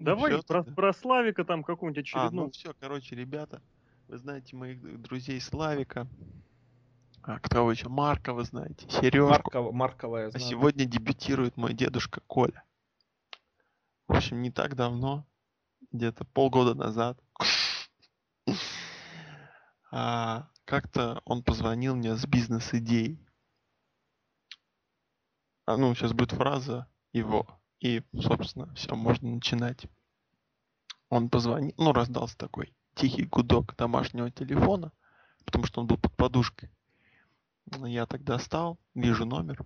Давай про, про Славика там какую-нибудь А, очередную. ну все, короче, ребята, вы знаете моих друзей Славика, а, кто еще? Марка, вы знаете, Сережку. Маркова, Марковая, А знаю. сегодня дебютирует мой дедушка Коля. В общем, не так давно, где-то полгода назад, а, как-то он позвонил мне с бизнес-идеей. А, ну, сейчас будет фраза его. И, собственно, все, можно начинать. Он позвонил, ну, раздался такой тихий гудок домашнего телефона, потому что он был под подушкой. Я тогда стал, вижу номер,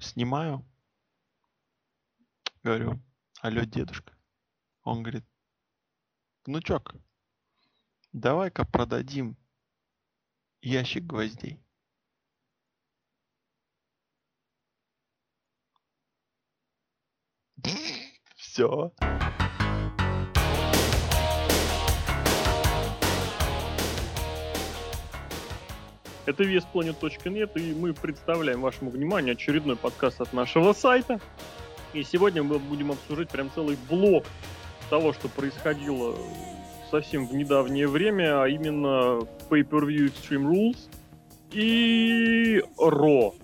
снимаю, говорю, алло, дедушка. Он говорит, внучок, давай-ка продадим ящик гвоздей. Все. Это VSPlanet.net, и мы представляем вашему вниманию очередной подкаст от нашего сайта. И сегодня мы будем обсуждать прям целый блок того, что происходило совсем в недавнее время, а именно Pay-Per-View Extreme Rules и Raw.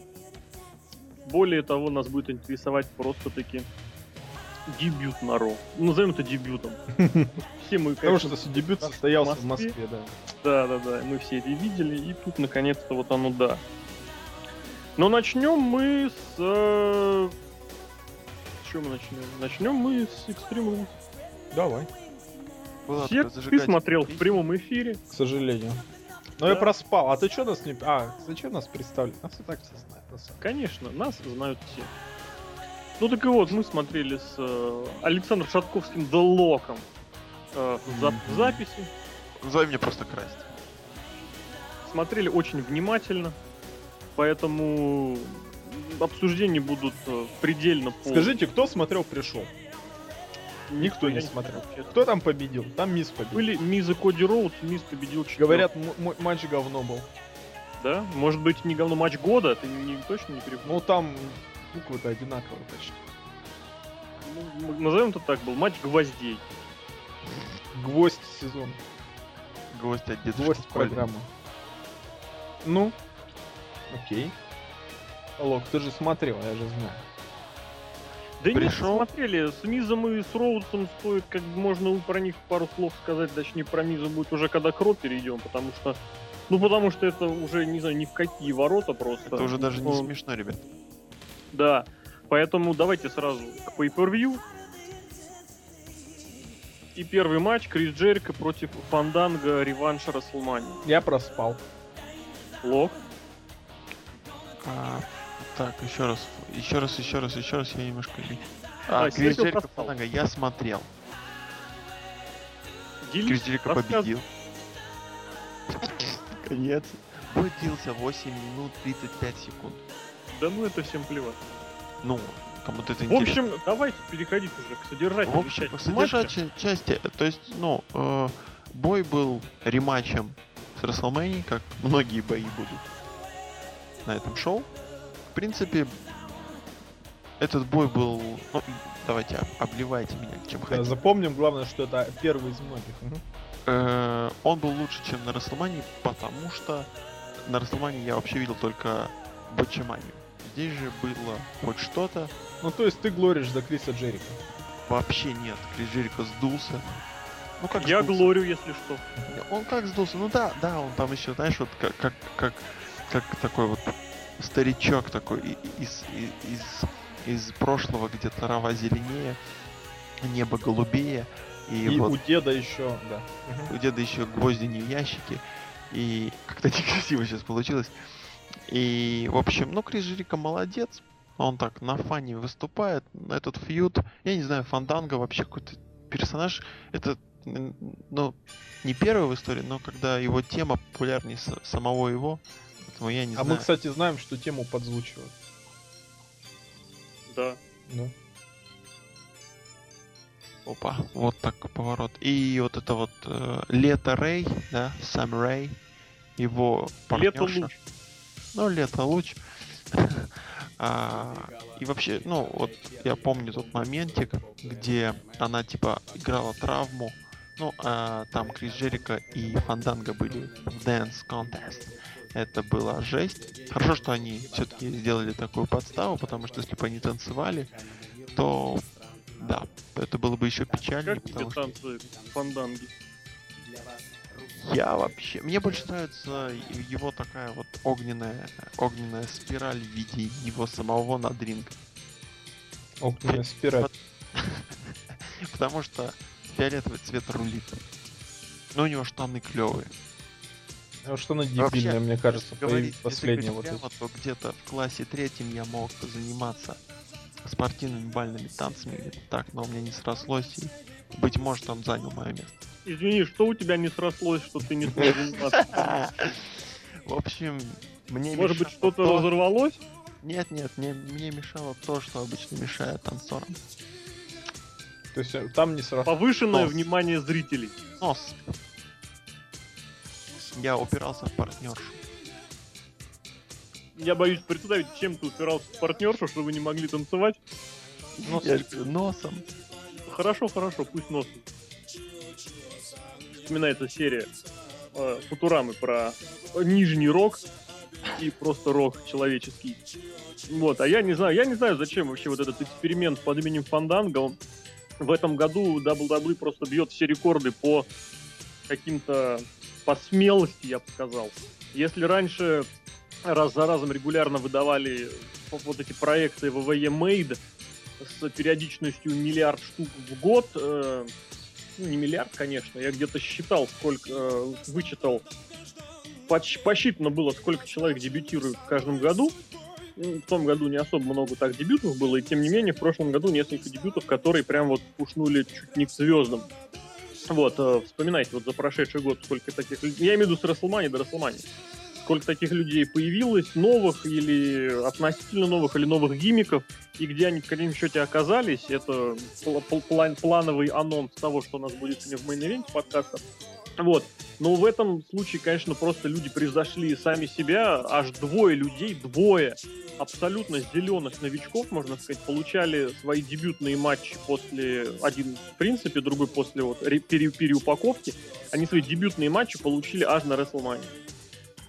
Более того, нас будет интересовать просто-таки дебют на Raw. Назовем это дебютом. Все мы, Потому конечно, что дебют состоялся в Москве. Москве, да. Да, да, да, мы все это видели, и тут наконец-то вот оно да. Но начнем мы с... э, С чего мы начнем? Начнем мы с Extreme Rules. Давай. Все, ты смотрел в прямом эфире. К сожалению. Но Да. я проспал. А ты что нас не... А, зачем нас представили? Нас и так все знают. Конечно, нас знают все. Ну так и вот, мы смотрели с э, Александром Шатковским The Локом э, зап- Мгм. записи. Назови мне просто красть. Смотрели очень внимательно, поэтому обсуждения будут э, предельно полные. Скажите, кто смотрел, пришел? Никто не смотрел. честно. Кто там победил? Там Мисс победил. Были Миза Коди Роуд, Миз победил четвёртый. Говорят, м- матч говно был. Да? Может быть, не говно матч года, ты не, точно не перепутал? Ну там буквы-то одинаковые почти. Ну, назовем это так, был матч гвоздей. Гвоздь сезон. Гвоздь от дедушки Гвоздь программы. Ну, окей. Лок, ты же смотрел, я же знаю. Да нет, Пришел. смотрели, с Мизом и с Роудсом стоит, как бы можно про них пару слов сказать, точнее про Миза будет уже когда к Ро перейдем, потому что, ну потому что это уже, не знаю, ни в какие ворота просто. Это уже даже не смешно, ребят. Да, поэтому давайте сразу к pay-per-view. И первый матч Крис Джерика против Фанданга реванш Расселмани. Я проспал. Лок. А, так, еще раз, еще раз, еще раз, еще раз, я немножко... А, А, Крис проспал. Фанданга, я смотрел. Крис Делись, Джерико рассказывай. победил. Конец. Бой длился 8 минут 35 секунд. Да ну это всем плевать. Ну, кому-то это В интересно. общем, давайте переходить уже к В содержательной общем, части к матча. содержательной части, то есть, ну, э, бой был рематчем с WrestleMania, как многие бои будут на этом шоу. В принципе, этот бой был, ну, давайте об- обливайте меня чем Да, хотите. запомним, главное, что это первый из многих. Э, он был лучше, чем на WrestleMania, потому что на WrestleMania я вообще видел только Бочеманию. Здесь же было хоть что-то, Ну, то есть ты глоришь за Криса Джерика. вообще нет. Крис Джерико сдулся. Ну как Я сдулся? глорю, если что. Он как сдулся? Ну да, да, он там еще, знаешь, вот как, как, как, как такой вот старичок такой из, и- из, из прошлого, где трава зеленее, небо голубее, и, И вот у деда еще, да. У деда еще гвозди не в ящике, и как-то некрасиво сейчас получилось. И, в общем, ну, Крис Жирика молодец, он так на фане выступает, этот фьюд, я не знаю, Фанданга вообще какой-то персонаж, это, ну, не первый в истории, но когда его тема популярнее самого его, поэтому я не А мы, знаю. кстати, знаем, что тему подзвучивают. Да. Ну. Опа, вот так поворот. И вот это вот э, Лето Рэй, да, Сам Рэй, его Лето партнерша. луч. Ну, лето луч. А, и вообще, ну, вот я помню тот моментик, где она типа играла травму. Ну, а, там Крис Джерика и Фанданга были в Dance Contest. Это была жесть. Хорошо, что они все-таки сделали такую подставу, потому что если бы они танцевали, то да, это было бы еще печальнее, Как тебе потому что танцы фанданги? Я вообще... Мне больше нравится его такая вот огненная, огненная спираль в виде его самого над рингом. Огненная спираль. Потому что фиолетовый цвет рулит. Но у него штаны клевые. Ну, что на дебильное, мне кажется, Говорить, последнее вот прямо, то где-то в классе третьем я мог заниматься спортивными бальными танцами так, но у меня не срослось, и, быть может, он занял мое место. Извини, что у тебя не срослось, что ты не смог заниматься? В общем, мне Может быть, что-то то- разорвалось? Нет, нет, мне, мне мешало то, что обычно мешает танцорам. То есть э, там не сразу. Повышенное Нос. внимание зрителей. Нос. Я упирался в партнершу. Я боюсь представить, чем ты упирался в партнершу, что вы не могли танцевать. Ну, Я носом. Хорошо, хорошо, пусть носом. Вспоминается серия э, Футурамы про нижний рок и просто рок человеческий. Вот, а я не знаю, я не знаю, зачем вообще вот этот эксперимент под именем Фанданга. Он в этом году WWE просто бьет все рекорды по каким-то по смелости, я бы сказал. Если раньше раз за разом регулярно выдавали вот эти проекты WWE Made с периодичностью миллиард штук в год, э, ну не миллиард, конечно, я где-то считал, сколько, э, вычитал, поч- посчитано было, сколько человек дебютирует в каждом году. Ну, В том году не особо много так дебютов было, и тем не менее в прошлом году несколько дебютов, которые прям вот пушнули чуть не к звездам. Вот, э, вспоминайте вот за прошедший год, сколько таких. Я имею в виду с WrestleMania до WrestleMania. Сколько таких людей появилось, новых или относительно новых, или новых gimmick ов, и где они в конечном счете оказались, это пл- пл- план- плановый анонс того, что у нас будет сегодня в main event е подкаста. Вот. Но в этом случае, конечно, просто люди превзошли сами себя. Аж двое людей, двое абсолютно зеленых новичков, можно сказать, получали свои дебютные матчи после... Один в принципе, другой после вот ре- пере- переупаковки. Они свои дебютные матчи получили аж на WrestleMania.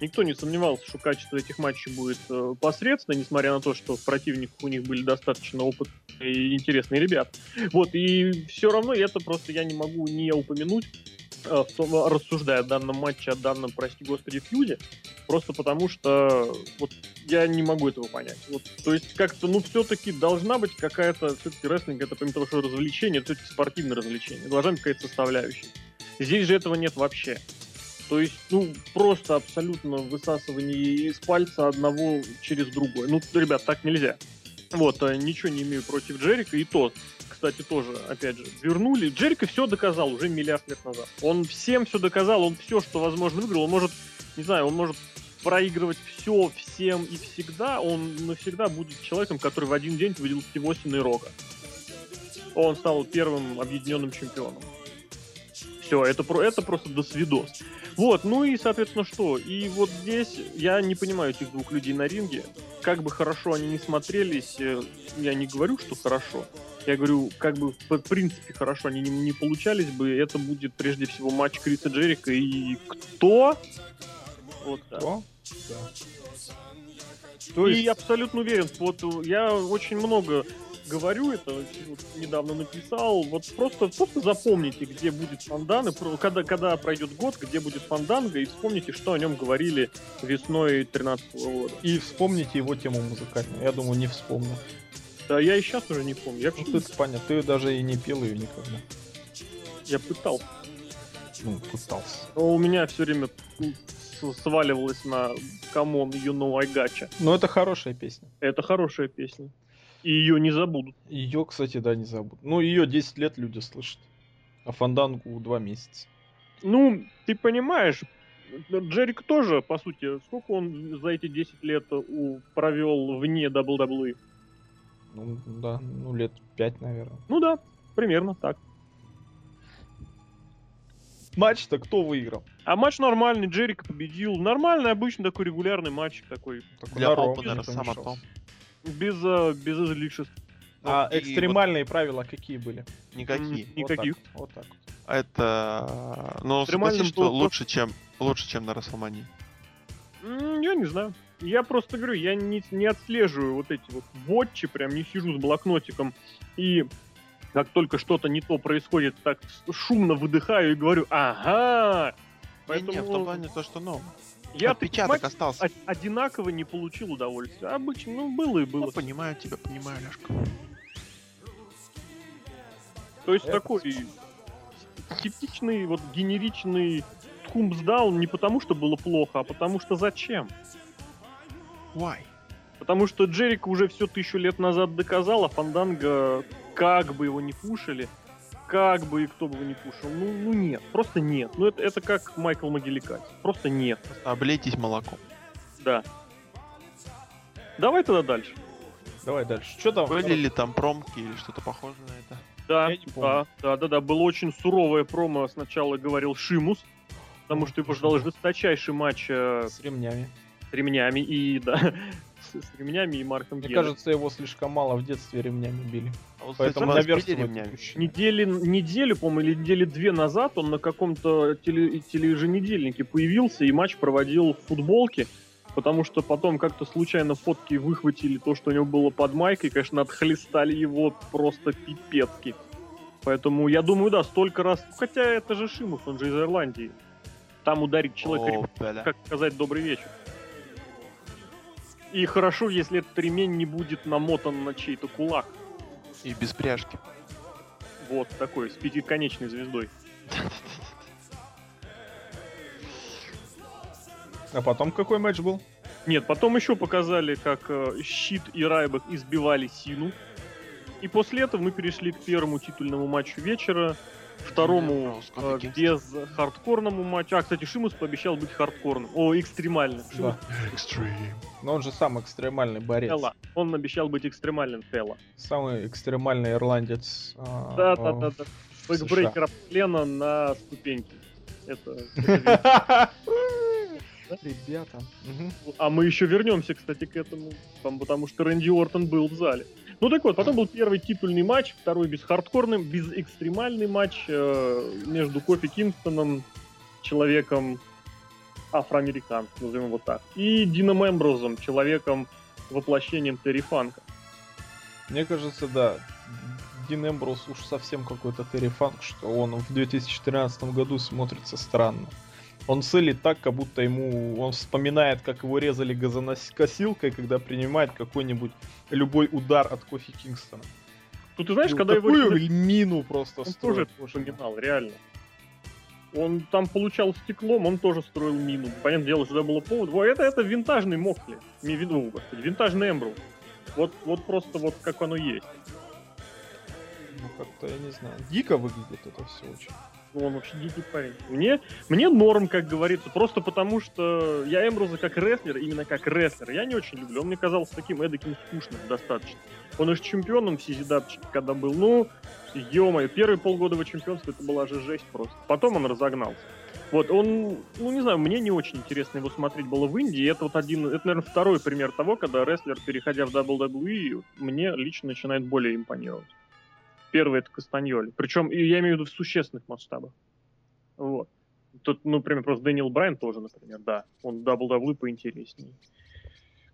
Никто не сомневался, что качество этих матчей будет э, посредственно, несмотря на то, что в противниках у них были достаточно опытные и интересные ребята. Вот, и все равно это просто я не могу не упомянуть, э, в том, рассуждая о данном матче, о данном, прости господи, фьюде, просто потому что вот я не могу этого понять. Вот, то есть как-то, ну, все-таки должна быть какая-то, все-таки рестлинг, это помимо того, что развлечение, это все-таки спортивное развлечение, должна быть какая-то составляющая. Здесь же этого нет вообще. То есть, ну, просто абсолютно высасывание из пальца одного через другое. Ну, ребят, так нельзя. Вот, а, ничего не имею против Джерика, и то, кстати, тоже, опять же, вернули. Джерика все доказал уже миллиард лет назад. Он всем все доказал, он все, что возможно, выиграл. Он может, не знаю, он может проигрывать все, всем и всегда. Он навсегда будет человеком, который в один день победил всего Рога. Он стал первым объединенным чемпионом. Все, это, про- это просто до свидос. Вот, ну и, соответственно, что? И вот здесь я не понимаю этих двух людей на ринге. Как бы хорошо они не смотрелись, э, я не говорю, что хорошо. Я говорю, как бы в принципе хорошо они не, не получались бы, это будет прежде всего матч Криса Джерика и кто? Вот так. О, да. То и есть, я абсолютно уверен, вот э, я очень много говорю это, вот недавно написал, вот просто, просто запомните, где будет Фанданго, и когда, когда пройдет год, где будет Фанданго, и вспомните, что о нем говорили весной 13 года. и вспомните его тему музыкальную. Я думаю, не вспомню. Да, я и сейчас уже не помню, я, Ну, ты понятно, ты даже и не пел ее никогда. я пытался, Ну, пытался. но у меня все время сваливалось на Come on, You Know I Gotcha. Но это хорошая песня. Это хорошая песня. И ее не забудут. Ее, кстати, да, не забуду. Ну, ее 10 лет люди слышат. А Фандангу 2 месяца. Ну, ты понимаешь, Джерик тоже, по сути, сколько он за эти 10 лет у, провел вне WWE? Ну, да, ну, лет 5, наверное. Ну да, примерно так. Матч-то кто выиграл? А матч нормальный, Джерик победил. Нормальный, обычный такой регулярный матч такой. Только Для опенера никто Без, э, без излишеств. А Ну, и экстремальные правила какие были? вот Никакие. Никаких. Вот так. вот. Это... Ну, согласись, что было лучше, чем, лучше, чем на Расселмании. М, Я не знаю. Я просто говорю, я не, не отслеживаю вот эти вот вотчи, прям не сижу с блокнотиком и как только что-то не то происходит, так шумно выдыхаю и говорю, ага. Поэтому... Не, в том плане то, что, ну, я отпечаток остался. одинаково не получил удовольствия. Обычно, ну, было и было. Ну, понимаю тебя, понимаю, Лешка. То есть Я такой типичный, вот генеричный Тхумсдаун не потому, что было плохо, а потому что зачем? Why? Потому что Джерик уже все тысячу лет назад доказал, а Фанданга, как бы его не пушили, как бы и кто бы его не пушил, ну, ну нет, просто нет. Ну это, это как Майкл Могиликати, просто нет, Облейтесь молоком. да. Давай тогда дальше. Давай дальше. Что там? Были ли там промки или что-то похожее на это? Да, да, да, да, да, было очень суровое промо, сначала говорил Шимус, потому что его ждал жесточайший матч э, С ремнями. с ремнями и, да, с, с ремнями и Марком Мне Генри. кажется, его слишком мало в детстве ремнями били. А вот, Поэтому ремнями. Недели, неделю, по-моему, или недели две назад он на каком-то теле, тележенедельнике появился и матч проводил в футболке, потому что потом как-то случайно фотки выхватили то, что у него было под майкой, конечно, отхлестали его просто пипецки. Поэтому я думаю, да, столько раз... Хотя это же Шимус, он же из Ирландии. Там ударить человека, да. как сказать добрый вечер. И хорошо, если этот ремень не будет намотан на чей-то кулак. И без пряжки. Вот такой, с пятиконечной звездой. А потом какой матч был? Нет, потом еще показали, как э, Щит и Райбек избивали Сину. И после этого мы перешли к первому титульному матчу вечера, второму Броуз, э, без хардкорному матчу. А, кстати, Шимус пообещал быть хардкорным. О, экстремальным. Шимус Да. Но он же сам экстремальный борец. Fella. Он обещал быть экстремальным Fella. Самый экстремальный ирландец. а, Да, а, да, да, да. в backbreaker от Лена на ступеньки. Это, Ребята. А мы еще вернемся, кстати, к этому, там, потому что Рэнди Ортон был в зале. Ну так вот, потом был первый титульный матч, второй без хардкорный, без экстремальный матч э, между Кофи Кингстоном, человеком афроамериканцем, назовем его так, и Дином Эмброзом, человеком воплощением Терри Фанка. Мне кажется, да. Дин Эмбрус уж совсем какой-то Терри Фанк, что он в 2013 году смотрится странно. Он целит так, как будто ему... Он вспоминает, как его резали газонокосилкой, когда принимает какой-нибудь любой удар от Кофи Кингстона. Тут ты знаешь, И когда его такую мину просто он тоже строит. это вспоминал, реально. Он там получал стеклом, он тоже строил мину. Понятное дело, что это было повод. Во, Это, это винтажный Мокли. Не виду, господи, винтажный Эмбру. Вот, вот просто вот как оно есть. Ну, как-то, я не знаю. Дико выглядит это все очень. Ну, он вообще дикий парень. Мне, мне норм, как говорится, просто потому что я Эмбруза как рестлер, именно как рестлер, я не очень люблю. Он мне казался таким эдаким скучным достаточно. Он же чемпионом в Сизидапчике, когда был. Ну, ё первые полгода его чемпионства это была же жесть просто. Потом он разогнался. Вот, он, ну, не знаю, мне не очень интересно его смотреть было в Индии. Это вот один, это, наверное, второй пример того, когда рестлер, переходя в WWE, мне лично начинает более импонировать. Первый это Кастаньоли. Причем, я имею в виду в существенных масштабах. Вот. Тут, ну, например, просто Дэниел Брайан тоже, например, да. Он WWE поинтереснее.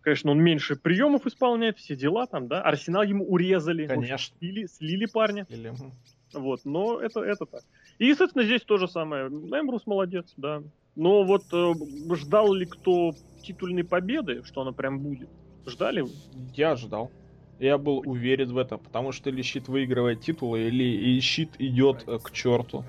Конечно, он меньше приемов исполняет, все дела там, да. Арсенал ему урезали. Конечно. Слили, слили парня. Или... м, Вот, но это, это так. И, естественно, здесь то же самое. Эмбрус молодец, да. Но вот э, ждал ли кто титульной победы, что она прям будет? Ждали? Я ждал. Я был уверен в этом, потому что или щит выигрывает титулы, или и щит идет э, к черту.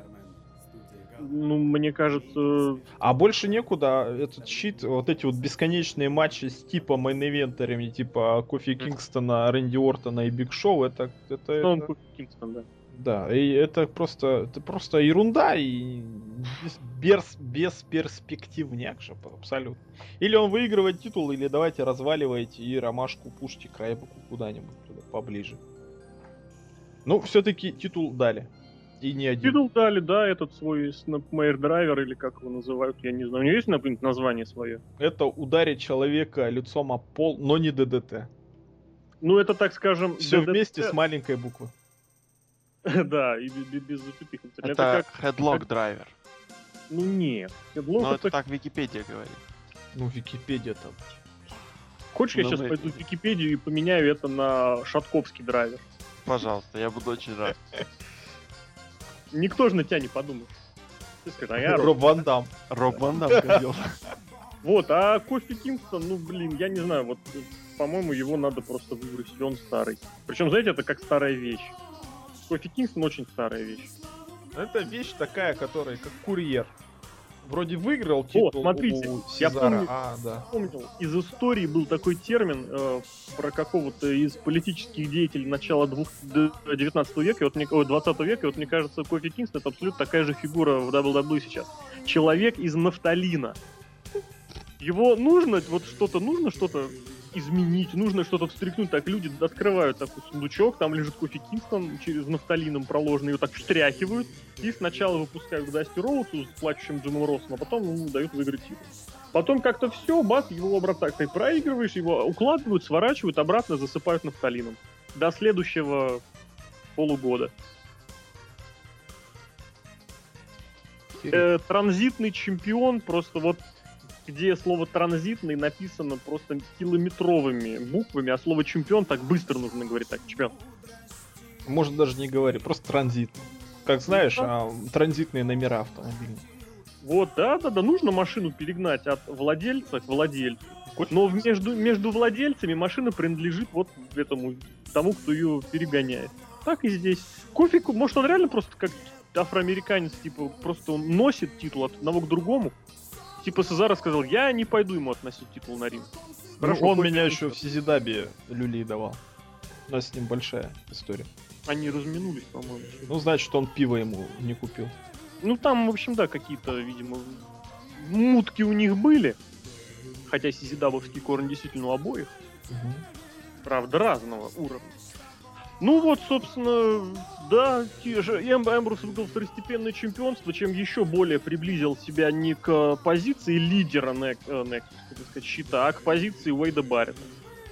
Ну, мне кажется, А больше некуда. Этот щит, вот эти вот бесконечные матчи с типа main-eventer ами, типа Кофи Кингстона, Рэнди Ортона и Биг Шоу, это, это, ну, это- Кофи Кингстон, да. Да, и это просто, это просто ерунда и без, без, бесперспективняк же абсолютно. Или он выигрывает титул, или давайте разваливайте и ромашку пушьте к Райбеку куда-нибудь туда поближе. Ну, все-таки титул дали. И не один. Титул дали, да, этот свой Snapmare Драйвер, или как его называют, я не знаю. У него есть например, название свое? Это ударить человека лицом о пол, но не ДДТ. Ну, это, так скажем... Все DDT вместе с маленькой буквы. Да, и бе- без запятых. Это, Это как... headlock как- драйвер. Ну, нет. Headlock Ну, это это так Википедия говорит. Ну, Википедия там. Хочешь, я Ну, сейчас мы- пойду в Википедию и поменяю это на шатковский драйвер? Пожалуйста, я буду очень рад. Никто же на тебя не скажешь, а Роб. Ван Дам. Роб Ван Дам. Вот, а Кофи Кингстон, ну, блин, я не знаю, вот, по-моему, его надо просто выбросить, он старый. Причем, знаете, это как старая вещь. Кофи Кингстон очень старая вещь. Это вещь такая, которая как курьер. Вроде выиграл титул смотрите, у я Сезара. помню- А, да. Помнил, из истории был такой термин э, про какого-то из политических деятелей начала двух, д- 19 века, и вот мне, ой, 20 века, и вот мне кажется, Кофи Кингстон это абсолютно такая же фигура в WWE сейчас. Человек из нафталина. Его нужно, вот что-то нужно, что-то изменить, нужно что-то встряхнуть, так люди открывают такой сундучок, там лежит кофе Кингстон через нафталином проложенный, его так встряхивают, и сначала выпускают Дасти Роусу с плачущим Джимом Россом, а потом ему дают выиграть титул. Потом как-то все, бац, его обратно ты проигрываешь, его укладывают, сворачивают, обратно засыпают нафталином. До следующего полугода. Э, транзитный чемпион, просто вот где слово транзитный написано просто километровыми буквами, а слово чемпион так быстро нужно говорить, так, чемпион. Может даже не говори, просто транзит. Как знаешь, а, транзитные номера автомобильные. Вот, да, да, да, нужно машину перегнать от владельца к владельцу. Но между, между владельцами машина принадлежит вот этому, тому, кто ее перегоняет. Так и здесь. Кофе, может, он реально просто как афроамериканец, типа, просто он носит титул от одного к другому. Типа Сезара сказал, я не пойду ему относить титул на ринг. Ну, Хорошо, он меня еще в Сизидабе люлей давал. У нас с ним большая история. Они разминулись, по-моему. Ну, значит, он пиво ему не купил. Ну, там, в общем, да, какие-то, видимо, мутки у них были. Хотя сизидабовский корень действительно у обоих. Правда, разного уровня. Ну вот, собственно, да, те же. Эм- Эмбрус выиграл второстепенное чемпионство, чем еще более приблизил себя не к позиции лидера Нек- э, сказать, щита, а к позиции Уэйда Баррета.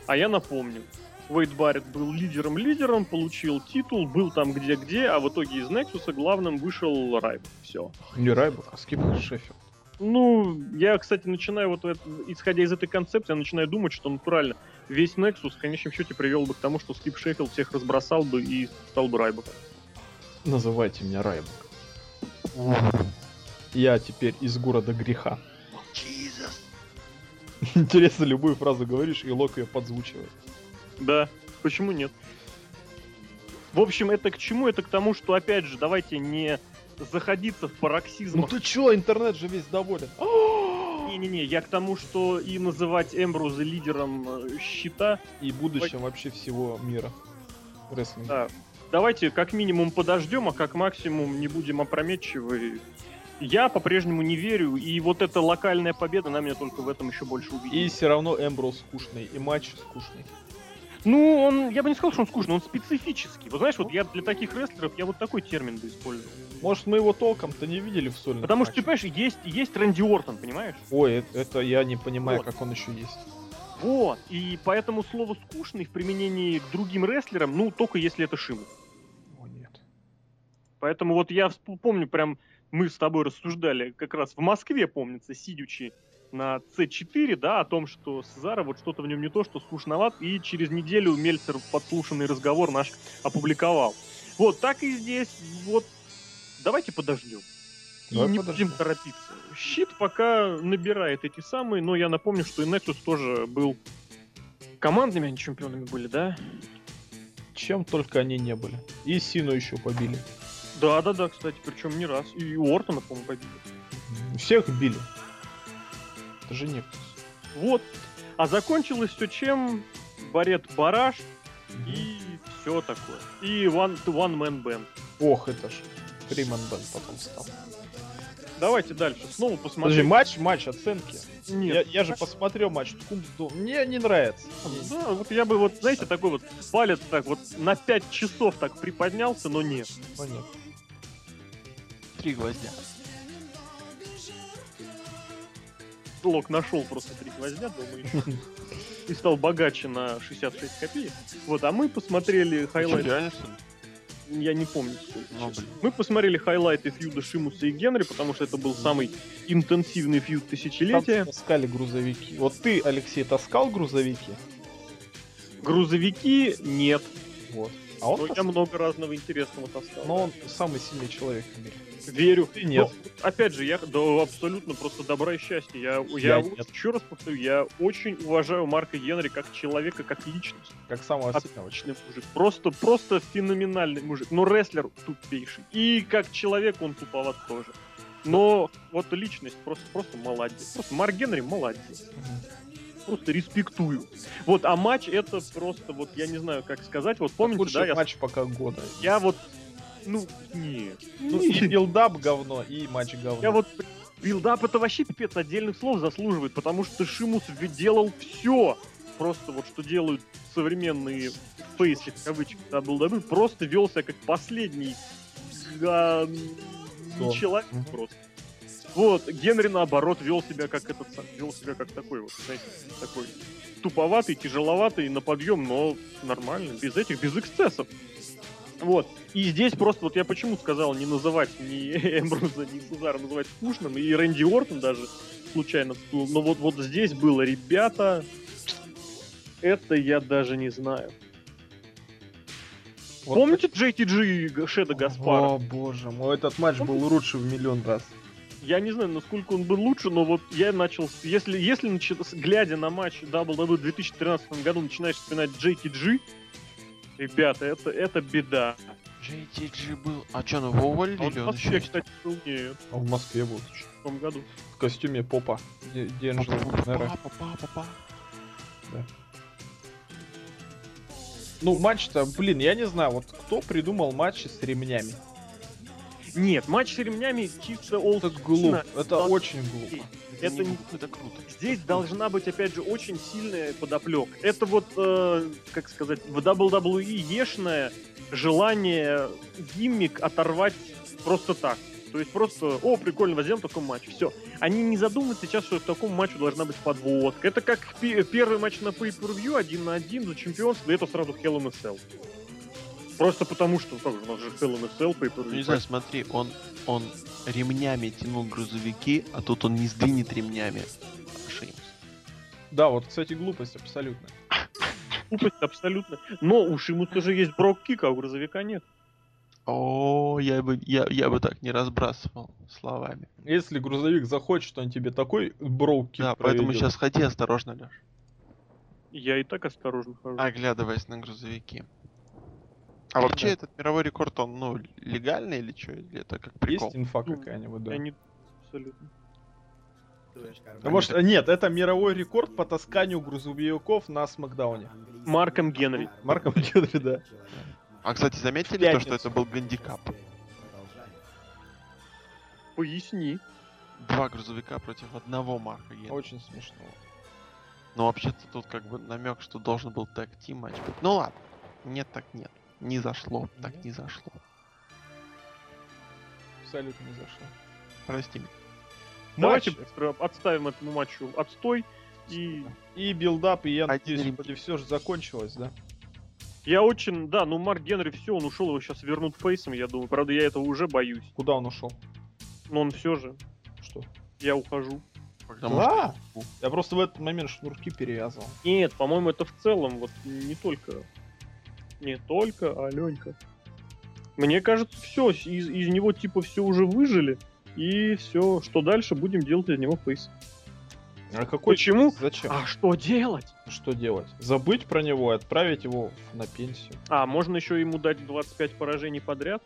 А я напомню, Уэйд Барретт был лидером-лидером, получил титул, был там где-где, а в итоге из Нексуса главным вышел Райбек. Все. Не Райбок, а Скип Шеффилд. Ну, я, кстати, начинаю вот, исходя из этой концепции, я начинаю думать, что натурально весь Nexus в конечном счете привел бы к тому, что Скип Шеффилд всех разбросал бы и стал бы Райбеком. Называйте меня Райбок. Я теперь из города греха. Интересно, любую фразу говоришь, и Лок ее подзвучивает. Да, почему нет? В общем, это к чему? Это к тому, что, опять же, давайте не заходиться в пароксизм. Ну ты чё, интернет же весь доволен. Не-не-не, я к тому, что и называть Эмбруза лидером э, щита, И будущем вообще всего мира. Рестлинга. да. Давайте как минимум подождем, а как максимум не будем опрометчивы. Я по-прежнему не верю, и вот эта локальная победа на меня только в этом еще больше убедила. И все равно Эмброуз скучный, и матч скучный. Ну, он, я бы не сказал, что он скучный, он специфический. Вот знаешь, вот я для таких рестлеров, я вот такой термин бы использовал. Может, мы его толком-то не видели в сольном Потому что, ты матче? понимаешь, есть, есть Рэнди Ортон, понимаешь? Ой, это, это я не понимаю, Вот. как он еще есть. Вот. И поэтому слово скучный в применении к другим рестлерам, ну, только если это Шиму. О, нет. Поэтому вот я помню, прям мы с тобой рассуждали как раз в Москве, помнится, сидячи на C4, да, о том, что Сезара вот что-то в нем не то, что скучноват, и через неделю Мельцер подслушанный разговор наш опубликовал. Вот, так и здесь, вот, давайте подождем. И Давай не подождем. будем торопиться. Щит пока набирает эти самые, но я напомню, что и Nexus тоже был командными они чемпионами были, да? Чем только они не были. И Сину еще побили. Да, да, да, кстати, причем не раз. И у Ортона, по-моему, побили. Всех били. Это же Нектус. Вот. А закончилось все чем? Барет Бараш и все такое. И One, one Man Band. Ох, это ж Фриман Бен потом стал. Давайте дальше. Снова Подожди, посмотрим. матч, матч, оценки. Нет. Я, я же посмотрел матч Ткумсду. Мне не нравится. Да, вот я бы вот, знаете, такой вот палец так вот на 5 часов так приподнялся, но нет. Ну, нет. Три гвоздя. Лок нашел просто три гвоздя, думаю. и стал богаче на 66 копеек. Вот, а мы посмотрели хайлайт. Я не помню. Ну. Мы посмотрели хайлайты фьюда Шимуса и Генри, потому что это был самый интенсивный фьюд Там тысячелетия. таскали грузовики. Вот ты, Алексей, таскал грузовики? Грузовики нет. Вот. А он Но я таскал. много разного интересного таскал. Но он самый сильный человек в мире. Верю. Ты нет. Но, опять же, я да, абсолютно просто добра и счастья. Я, Я я, нет. еще раз повторю, я очень уважаю Марка Генри как человека, как личность. Как самого. Отличный мужик. Просто, просто феноменальный мужик. Но рестлер тупейший. И как человек он туповат тоже. Но вот личность просто, просто молодец. Просто Марк Генри молодец. Просто респектую. Вот, а матч это просто, вот я не знаю, как сказать. Вот помните, Лучший да, я, матч пока года. я вот, ну, нет. Ну, и build-up говно, и матч говно. Я вот build-up это вообще пипец отдельных слов заслуживает, потому что Шимус делал все. Просто вот что делают современные face ы, в кавычках, WWE, просто вел себя как последний а, человек просто. Вот, Генри наоборот вел себя как этот сам, вел себя как такой вот, знаете, такой туповатый, тяжеловатый на подъем, но нормально, без этих, без эксцессов. Вот. И здесь просто, вот я почему сказал не называть ни Эмбруза, ни Сезара называть скучным, и Рэнди Ортон даже случайно всплыл. Но вот, вот здесь было, ребята, это я даже не знаю. Вот Помните JTG и Г- Шеда Гаспара? О, боже мой, этот матч был лучше в миллион раз. Я не знаю, насколько он был лучше, но вот я начал... Если, если глядя на матч WWE в 2013 году, начинаешь вспоминать JTG, ребята, это, это беда. JTG был... А что, ну его уволили А он или в он еще Москве, кстати, был нет, А в Москве был чё? в том году. в костюме попа. Монеро. Папа, папа, папа. Ну, матч-то, блин, я не знаю, вот кто придумал матчи с ремнями? Нет, матч с ремнями чисто олд Это глупо, это очень глупо. Это не- Это круто. Здесь должна быть, опять же, очень сильная подоплека. Это вот, э, как сказать, в WWE ешное желание гиммик оторвать просто так. То есть просто, о, прикольно, возьмем такой матч. Все. Они не задумывают сейчас, что в таком матче должна быть подводка. Это как пе- первый матч на Pay-Per-View один на один за чемпионство, и это сразу Hell in a Cell. Просто потому что, как же, у нас же Hell in a Cell Pay-Per-View. Ну, не знаю, смотри, он, он ремнями тянул грузовики, а тут он не сдвинет ремнями. Шеймс. Да, вот, кстати, глупость абсолютно. Глупость абсолютно. Но у Шимуса же есть брок-кик, а у грузовика нет. О, я бы, я, я бы так не разбрасывал словами. Если грузовик захочет, он тебе такой броуки да, поэтому сейчас ходи осторожно, Леш. Я и так осторожно хожу. Оглядываясь на грузовики. А вообще этот мировой рекорд, он, ну, легальный или что? Или это как прикол? Есть инфа Ну, какая-нибудь, да. Я не... Абсолютно. Ну, может, нет, это мировой рекорд по тасканию грузовиков на Смакдауне. Марком Генри. Марком Генри, да. А, кстати, заметили то, что это был гандикап? Поясни. Два грузовика против одного Марка Генри. Очень смешно. Но вообще-то тут как бы намек, что должен был tag team матч быть. Ну ладно. Нет, так нет. Не зашло. Так не зашло. Абсолютно не зашло. Прости меня. Давайте Матч отставим этому матчу отстой. И и build-up, и я Один надеюсь, вроде все же закончилось, да? я очень... Да, ну Марк Генри все, он ушел, его сейчас вернут face ом, я думаю. Правда, я этого уже боюсь. Куда он ушел? Но он все же. Что? Я ухожу. Потому Да? что Я просто в этот момент шнурки перевязывал. Нет, по-моему, это в целом, вот не только... Не только, Аленька. Мне кажется, все, из, из него типа все уже выжили. И все, что дальше, будем делать из него фейс. А какой? Почему? Зачем? А что делать? Что делать? Забыть про него и отправить его на пенсию. А, можно еще ему дать 25 поражений подряд?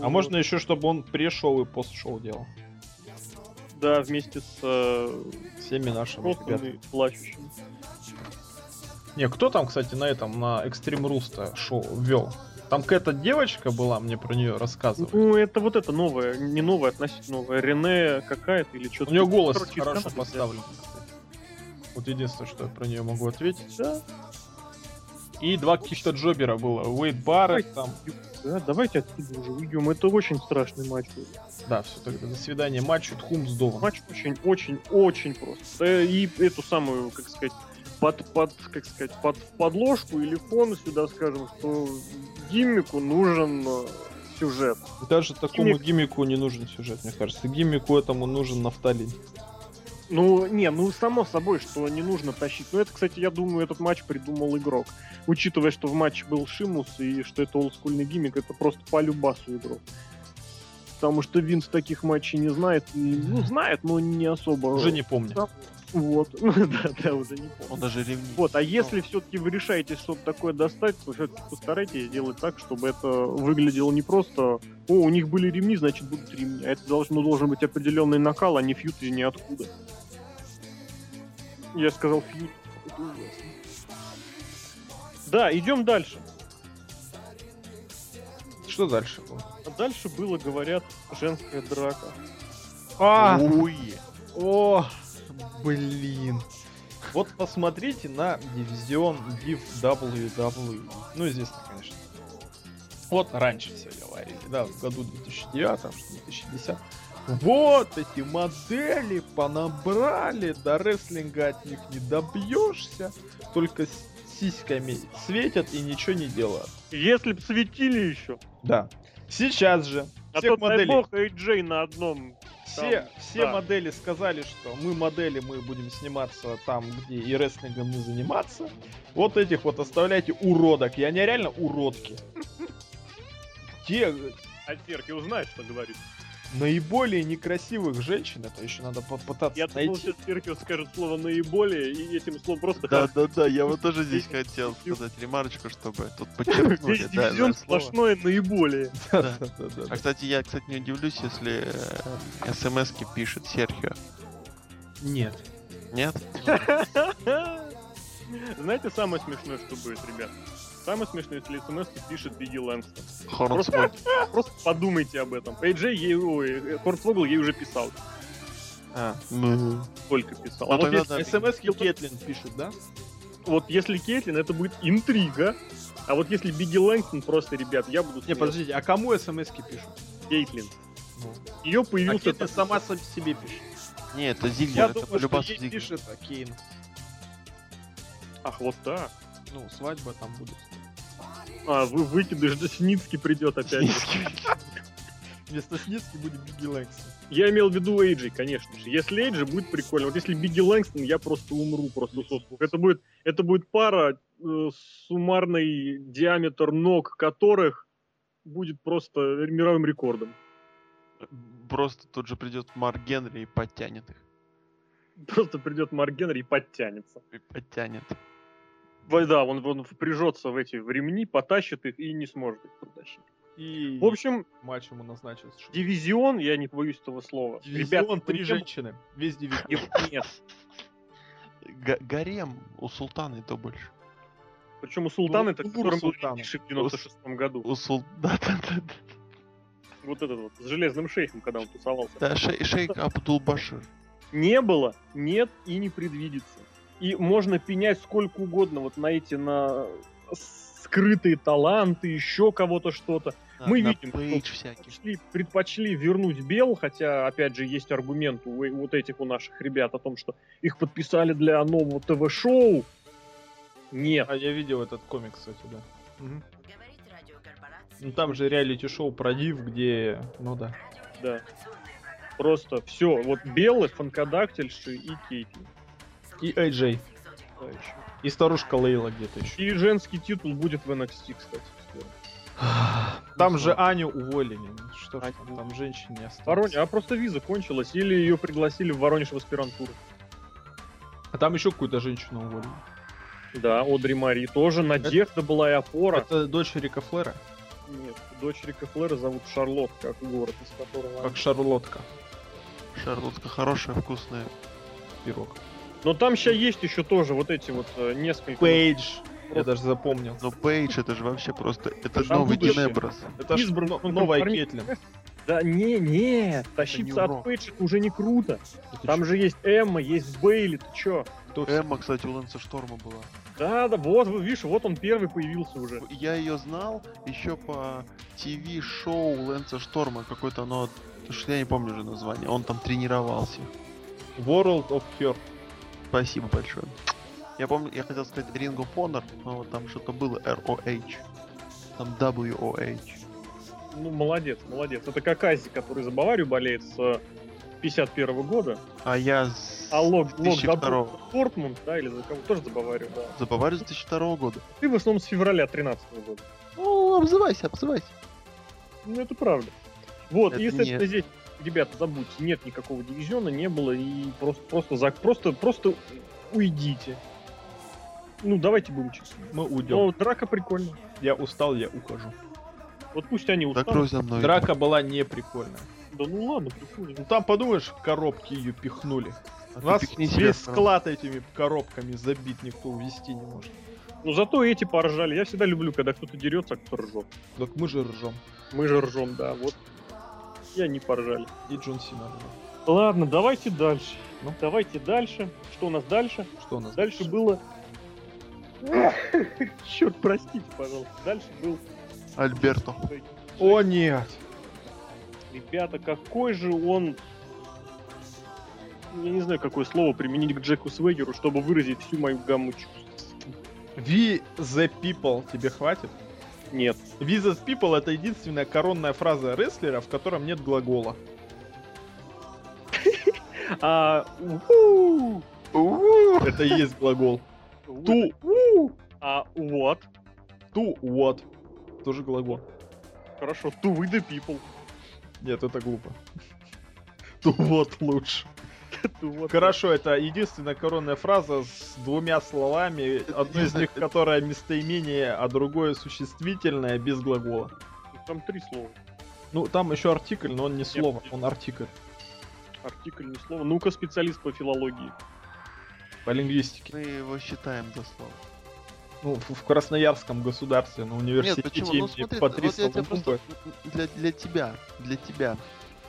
А можно еще, чтобы он пре-шоу и пост-шоу делал. Да, вместе с э, Всеми нашими ребятами. плачущими. Не, кто там, кстати, на этом, на Extreme Rules шоу вел? Там какая-то девочка была, мне про нее рассказывали. Ну, это вот это новое, не новое, относительно новое. Рене какая-то или У что-то. нее голос Короче, хорошо поставлен. Вот единственное, что я про нее могу ответить. Да, И два каких-то джобера было. Уэйд Барретт там. да, давайте отсюда уже уйдем. Это очень страшный матч был. Да, все тогда. До свидания. Матч Тхум сдован. Матч очень, очень, очень прост. Э, И эту самую, как сказать, под, под, как сказать, под подложку или фон сюда скажем, что гиммику нужен э, сюжет. Даже такому Гиммик. гиммику не нужен сюжет, мне кажется. Гиммику этому нужен нафталин. Ну, не, ну само собой, что не нужно тащить. Ну, это, кстати, я думаю, этот матч придумал игрок. Учитывая, что в матче был Шимус и что это олдскульный гиммик, это просто по любасу игрок. Потому что Винс таких матчей не знает. и, Ну, знает, но не особо. Уже не помню. Вот. Ну, да, да, уже не помню. Он даже ревнив. Вот, а если все-таки вы решаете что-то такое достать, то все-таки постарайтесь сделать так, чтобы это выглядело не просто «О, у них были ремни, значит будут ремни». А это должно, должен быть определенный накал, а не фьют из ниоткуда. Я сказал фьют. Это ужасно. Да, идем дальше. Что дальше было? А дальше было, говорят, женская драка. А, Ой. о, блин. Вот посмотрите на дивизион Div WWE. Ну, известно, конечно. Вот раньше все говорили, да, в году 2009, что 2010. Вот эти модели понабрали, до рестлинга от них не добьешься, только с сиськами светят и ничего не делают. Если б светили еще. Да. Сейчас же А всех то, дай моделей бог, AJ на одном. Все, Там, все да. модели сказали, что мы модели, мы будем сниматься там, где и рестлингом не заниматься. Вот этих вот оставляйте уродок. И они реально уродки. Те А Серки узнает, что говорит. Наиболее некрасивых женщин, это еще надо попытаться Я думал, найти. сейчас Серхио скажет слово наиболее, и этим словом просто Да, да, да, я вот тоже здесь хотел сказать ремарочку, чтобы тут подчеркнуть. Весь дивизион сплошное наиболее. Да. Да, да, А кстати, я, кстати, не удивлюсь, если смс-ки пишет Серхио. Нет. Нет? Знаете, самое смешное, что будет, ребят? Самое смешное, если смс пишет Бигги Лэнгстон. Хорнсмок. Просто подумайте об этом. AJ ей, ой, Хорнсвогл ей уже писал. А. Ну, Только писал. Ну, А вот если, да. СМС Кетлин пишут, да? вот если Кейтлин, это будет интрига. А вот если Бигги Лэнгстон, просто, ребят, я буду Не, подождите, а кому СМС пишут? Кейтлин. Ну. Ее А появился... Кетлин сама сам себе пишет. не, это Я Зиглер, это думаю, что полюбас ей Зиглер. пишет а Кейн. Ах, вот так. Ну, свадьба там будет. А, вы выкидыш, да Синицкий придет опять. Вместо Сницки будет Бигги Лэнгстон. Я имел в виду Эйджи, конечно же. Если Эйджи, будет прикольно. Вот если Бигги Лэнгстон, я просто умру просто с осмух. Это будет, это будет пара, э, суммарный диаметр ног которых будет просто мировым рекордом. Просто тут же придет Марк Генри и подтянет их. Просто придет Марк Генри и подтянется. И подтянет. Да, он, он впряжется в эти в ремни, потащит их и не сможет их протащить. И В общем, матч ему назначат. что- дивизион, я не боюсь этого слова. Дивизион, Ребят, три женщины. Весь дивизион. нет. Га- Гарем у Султана и то больше. Причем у Султана, это которым был Султана. В 96 году. У Сул... Да, да, да, да. Вот этот вот, с железным шейхом, когда он тусовался. Да, шей- шейк Абдул Башир. Не было, нет и не предвидится. И можно пенять сколько угодно вот на эти, на скрытые таланты, еще кого-то что-то. Мы на видим, что. Предпочли, предпочли вернуть Бел, хотя, опять же, есть аргумент у вот этих у наших ребят о том, что их подписали для нового ТВ-шоу. Нет. А я видел этот комикс, кстати, да. Радиокорпорация. Ну там же реалити-шоу про Див, где... Ну да. Да. Просто все. Вот Белый, Фанкодактильши и Кейтли. И AJ. Да, еще. И старушка Лейла где-то еще. И женский титул будет в NXT, кстати. скоро. Там же Аню уволили. Что ж там, там женщин не осталось. Воронеж, а просто виза кончилась, или ее пригласили в Воронеж в аспирантуру. А там еще какую-то женщину уволили. Да, Одри Мари тоже. Надежда была и опора. Это дочь Рика Флера, Нет, дочь Рика Флера зовут Шарлот, как город, из которого... как. Шарлотка. Шарлотка хорошая, вкусная. Пирог. Но там сейчас есть еще тоже вот эти вот э, несколько... Пейдж. Я даже запомнил. Но Пейдж это же вообще просто... Это Там новый. Динеброс. Это ж Избранных но- новая. Кетлин. Да не, не, тащиться не от урок. Пейдж это уже не круто. Это Там чё, же есть Эмма, есть Бейли, ты чё? кто- Эмма, кстати, у Лэнса Шторма была. Да, да, вот, вот, видишь, вот он первый появился уже. Я ее знал еще по ТВ-шоу Лэнса Шторма. Какое-то оно... что Я не помню уже название. Он там тренировался. World of Her. Спасибо большое. Я помню, я хотел сказать Ring of Honor, но вот там что-то было ROH. Там WOH. Ну, молодец, молодец. Это как Ази, который за Баварию болеет с 51 года. А я с А Лок 2002 за Дортмунд, да, или за кого? Тоже за Баварию, да. за Баварию с 2002 года. Ты в основном с февраля 13 года. Ну, обзывайся, обзывайся. Ну, это правда. Вот, Это и, естественно, не- здесь, ребята, забудьте, нет никакого дивизиона, не было, и просто, просто, за, просто, просто уйдите. Ну, давайте будем честны. Мы уйдем. Но драка прикольная. Я устал, я ухожу. Вот пусть они устанут. Закрой за мной. Драка была не прикольная. Да ну ладно, прикольно. Ну там, подумаешь, в коробки ее пихнули. А У нас себя весь сам. склад этими коробками забит, никто увести не может. Ну, зато эти поржали. Я всегда люблю, когда кто-то дерется, а кто ржет. Так мы же ржем. Мы же ржем, да, вот. И они поржали. И Джон Сина. Ладно, давайте дальше. Ну? Давайте дальше. Что у нас дальше? Что у нас Дальше было... Черт, простите, пожалуйста. Дальше был... Альберто. О нет! Ребята, какой же он... Я не знаю, какое слово применить к Джеку Свегеру, чтобы выразить всю мою гамму чувств. We the people тебе хватит? Нет. We the people это единственная коронная фраза рестлера, в котором нет глагола. А... Это и есть глагол. А вот. ту, what. Тоже глагол. Хорошо, to with the people. Нет, это глупо. Ту вот лучше. What. Хорошо, это единственная коронная фраза с двумя словами, одно из них, которое местоимение, а другое существительное без глагола. Там три слова. Ну, там еще артикль, но он не слово, нет. он артикль. Артикль, не слово. Ну-ка, специалист по филологии. По лингвистике. Мы его считаем за слово. Ну, в, в Красноярском государственном университете Нет, почему? Ну смотри, Патри вот я тебе просто для, для тебя, для тебя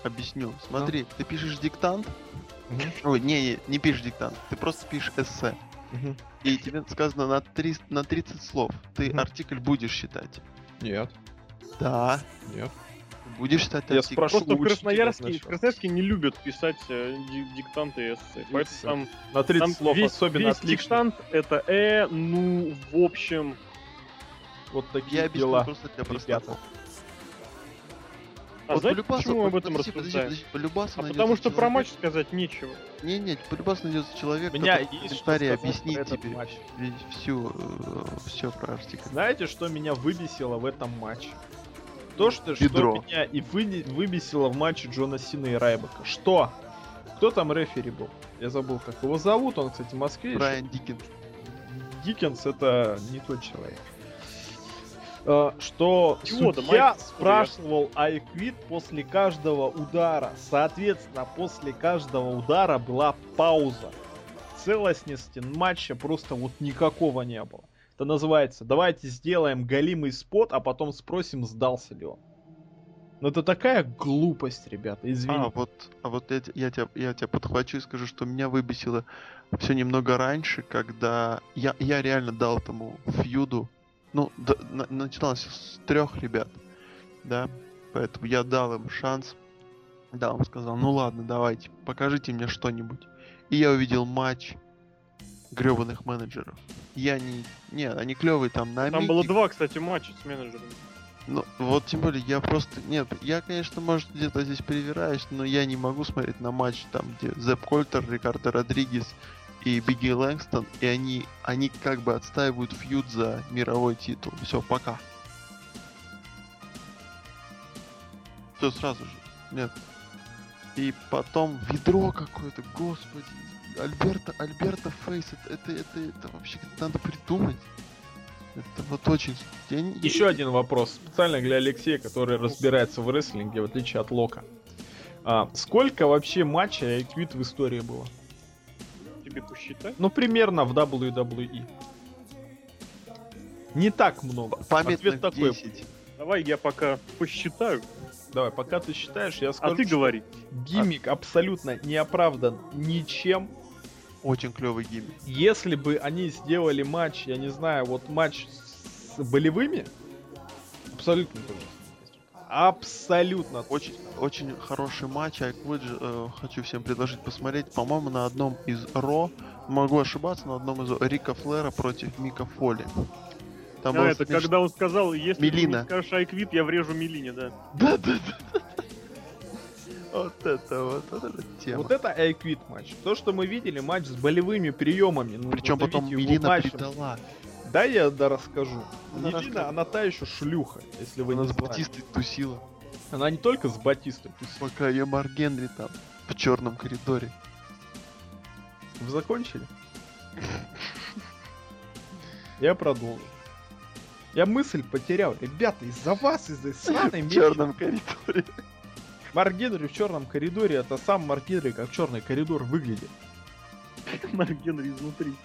объясню. Смотри, ты пишешь диктант, Мгм, ой, не, не, не пишешь диктант, ты просто пишешь эссе. мгм. И тебе сказано на, 300, на 30 слов. Ты Мгм. артикль будешь считать. Нет, Да, нет. будешь считать Я артикль. спрошу Просто в Красноярске, в. Красноярске не любят писать э, ди- диктанты и эссе. Поэтому там, На 30 там слов весь, особенно весь отлично. диктант это э, ну, в общем. Вот такие Я объясню дела. просто для ребята. А Вот знаете, почему мы об этом подожди, подожди, рассуждаем? подожди, полюбасу А потому что про человек- матч сказать нечего. Не, не, полюбас найдется человек, У меня который в комментарии объяснит про тебе матч. всю, все про артикль. Знаете, что меня выбесило в этом матче? То, что, что меня и вы- выбесило в матче Джона Сина и Райбека. Что? Кто там рефери был? Я забыл, как его зовут. Он, кстати, в Москве. Брайан Диккенс. Диккенс это не тот человек. Э, Что Йода, судья Майк, спрашивал айквит после каждого удара. Соответственно, после каждого удара была пауза. Целостности матча просто вот никакого не было. Это называется, давайте сделаем голимый спот, а потом спросим, сдался ли он. Ну это такая глупость, ребята, извините. А, вот, а вот я, я, тебя, я тебя подхвачу и скажу, что меня выбесило все немного раньше, когда я, я реально дал этому фьюду, ну, д- на- начиналось с трех ребят, да, поэтому я дал им шанс, дал им, сказал, ну ладно, давайте, покажите мне что-нибудь. И я увидел матч гребаных менеджеров. Я не... Не, они клевые там на Там мике, было два, кстати, матча с менеджером. ну, вот тем более, я просто... Нет, я, конечно, может, где-то здесь перевираюсь, но я не могу смотреть на матч, там, где Зеп Кольтер, Рикардо Родригес и Бигги Лэнгстон, и они, они как бы отстаивают фьюд за мировой титул. Все, пока. Все сразу же. Нет. И потом ведро какое-то, господи. Альберта, Альберта Фейс, это, это, это, это вообще надо придумать. Это вот очень... я не- Еще один вопрос, специально для Алексея, который разбирается в рестлинге, в отличие от Лока. А, сколько вообще матчей Айквит в истории было? Тебе посчитай. Ну, примерно в WWE. Не так много. Памятных Ответ такой. 10. Давай я пока посчитаю, Давай, пока ты считаешь, я а скажу, ты что говори. гиммик абсолютно не оправдан ничем. Очень клевый гиммик. Если бы они сделали матч, я не знаю, вот матч с болевыми, абсолютно то же самое. Абсолютно. Очень, очень хороший матч. Айквуд, э, хочу всем предложить посмотреть. По-моему, на одном из Ро могу ошибаться, на одном из Рика Флера против Мика Фоли. Там А, это смеш- когда он сказал, если ты Мелина. не скажешь Айквит, я врежу Мелине, да. Да, да, да. Вот это вот, вот эта тема. Вот это айквит матч. То, что мы видели, матч с болевыми приемами. Ну, Причем потом Мелина матчем. предала. Да, я да расскажу. Она расскажет. она та еще шлюха, если вы Она не с знали. Батистой тусила. Она не только с Батистой. тусила. Пока ее Марк Генри там в черном коридоре. Вы закончили? Я продолжу. Я мысль потерял. Ребята, из-за вас, из-за сраной В черном коридоре. Марк Генри в черном коридоре, это сам Марк Генри, как черный коридор выглядит. Марк Генри изнутри.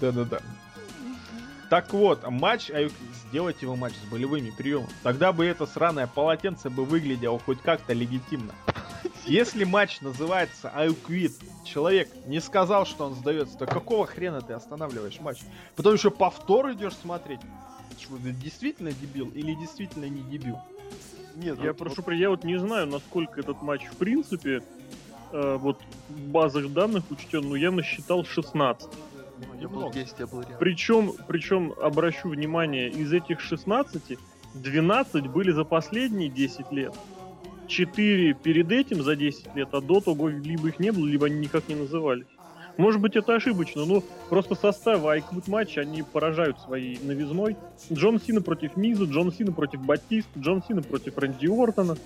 Да-да-да. Так вот, матч, а сделать его матч с болевыми приемами. Тогда бы это сраное полотенце бы выглядело хоть как-то легитимно. Если матч называется I quit, человек не сказал, что он сдается, то какого хрена ты останавливаешь матч? Потом еще повтор идешь смотреть. Что, ты действительно дебил или действительно не дебил? Нет, Я вот- прошу, при- я вот не знаю, насколько этот матч в принципе э, вот в базах данных учтен, но я насчитал 16. Вот Я был Немного. здесь, я был рядом. Причем, причем, обращу внимание, из этих 16, 12 были за последние 10 лет. 4 перед этим за 10 лет, а до того либо их не было, либо они никак не назывались. Может быть, это ошибочно, но просто составы Айквуд матча, они поражают своей новизной. Джон Сина против Миза, Джон Сина против Батист, Джон Сина против Рэнди Уортона.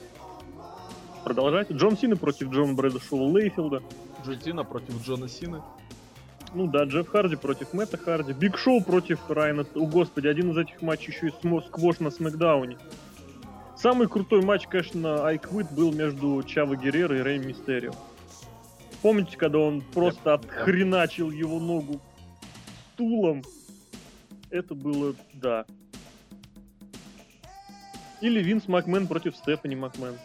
Продолжайте. Джон Сина против Джона Брэдшоу Лейфилда. Джон Сина против Джона Сины. Ну да, Джефф Харди против Мэтта Харди. Биг Шоу против Райана... О, господи, один из этих матчей еще и смо- сквош на Смакдауне. Самый крутой матч, конечно, I Quit был между Чаво Герреро и Рэй Мистерио. Помните, когда он просто отхреначил его ногу стулом? Это было, да. Или Винс Макмен против Стефани Макмен.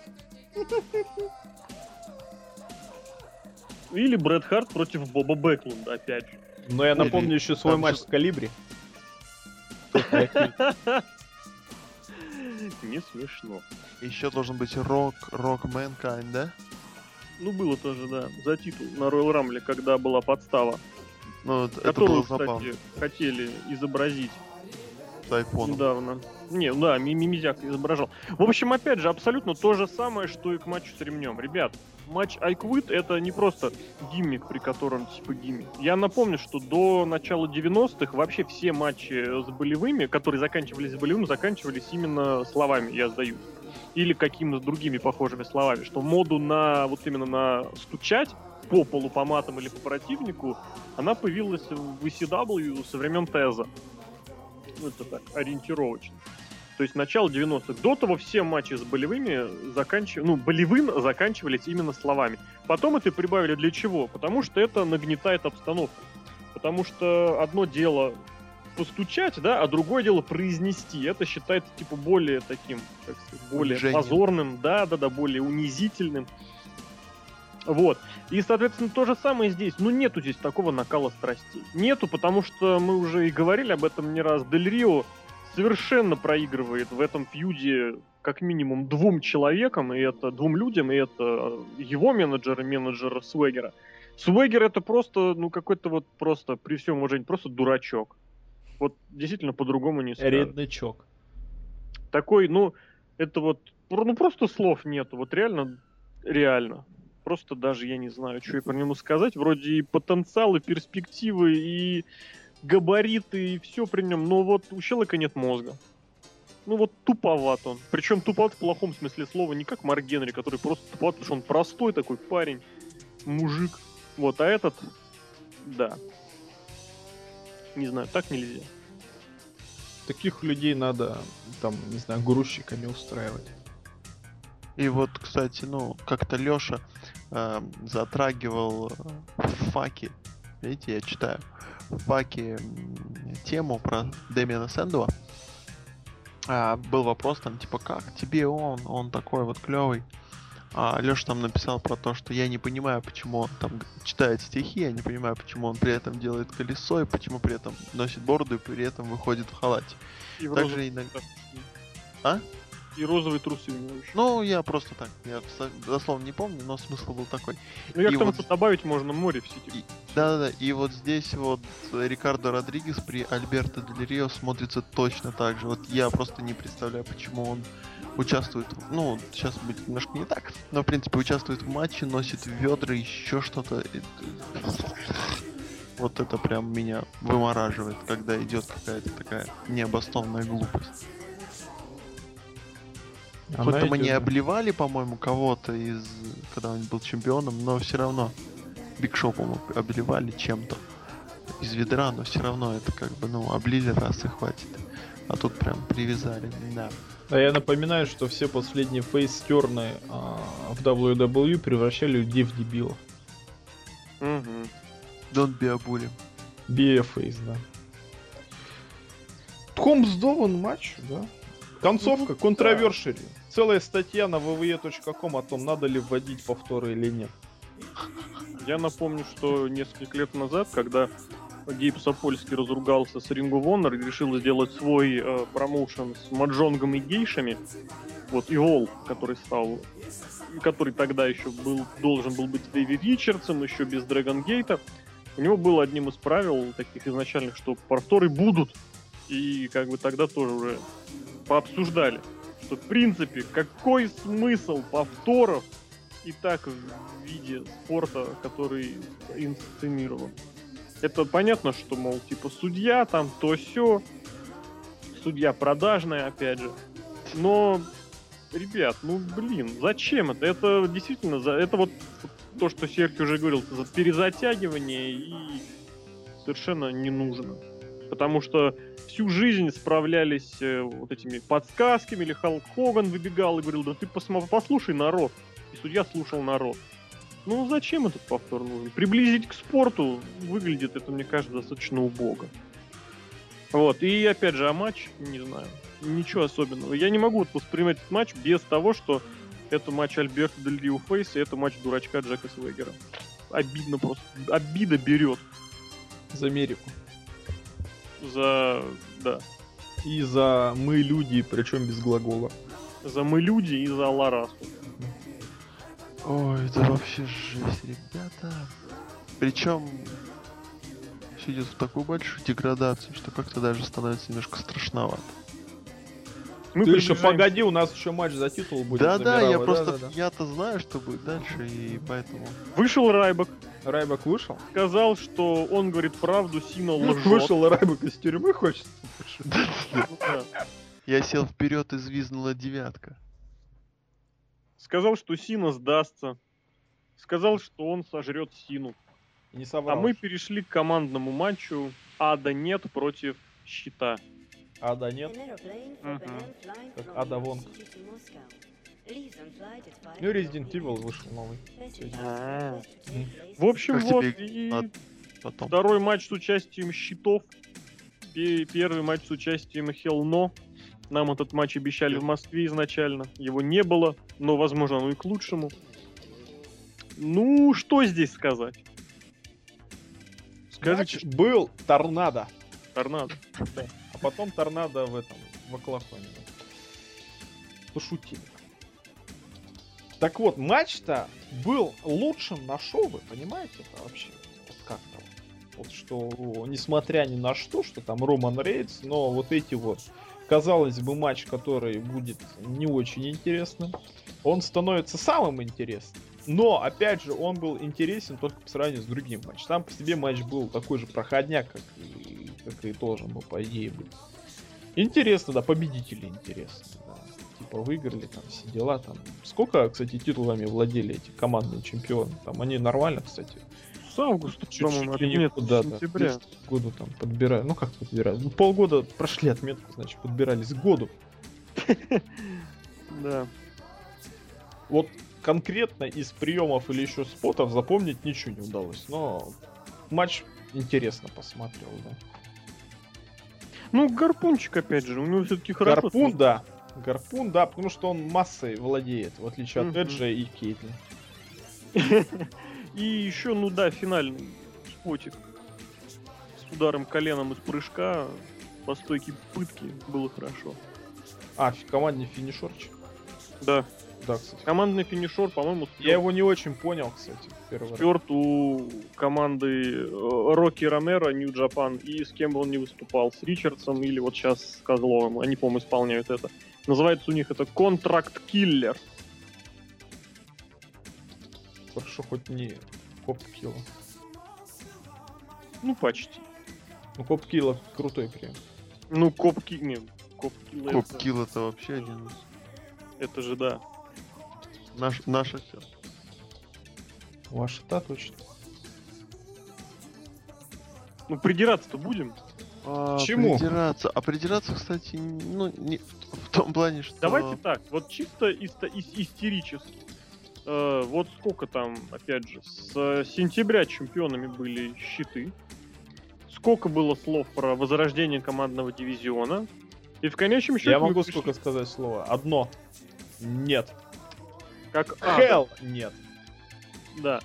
Или Брэд Харт против Боба Бэклунда, опять же. Но я Или напомню еще свой там матч же- с Калибри. Не смешно. Еще должен быть Рок, Рок Mankind, да? Ну, было тоже, да, за титул на Royal Rumble, когда была подстава, Ну, это которую, было забавно. кстати, хотели изобразить С айфоном. недавно. Не, да, Ми- Мимизяк изображал. В общем, опять же, абсолютно то же самое, что и к матчу с ремнем. Ребят, матч Quit это не просто гиммик, при котором типа гиммик. Я напомню, что до начала 90-х вообще все матчи с болевыми, которые заканчивались болевым, заканчивались именно словами «я сдаюсь». Или какими-то другими похожими словами, что моду на вот именно на стучать по полу, по матам или по противнику, она появилась в ECW со времен Теза. Ну, это так, ориентировочно. То есть начало 90-х. До того все матчи с болевыми заканчивались, ну, болевым заканчивались именно словами. Потом это прибавили для чего? Потому что это нагнетает обстановку. Потому что одно дело постучать, да, а другое дело произнести. Это считается, типа, более таким, как сказать, более Унижением. позорным, да, да, да, более унизительным. Вот. И, соответственно, то же самое здесь. Ну, нету здесь такого накала страстей. Нету, потому что мы уже и говорили об этом не раз. Дель Рио совершенно проигрывает в этом фьюде как минимум двум человекам, и это двум людям, и это его менеджер и менеджер Свегера. Свегер это просто, ну, какой-то вот просто, при всем уважении, просто дурачок. Вот действительно по-другому не скажешь Реднячок. такой, ну, это вот, ну, просто слов нету, вот реально, реально. Просто даже я не знаю, что я про него сказать. Вроде и потенциал, и перспективы, и габариты, и все при нем, но вот у человека нет мозга. Ну вот туповат он. Причем туповат в плохом смысле слова, не как Марк Генри, который просто туповат, потому что он простой такой парень, мужик. Вот, а этот, да. Не знаю, так нельзя. Таких людей надо, там, не знаю, грузчиками устраивать. И вот, кстати, ну, как-то Лёша э, затрагивал э, в факе, видите, я читаю, в факе м, тему про Дэмиана Сэндова. А, был вопрос там, типа, как тебе он, он такой вот клевый. А Леша там написал про то, что я не понимаю, почему он там читает стихи, я не понимаю, почему он при этом делает колесо, и почему при этом носит бороду, и при этом выходит в халате. И Также иногда-. А? И розовые трусы у него еще. Ну, я просто так, я дословно не помню, но смысл был такой. Ну, я и к тому, вот- что добавить можно море в Сити. И- Да-да-да, и вот здесь вот Рикардо Родригес при Альберто Дель Рио смотрится точно так же. Вот я просто не представляю, почему он участвует, ну, сейчас будет немножко не так, но, в принципе, участвует в матче, носит ведра, еще что-то. Вот это прям меня вымораживает, когда идет какая-то такая необоснованная глупость. Хоть там они обливали, по-моему, кого-то из... Когда он был чемпионом, но все равно Биг Шоу, по-моему, обливали чем-то из ведра, но все равно это как бы, ну, облили раз и хватит. А тут прям привязали, да. А я напоминаю, что все последние фейстерны а, в WWE превращали людей в дебилов. Мгм. Don't be a bully. BFAs, да. Тхомсдован матч, да. Концовка, контровершери. Целая статья на www.com о том, надо ли вводить повторы или нет. Я напомню, что несколько лет назад, когда Гейб Сапольский разругался с Ring of Honor и решил сделать свой э, промоушен с маджонгом и гейшами, вот Ивол, который стал, который тогда еще был, должен был быть Дэви Ричардсом, еще без Дрэгон Гейта, у него было одним из правил таких изначальных, что повторы будут. И как бы тогда тоже уже пообсуждали, что в принципе какой смысл повторов и так в виде спорта, который инсценирован. Это понятно, что, мол, типа судья, там то все, судья продажная, опять же. Но, ребят, ну блин, зачем это? Это действительно, это вот то, что Серхи уже говорил, это за перезатягивание и совершенно не нужно. Потому что всю жизнь справлялись э, вот этими подсказками, или Халк Хоган выбегал и говорил, да ты посма- послушай народ. И судья слушал народ. Ну зачем этот повтор нужен? Приблизить к спорту выглядит это, мне кажется, достаточно убого. Вот, и опять же, а матч, не знаю, ничего особенного. Я не могу воспринимать этот матч без того, что это матч Альберта Дель Рио Фейс, и это матч дурачка Джека Свегера. Обидно просто. Обида берет За Америку. За... Да. И за мы люди, причем без глагола. За мы люди и за Ларасу. Ой, это вообще жесть, ребята. Причем все идет в такую большую деградацию, что как-то даже становится немножко страшновато. Мы Ты еще погоди, у нас еще матч за титул будет. Да, да, я просто я-то знаю, что будет дальше, и поэтому. Вышел Райбок, Райбак вышел? сказал, что он говорит правду, Сина лжет. Вышел Райбак из тюрьмы, хочется. Ну. Я сел вперед и звизнула девятка. Сказал, что Сина сдастся. Сказал, что он сожрет Сину. Не А мы перешли к командному матчу Ада нет против Щита. А, да, нет. Мгм. Как Ада Вонг. Ну, Resident Evil вышел новый. В общем, Как вот и Потом. второй матч с участием Щитов. Пе- Первый матч с участием Хелно. Нам этот матч обещали в Москве изначально. Его не было, но, возможно, оно и к лучшему. Ну, что здесь сказать? Скажите, Матч был торнадо. торнадо. А потом торнадо в этом, в Оклахоме. Пошутили. Так вот, матч-то был лучшим на шоу, вы понимаете это вообще? Вот как-то. Вот что, несмотря ни на что, что там Роман Рейдс, но вот эти вот, казалось бы, матч, который будет не очень интересным, он становится самым интересным. Но, опять же, он был интересен только по сравнению с другим матчем. Там по себе матч был такой же проходняк, как и, как и должен был, по идее, быть. Интересно, да, победители интересны, да. Типа выиграли там все дела там. Сколько, кстати, титулами владели эти командные чемпионы? Там они нормально, кстати. С августа, Чуть-чуть по-моему, ли не куда-то. сентября. Году там подбирают. Ну как подбирают? Ну, полгода прошли отметку, значит, подбирались к году. Да. Вот конкретно из приемов или еще спотов запомнить ничего не удалось. Но матч интересно посмотрел, да. Ну, гарпунчик, опять же, у него все-таки хорошо. Гарпун, да. Гарпун, да, потому что он массой владеет, в отличие от. Эджа и Кейтли. И еще, ну да, финальный спотик с ударом коленом из прыжка по стойке пытки было хорошо. А, командный финишерчик. Да. Да, кстати. Командный финишер, по-моему, Я его не очень понял, кстати, первый сперт у команды э, Рокки Ромеро, Нью Джапан, и с кем бы он не выступал, с Ричардсом или вот сейчас с Козловым, они, по-моему, исполняют это. Называется у них это Контракт Киллер. Хорошо, хоть не Коп Килла. Ну, почти. Ну, Коп Килла крутой прям. Ну, Коп Ки... Не, Коп Киллер, Коп это- Килл это вообще один из... это же да. Наш, наша всё. Ваша, да, точно. Ну, придираться-то будем. А, Чему? Придираться. А придираться, кстати, ну, не в, том плане, что... Давайте так, вот чисто исто- ис- истерически. Э, вот сколько там, опять же, с сентября чемпионами были щиты. Сколько было слов про возрождение командного дивизиона. И в конечном счете Я могу пришли сколько сказать слово. Одно. Нет. Как а, Hell нет. да.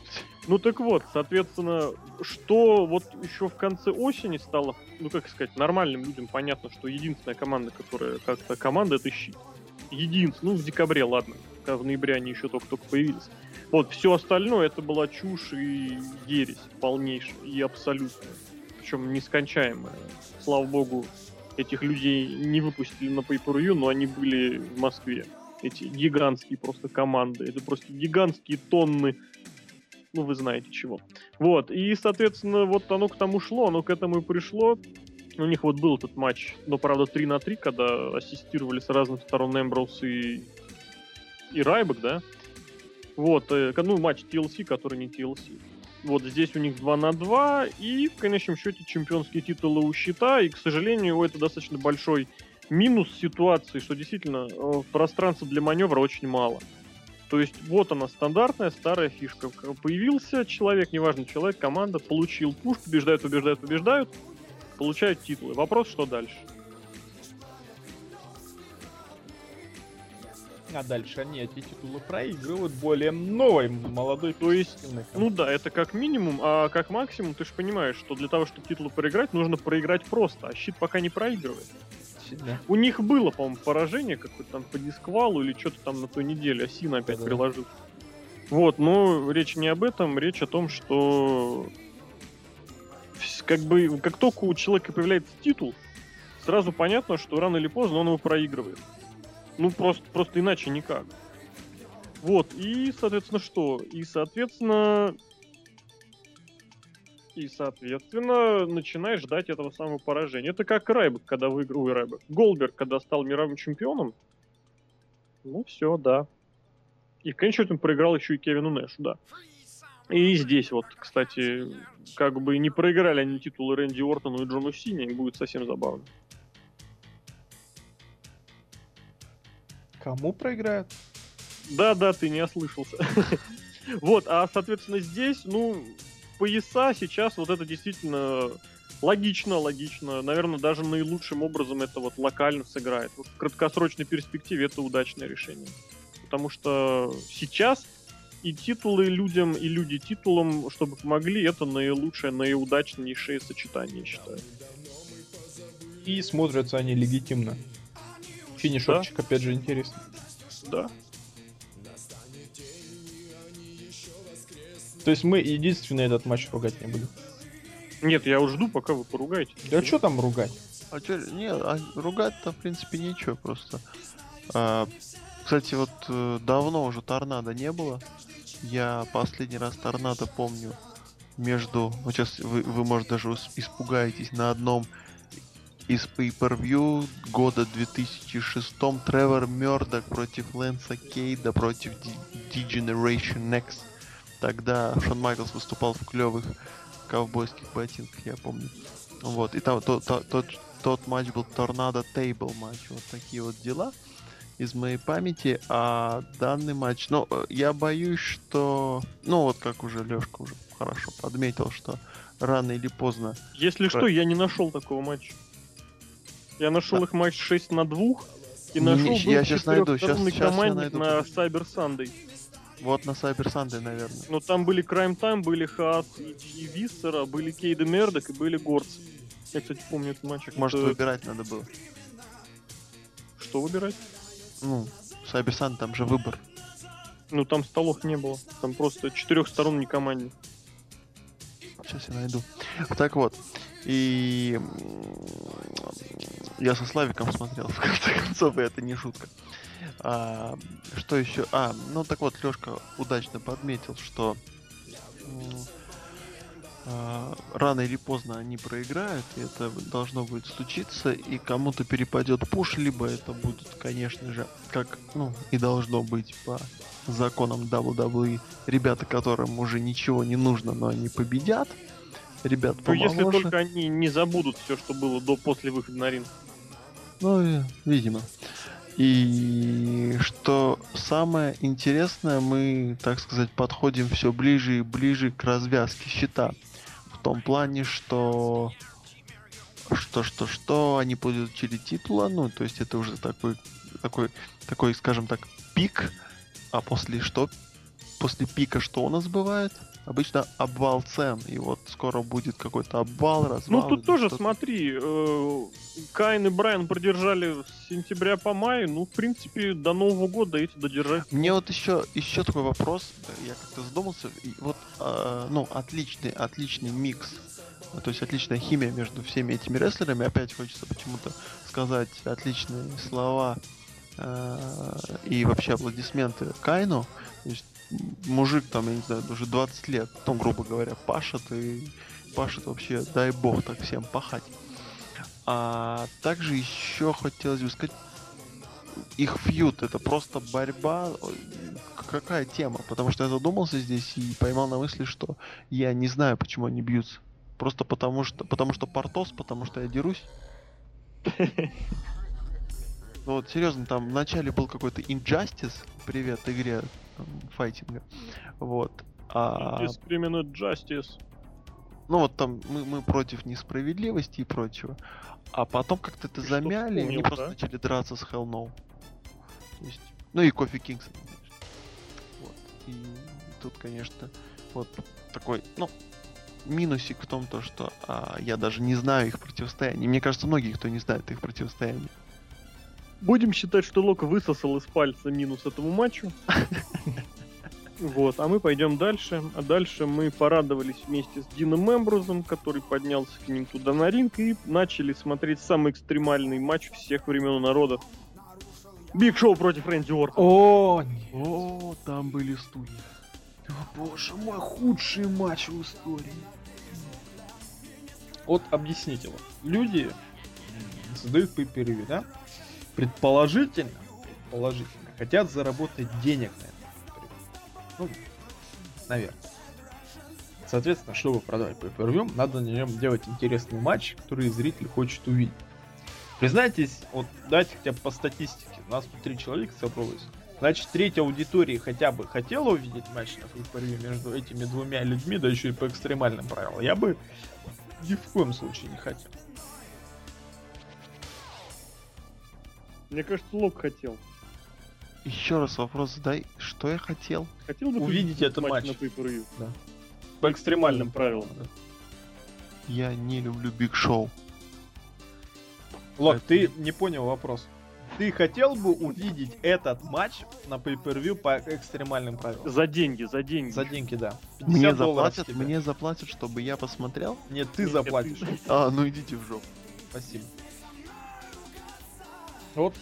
Ну так вот, соответственно, что вот еще в конце осени стало, ну как сказать, нормальным людям понятно, что единственная команда, которая как-то команда, это щит. Единственная, ну в декабре, ладно, когда в ноябре они еще только-только появились. Вот, все остальное это была чушь и ересь полнейшая и абсолютная. Причем нескончаемая. Слава богу, этих людей не выпустили на pay но они были в Москве. Эти гигантские просто команды. Это просто гигантские тонны ну, вы знаете чего. Вот, и, соответственно, вот оно к тому шло, оно к этому и пришло. У них вот был этот матч, но, правда, 3 на 3, когда ассистировали с разных сторон Эмброуз и, и Райбек, да? Вот, э, ну, матч TLC, который не TLC. Вот здесь у них 2 на 2, и в конечном счете чемпионские титулы у Щита, и, к сожалению, это достаточно большой минус ситуации, что действительно э, пространства для маневра очень мало. То есть вот она стандартная старая фишка. Появился человек, неважно человек, команда, получил пуш, побеждают, побеждают, побеждают, получают титулы. Вопрос, что дальше? А дальше они эти титулы проигрывают более новой, молодой, То есть, Ну да, это как минимум, а как максимум ты же понимаешь, что для того, чтобы титулы проиграть, нужно проиграть просто, а щит пока не проигрывает. Команде. У них было, по-моему, поражение какое-то там по дисквалу или что-то там на той неделе, Асина опять Да-да. приложил. Вот, но речь не об этом, речь о том, что как бы, как только у человека появляется титул, сразу понятно, что рано или поздно он его проигрывает. Ну, просто, просто иначе никак. Вот, и, соответственно, что? И, соответственно... И, соответственно, начинаешь ждать этого самого поражения. Это как Райбек, когда выиграл Райбек. Голберг, когда стал мировым чемпионом. Ну, все, да. И в конечном счете он проиграл еще и Кевину Нэшу, да. И здесь вот, кстати, как бы не проиграли они титулы Рэнди Ортону и Джону Сине, им будет совсем забавно. Кому проиграют? Да, да, ты не ослышался. Вот, а, соответственно, здесь, ну, пояса сейчас вот это действительно логично, логично. Наверное, даже наилучшим образом это вот локально сыграет. Вот в краткосрочной перспективе это удачное решение. Потому что сейчас и титулы людям, и люди титулам, чтобы помогли, это наилучшее, наиудачнейшее сочетание, я считаю. И смотрятся они легитимно. Финишерчик, опять же, интересно. Да. То есть мы единственный этот матч ругать не будем. Нет, я уже жду, пока вы поругаете. Да что там ругать? А чё, не, а ругать-то, в принципе, нечего просто. А, кстати, вот э, давно уже торнадо не было. Я последний раз торнадо помню между... Вот сейчас вы, вы может, даже испугаетесь на одном из pay-per-view года 2006 Тревор Мёрдок против Лэнса Кейда против D- D-Generation Next. Тогда Шон Майклс выступал в клевых ковбойских ботинках, я помню. Вот, и там то- то- тот, тот матч был Торнадо Тейбл матч. Вот такие вот дела из моей памяти. А данный матч, ну, э, я боюсь, что... Ну, вот как уже Лешка уже хорошо подметил, что рано или поздно... Если что, я не нашел такого матча. Я нашел Да. их матч 6 на 2 и нашел не, я щас найду, четырехсторонний щас я найду. на Cyber Sunday. Вот на Cyber Sunday, наверное. Но там были Crime Time, были Хаас и, и Виссера, были Кейда Мердок и были Горцы. Я, кстати, помню этот матч. Может, Это- выбирать надо было. что выбирать? Ну, Сайберсан, там же выбор. Ну, там столов не было. Там просто четырехсторонний команде. Сейчас я найду. Так вот. И я со Славиком смотрел, в конце концов, и это не шутка. А, что еще? А, ну так вот, Лешка удачно подметил, что а, рано или поздно они проиграют, и это должно будет случиться, и кому-то перепадет пуш, либо это будут, конечно же, как, ну, и должно быть по законам WWE, ребята, которым уже ничего не нужно, но они победят. Ребят Ну, если помоложе. только они не забудут все, что было до после выхода на ринг. Ну, видимо. И что самое интересное, мы, так сказать, подходим все ближе и ближе к развязке счета. В том плане, что что, что, что они через титула, ну, то есть это уже такой, такой, такой, скажем так, пик, а после что? После пика что у нас бывает? Обычно обвал цен, и вот скоро будет какой-то обвал, развал. Ну, тут тоже, что-то. смотри, э, Кайн и Брайан продержали с сентября по май. Ну, в принципе, до Нового года эти додержать. Мне вот еще еще такой вопрос, я как-то задумался, и вот, э, ну, отличный, отличный микс, то есть отличная химия между всеми этими рестлерами, опять хочется почему-то сказать отличные слова э, и вообще аплодисменты Кайну, то мужик там, я не знаю, уже 20 лет, ну, грубо говоря, пашет и пашет вообще, дай бог так всем пахать. А также еще хотелось бы сказать, их фьют это просто борьба. К- Какая тема? Потому что я задумался здесь и поймал на мысли, что я не знаю, почему они бьются. Просто потому что, потому что Портос, потому что я дерусь. Ну вот, серьезно, там вначале был какой-то Injustice, привет игре файтинга. Вот. А, Discriminate Justice. ну вот там мы, мы против несправедливости и прочего. А потом как-то это Ты замяли, и они вспомнил, просто да? начали драться с Hell No. То есть, ну и Кофи Кингсон, конечно. Вот. И тут, конечно, вот такой, ну, минусик в том, то, что а, я даже не знаю их противостояние. Мне кажется, многие, кто не знает их противостояние. Будем считать, что Лок высосал из пальца минус этому матчу. Вот, а мы пойдем дальше. А дальше мы порадовались вместе с Дином Эмбрузом, который поднялся к ним туда на ринг, и начали смотреть самый экстремальный матч всех времен и народов. Биг Шоу против Рэнди Ортона. О, нет. О, там были студии. О, боже мой, худший матч в истории. Вот объясните, вот люди создают view, да? Предположительно, предположительно, хотят заработать денег на этом. Ну, наверное. Соответственно, чтобы продавать per view надо на нем делать интересный матч, который зритель хочет увидеть. Признайтесь, вот давайте хотя бы по статистике. У нас тут три человека собралось. Значит, треть аудитории хотя бы хотела увидеть матч на pay между этими двумя людьми, да еще и по экстремальным правилам. Я бы ни в коем случае не хотел. Мне кажется, Лок хотел. Еще раз вопрос задай, что я хотел? Хотел бы Увидеть этот матч. на pay-per-view? По экстремальным правилам. да. Я не люблю Биг Шоу. Лок, ты не понял вопрос. Ты хотел бы увидеть этот матч на pay-per-view по экстремальным правилам? За деньги, за деньги. За деньги, да. 50 Мне заплатят, тебе. мне заплатят, чтобы я посмотрел? Нет, ты Нет, заплатишь. ты- А, ну идите в жопу. Спасибо. Вот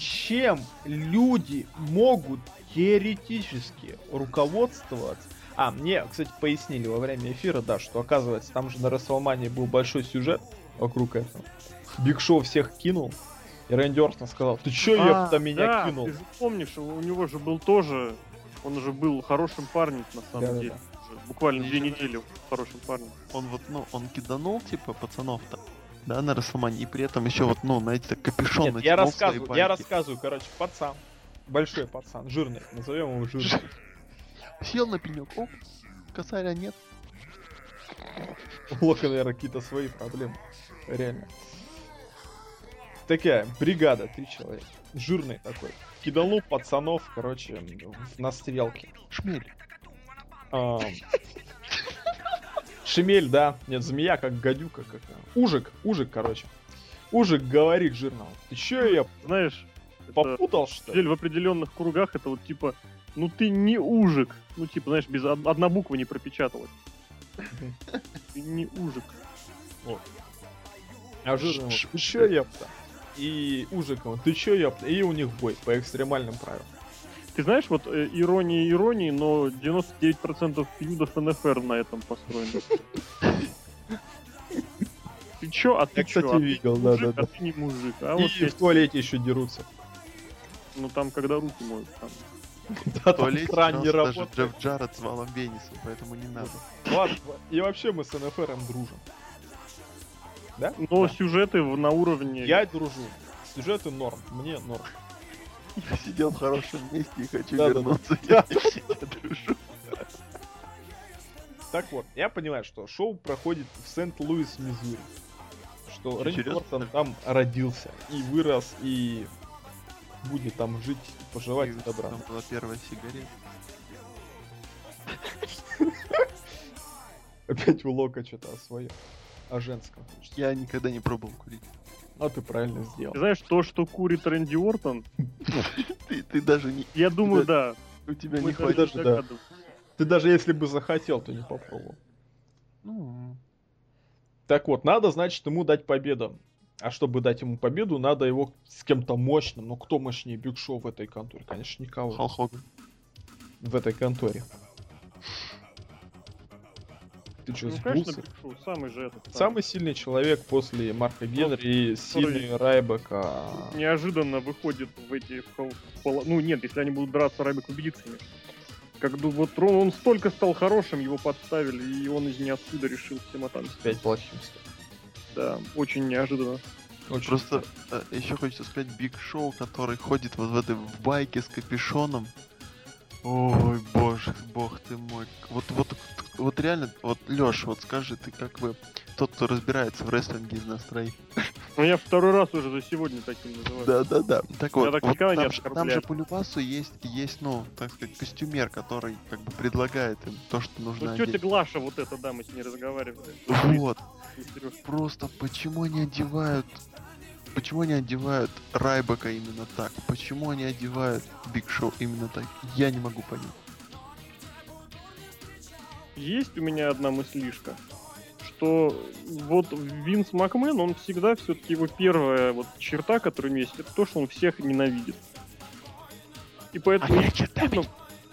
чем люди могут теоретически руководствоваться? А, мне, кстати, пояснили во время эфира, да, что оказывается там же на Расселмане был большой сюжет вокруг этого. Биг Шоу всех кинул, и Рэнди Ортон сказал, ты чё, А, ёпта, меня да, кинул? Ты же помнишь, у него же был тоже, он же был хорошим парнем на самом Да-да-да. деле. Уже Буквально две недели хорошим парнем. Он вот, ну, он киданул, типа, пацанов-то, да, на Расселмане, и при этом еще вот, ну, знаете, капюшон Нет, я рассказываю, я рассказываю, короче, пацан, большой пацан, жирный, назовем его жирный. Сел на пенек, оп, косаря нет. У Лока, наверное, какие-то свои проблемы. Реально. Такая бригада, три человека. Жирный такой. Киданул пацанов, короче, на стрелке. Шмель. Шемель, да. Нет, змея, как гадюка. Как... Ужик, ужик, короче. Ужик говорит жирно. Ты чё, я Знаешь, это, попутал, что ли? В определенных кругах это вот типа, ну ты не ужик. Ну типа, знаешь, без од- одна буква не пропечаталась. Ты не ужик. А жирно, ты чё, ёпта? И Ужик, ему, ты чё, ёпта? И у них бой по экстремальным правилам. Ты знаешь, вот э, ирония иронии, но 99% фьюдов НФР на этом построены. Ты чё, а ты Я, кстати, чё? А ты видел, мужик, да-да-да. а ты не мужик. А И вот в есть, туалете еще дерутся. ну там, когда руки моют. Там. Да, В там туалете кран не дрался даже работает. Джефф Джаред с Валом Венисом, поэтому не надо. Ладно, и вообще мы с НФРом дружим. Да? Но Да. сюжеты в- на уровне... Я дружу. Сюжеты норм, мне норм. Я сидел в хорошем месте и хочу Да-да-да. вернуться. Да. Я дружу. Так вот, я понимаю, что шоу проходит в Сент-Луис, Миссури. Что Рэнди Серьезно? Ортон там родился и вырос, и будет там жить, И добра. Там была первая сигарета. Опять у Лока что-то о своем. О женском. Я никогда не пробовал курить. А ты правильно сделал. Знаешь, то, что курит Рэнди Уортон, Ты, даже не... я думаю, да. У тебя не хватит. Ты даже если бы захотел, то не попробовал. Ну, Так вот, надо, значит, ему дать победу. А чтобы дать ему победу, надо его с кем-то мощным. Ну, кто мощнее Биг Шоу в этой конторе? Конечно, никого. Халк. В этой конторе. Ты что, Ну, конечно, сбился? Биг Шоу, самый же этот. Самый сильный человек после Марка Генри и сильный Райбека. неожиданно выходит в эти... в в Ну нет, если они будут драться, Райбек победит, конечно. Как бы вот он, он столько стал хорошим, его подставили, и он из ниоткуда решил всем отомстить. Опять плохим стал. Да, очень неожиданно. Очень Просто еще хочется сказать Биг Шоу, который ходит вот в этой в байке с капюшоном. Ой, боже, бог ты мой. Вот, вот, вот реально, вот, Лёш, вот скажи, ты как бы тот, кто разбирается в рестлинге из нас троих. Ну я второй раз уже за сегодня таким называю. Да, да, да. Так вот, так вот там, же, там же по Любасу есть, есть, ну, так сказать, костюмер, который как бы предлагает им то, что нужно Ну тетя одеть. Глаша вот эта, да, мы с ней разговаривали. Вот. Просто почему они одевают... Почему они одевают Райбака именно так? Почему они одевают Биг Шоу именно так? Я не могу понять. Есть у меня одна мыслишка, что вот Винс Макмен, он всегда все-таки его первая вот черта, которая у него есть, это то, что он всех ненавидит. И поэтому можно,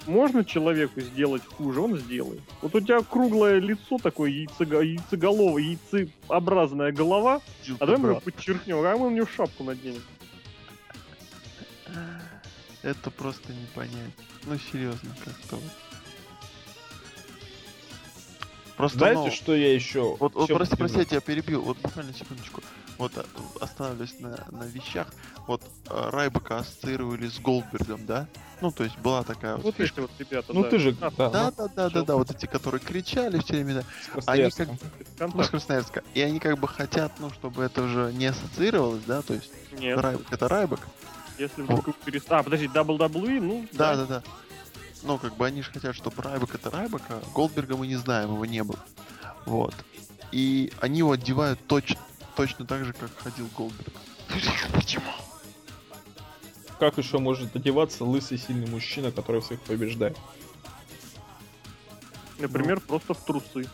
можно человеку сделать хуже, он сделает. Вот у тебя круглое лицо такое, яйцего, яйцеголовое, яйцеобразная голова, а давай мы его подчеркнем, а мы на него шапку наденем. Это просто не понять. Ну, серьезно, как-то вот. Просто, Знаете, ну, что я еще... Вот, вот чем прости, прости, я перебил. Вот буквально секундочку. Вот а, останавливаясь на, на вещах. Вот а, Райбака ассоциировали с Голдбергом, да? Ну, то есть была такая вот Вот фишка. эти вот ребята, Ну да. ты же... Да, Да, да, да, да, да, вот эти, которые кричали все время, да. Они как ну, с. Красноярска. И они как бы хотят, ну, чтобы это уже не ассоциировалось, да, то есть Нет, Райбак это Райбак. если вдруг перест... А, подожди, WWE, ну, Да, да, да. Ну, как бы они же хотят, чтобы Райбак это Райбак, а Голдберга мы не знаем, его не было. Вот. И они его одевают точно, точно так же, как ходил Голдберг. Почему? Как еще может одеваться лысый сильный мужчина, который всех побеждает? Например, просто в трусы.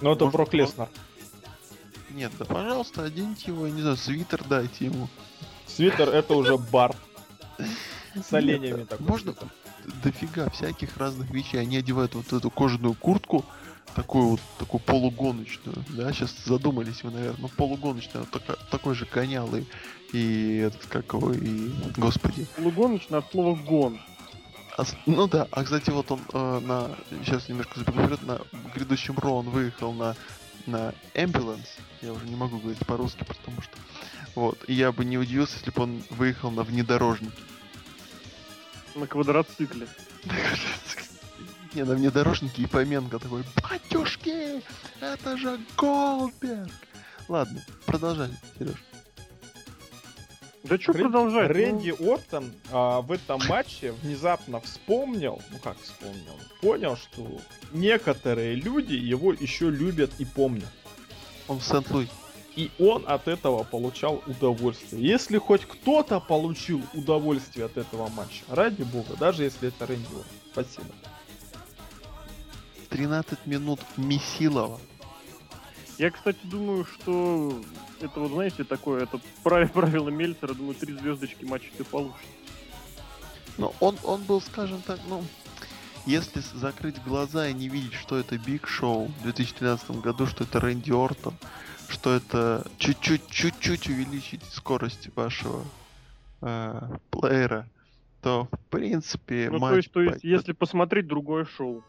Ну это Может, Брок Леснар. Нет, да пожалуйста, оденьте его, я не знаю, свитер дайте ему. Свитер это уже бар. С оленями такой. Можно дофига всяких разных вещей. Они одевают вот эту кожаную куртку, такую вот, такую полугоночную, да, сейчас задумались вы, наверное, ну полугоночная, такая- такой же конялый, и этот, как его, и, господи, Полугоночный от слова гон. А ну да, а кстати, вот он э, на, сейчас немножко забегу вперед, на грядущем Ро он выехал на, на Ambulance, я уже не могу говорить по-русски, потому что, вот, и я бы не удивился, если бы он выехал на внедорожнике. На квадроцикле. Не, на внедорожнике и Поменко такой, батюшки, это же Голдберг. Ладно, продолжай, Сереж. Да что Рэн- продолжать? Ну, Рэнди Ортон а, в этом матче внезапно вспомнил, ну как вспомнил, понял, что некоторые люди его еще любят и помнят. Он в Сент-Луис. И он от этого получал удовольствие. Если хоть кто-то получил удовольствие от этого матча, ради бога, даже если это Рэнди Ортон. Спасибо. 13 минут Месилова. Я, кстати, думаю, что это вот, знаете, такое, это правило, Мельцера, думаю, три звездочки матча ты получишь. Но он, он был, скажем так, ну, если закрыть глаза и не видеть, что это Биг Шоу в 2013 году, что это Рэнди Ортон, что это чуть-чуть, чуть-чуть увеличить скорость вашего э, плеера, то, в принципе, Ну, матч то есть, то есть, если посмотреть другое шоу.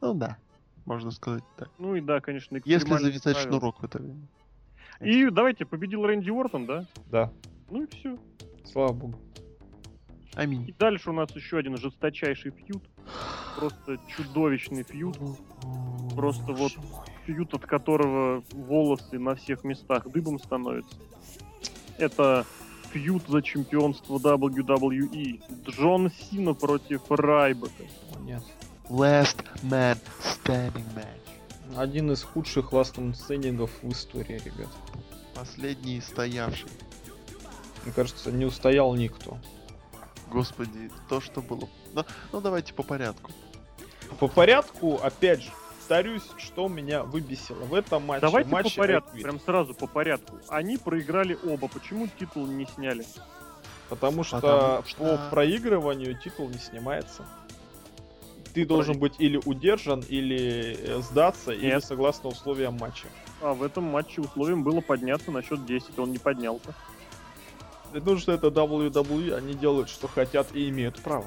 Ну да, можно сказать так. Ну и да, конечно, Если завязать правила. шнурок в это время. И давайте, победил Рэнди Уортон, да? Да, Ну и все. слава богу. И Аминь. дальше у нас еще один жесточайший фьюд. Просто чудовищный фьюд. Просто вот фьюд, от которого волосы на всех местах дыбом становятся. Это фьюд за чемпионство WWE. Джон Сина против Райбека. О, Нет. Last man standing match. Один из худших ластом стендингов в истории, ребят. Последний стоявший. Мне кажется, не устоял никто. Господи, то, что было. Ну, ну давайте по порядку. По порядку, опять же, повторюсь, что меня выбесило в этом матче. Давайте матче по порядку, прям сразу по порядку. Они проиграли оба. Почему титул не сняли? Потому что, Потому что- по проигрыванию титул не снимается. Ты Ну, должен быть или удержан, или э, сдаться, или Нет. согласно условиям матча. А в этом матче условием было подняться на счет 10, он не поднялся. Потому что это WWE, они делают, что хотят и имеют право.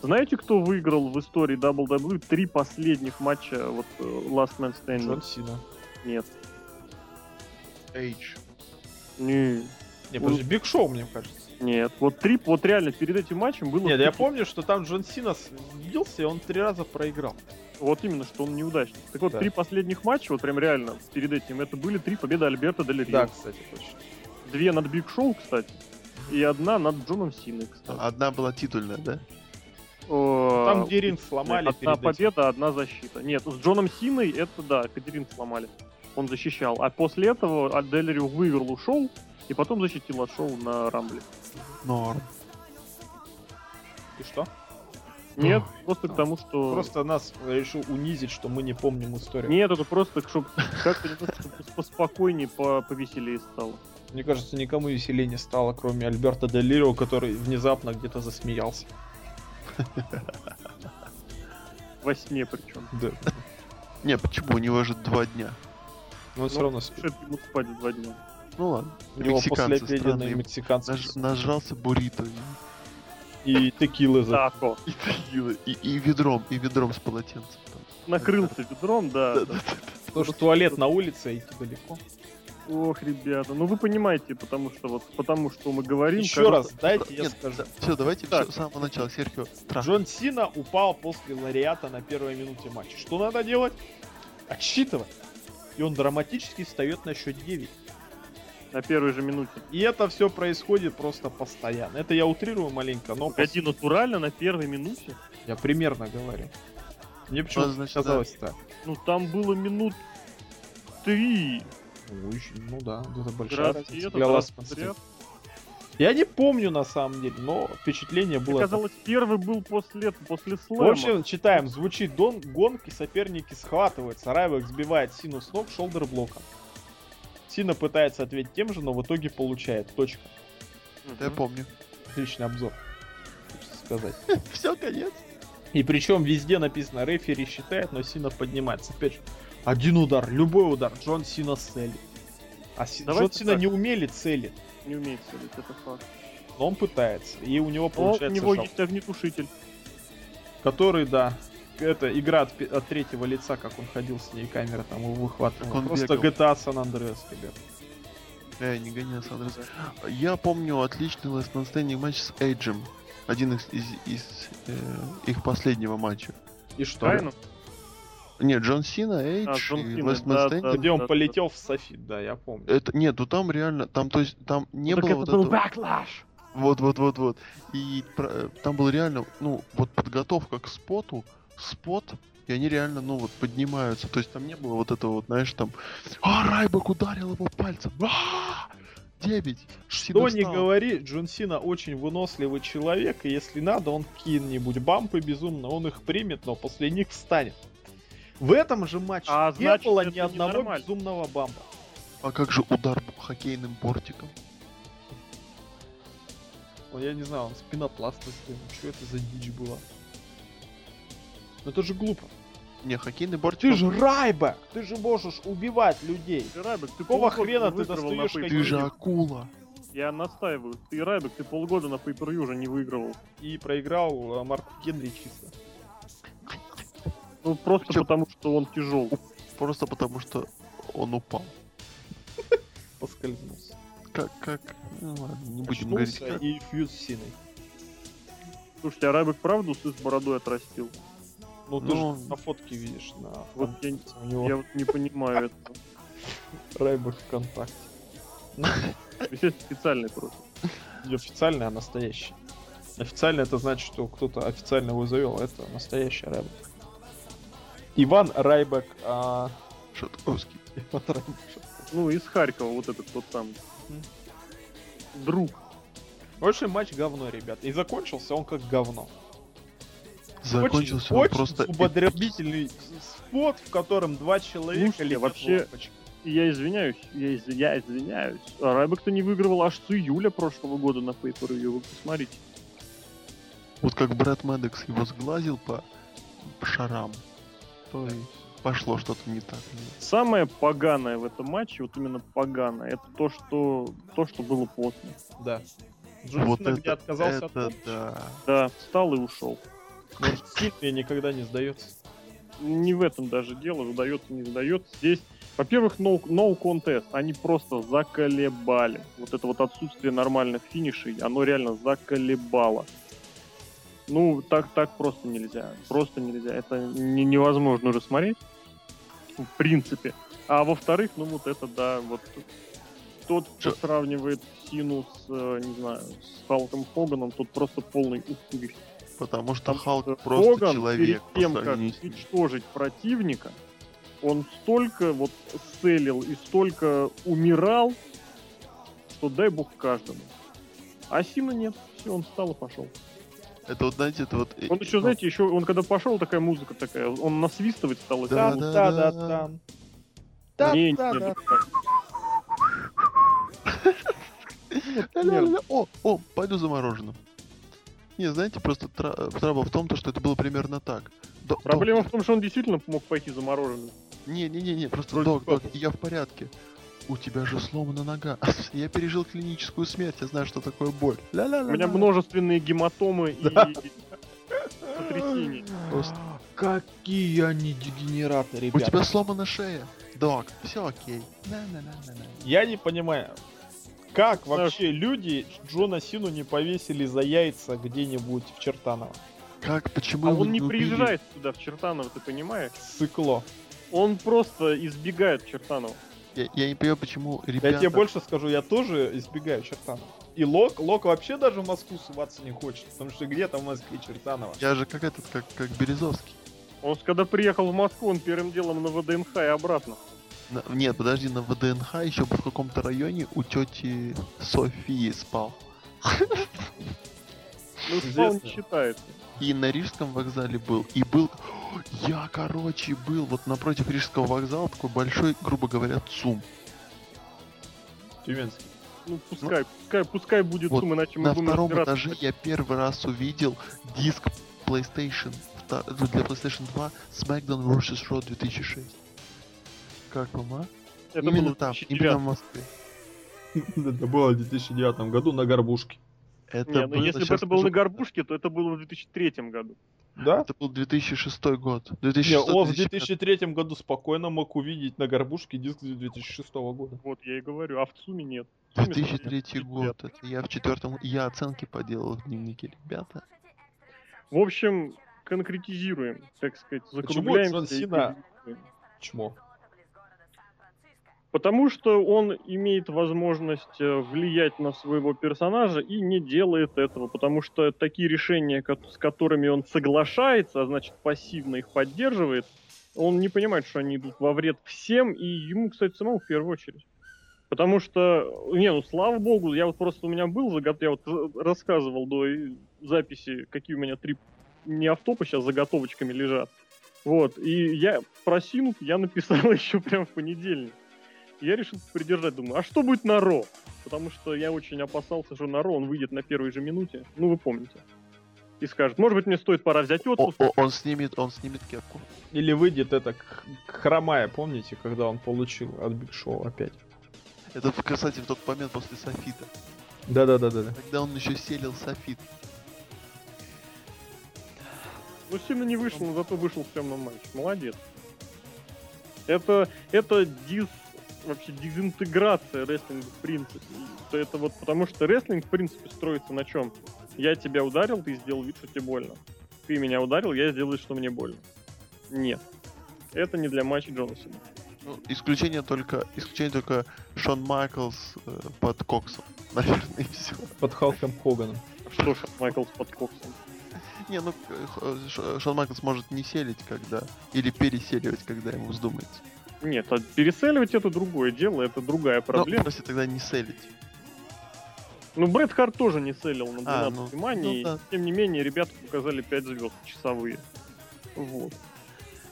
Знаете, кто выиграл в истории WWE три последних матча вот э, Last Man Standing? Джон Сина. Нет. H. Не, Не, подожди, Биг Шоу, мне кажется. Нет. Вот три, вот реально перед этим матчем было... Нет, я помню, что там Джон Сина бился, и он три раза проиграл. Вот именно, что он неудачник. Так вот, Да. три последних матча, вот прям реально перед этим, это были три победы Альберта Дель Рио. Да, кстати, точно. Две над Биг Шоу, кстати. И одна над Джоном Синой, кстати. Одна была титульная, да? О, Там, где ринг сломали Одна этим. победа, одна защита. Нет, с Джоном Синой это да, Катерин сломали. Он защищал. А после этого Дель выиграл, ушел, и потом защитил от шоу на Рамбле. Норм. И что? Нет, Ой, просто к тому, что... Просто нас решил унизить, что мы не помним историю. Нет, это просто, чтобы как-то поспокойнее, по- повеселее стало. Мне кажется, никому веселее не стало, кроме Альберта Делирио, который внезапно где-то засмеялся. Во сне причем. Да. Не, почему? У него же два дня. Но он все Ну, равно спит. Ему спать два дня? Ну ладно. У него Мексиканцы после странные. мексиканцы Наж- нажрался буррито. и текилы за... Тако. И, текилы, и, и ведром, и ведром с полотенцем. Накрылся ведром, да. да. Что туалет на улице, идти далеко. Ох, ребята, ну вы понимаете, потому что вот потому что мы говорим. Еще кажется, раз, дайте я скажу. Все, давайте Так. всё с самого начала. Серхио. Джон Сина упал после лариата на первой минуте матча. Что надо делать? Отсчитывать. И он драматически встает на счет 9. На первой же минуте. И это все происходит просто постоянно. Это я утрирую маленько, но Погоди, натурально на первой минуте? я примерно говорю. Мне почему-то значит, казалось так. Ну там было минут три. Ой, ну да, это большая разница. Для вас. Я не помню на самом деле, но впечатление Мне было. казалось, первый был после, после В слэма. общем, читаем. Звучит дон, гонки, соперники схватываются. Райвек сбивает Сину с ног шолдер-блоком. Сина пытается ответить тем же, но в итоге получает. Точка. Я помню. Отличный обзор. Хочется сказать. Все, конец. И причем везде написано, рефери считает, но Сина поднимается. Опять же, один удар, любой удар, Джон Сина целит. А Си- Джон Сина так. не умели целить, Не умеет целить, это факт. но он пытается. И у него Но у получается него шаг, есть огнетушитель. который, да, это игра от, от третьего лица, как он ходил с ней, камера там его выхватывала. Он Просто бегал. GTA San Andreas, ребят. Э, не гони нас, Андрес. Я помню отличный Last Man Standing матч с Эйджем. Один из, из, из, э, их последнего матча. И что? Правильно? Нет, Джон Сина, Эйдж А, Джон и Сина, Last Man да, Standing. да. Где он полетел в Софит, да, я помню. Это нет, ну там реально, там то есть там не Ну, так было это вот был этого. backlash. Вот, вот, вот, вот. И про- э, там был реально, ну, вот подготовка к споту, спот, И они реально, ну вот, поднимаются. То есть там не было вот этого вот, знаешь, там... А, Райбок ударил его пальцем. А! Девять. Что Сина не говори, Джон Сина очень выносливый человек, и если надо, он какие-нибудь бампы безумно, он их примет, но после них встанет. В этом же матче А не значит, было ни одного ненормально. безумного бампа. А как же удар хоккейным бортиком? Ну, я не знаю, он спинопласт сделал. Что это за дичь была? Ну это же глупо. Не, хоккейный бортик... Ты же Райбек! Ты же можешь убивать людей! Ты, Райбек, ты Какого хрена ты достаешь. Ты же акула. Я настаиваю. Ты, Райбек, ты полгода на pay уже не выигрывал. И проиграл э, Марку Генри чисто. Ну, просто Чё? потому, что он тяжел. Просто потому, что он упал. Поскользнулся. Как, как... Ну ладно, не будем говорить. И фьюз Синой. Слушайте, а Райбек правду с бородой отрастил? Ну ты Ну, же на фотке видишь, на Вот я, него я вот не понимаю этого. Райбек ВКонтакте. Специальный просто. Не официальный, а настоящий. Официально это значит, что кто-то официально его завел, а это настоящий Райбек. Иван Райбек, а... Шатковский. Иван Райбек. Ну, из Харькова вот этот тот самый. Мгм. Друг. В общем, матч говно, ребят. И закончился он как говно. Закончился очень, он очень просто... зубодробительный спот, в котором два человека Слушайте, летят вообще- лапочкой. И Я извиняюсь, я, из- я извиняюсь. А Райбек-то не выигрывал аж с июля прошлого года на pay per Вы посмотрите. Вот как Брэд Мэддекс его сглазил по шарам, то и пошло что-то не так. Самое поганое в этом матче, вот именно поганое, это то, что то, что было после. Да. Джон Вот это, отказался от это помощи. да. Да, встал и ушел. Но сильный никогда не сдается. Не в этом даже дело, выдается, не выдается. Здесь, во-первых, no, no contest. Они просто заколебали. Вот это вот отсутствие нормальных финишей, оно реально заколебало. Ну, так, так просто нельзя. Просто нельзя. Это не- невозможно уже смотреть. В принципе. А во-вторых, ну вот это, да, вот тот, кто сравнивает Сину с, э, не знаю, с Халком Хоганом, тот просто полный упырь. Потому что Там Халк что просто Хоган человек перед тем, как уничтожить противника, он столько вот селил и столько умирал, что дай бог каждому. А Сина нет, все, он встал и пошел. Это вот, знаете, это вот... Он еще, ну, знаете, еще, он когда пошел, такая музыка такая, он насвистывать стал. Да, всё. да, да, да. да, да. Не, Да, не, да. О, о, пойду за мороженым. Не, знаете, просто тра- трабл в том, то, что это было примерно так. До- Проблема в доктор- том, что он действительно мог пойти за мороженым. Не-не-не, просто Вроде док, док, я в порядке. У тебя же сломана нога. Я пережил клиническую смерть, я знаю, что такое боль. Ля-ля-ля. У меня множественные гематомы и потрясения. Просто- Какие они дегенераты, У ребята. тебя сломана шея. Док, все окей. На-на-на-на-на. Я не понимаю, как вообще люди Джона Сину не повесили за яйца где-нибудь в Чертаново? Как, почему А он не убили? приезжает сюда, в Чертаново, ты понимаешь? Сыкло. Он просто избегает Чертанова. Я, я не понимаю, почему ребята... Я тебе больше скажу, я тоже избегаю Чертанова. И Лок, Лок вообще даже в Москву суваться не хочет, потому что где там в Москве Чертанова? Я же как этот, как, как Березовский. Он, когда приехал в Москву, он первым делом на ВДНХ и обратно. На- нет, подожди, на ВДНХ еще в каком-то районе у тети Софии спал. Ну, спал не считается. И на Рижском вокзале был. И был... Я, короче, был вот напротив Рижского вокзала такой большой, грубо говоря, ЦУМ. Тюменский. Ну, пускай, пускай, пускай будет Вот сумма, иначе мы На будем втором разбираться. этаже я первый раз увидел диск PlayStation ну, для PlayStation 2 SmackDown vs. Raw 2006. Как вам, а? Это именно было в там, 2009. именно в Москве. Это было в 2009 году на Горбушке. Это Не, ну было, если бы это было на горбушке, то это было в 2003 году. Да? Это был 2006 год. Не, 2006 о, в 2005. 2003 году спокойно мог увидеть на Горбушке диск 2006 года. Вот, я и говорю, а в ЦУМе нет. В ЦУМе 2003 только год. Это я в четвертом... Я оценки поделал в дневнике, ребята. В общем, конкретизируем, так сказать, Почему закругляемся. Джон и Сина- переходим. Чмо. Потому что он имеет возможность э, влиять на своего персонажа и не делает этого, потому что такие решения, с которыми он соглашается, а значит пассивно их поддерживает, он не понимает, что они идут во вред всем, и ему, кстати, самому в первую очередь. Потому что, не, ну слава богу, я вот просто у меня был заготов, я вот э, рассказывал до э, записи, какие у меня три не автопа сейчас заготовочками лежат. Вот, и я про Синуп я написал еще прям в понедельник. Я решил придержать, думаю, а что будет на Ро? Потому что я очень опасался, что на Ро он выйдет на первой же минуте. Ну, вы помните. И скажет, может быть, мне стоит пора взять отпуск. о- он снимет, он снимет кепку. Или выйдет это хромая, помните, когда он получил от Биг Шоу опять? Это, кстати, в тот момент после Софита. Да-да-да-да. Когда он еще sell ил Софит. Ну, сильно не вышел, но зато вышел в темном матче. Молодец. Это, это диз, вообще дезинтеграция рестлинга в принципе. Это вот потому что рестлинг в принципе строится на чем? Я тебя ударил, ты сделал вид, что тебе больно. Ты меня ударил, я сделал вид, что мне больно. Нет. Это не для матча Джона Сина. Ну, исключение только, исключение только Шон Майклс э, под Коксом. Наверное, и все. Под Халком Хоганом. Что ж, Майклс под Коксом? Не, ну э, Шон Майклс может не селить, когда... Или переселивать, когда ему вздумается. Нет, а переселивать это другое дело, это другая Ну, проблема. просто тогда не селить. Ну, Брэд Харт тоже не селил на 12 А, ну, внимания, ну и да. тем не менее, ребята показали 5 звезд часовые. Вот.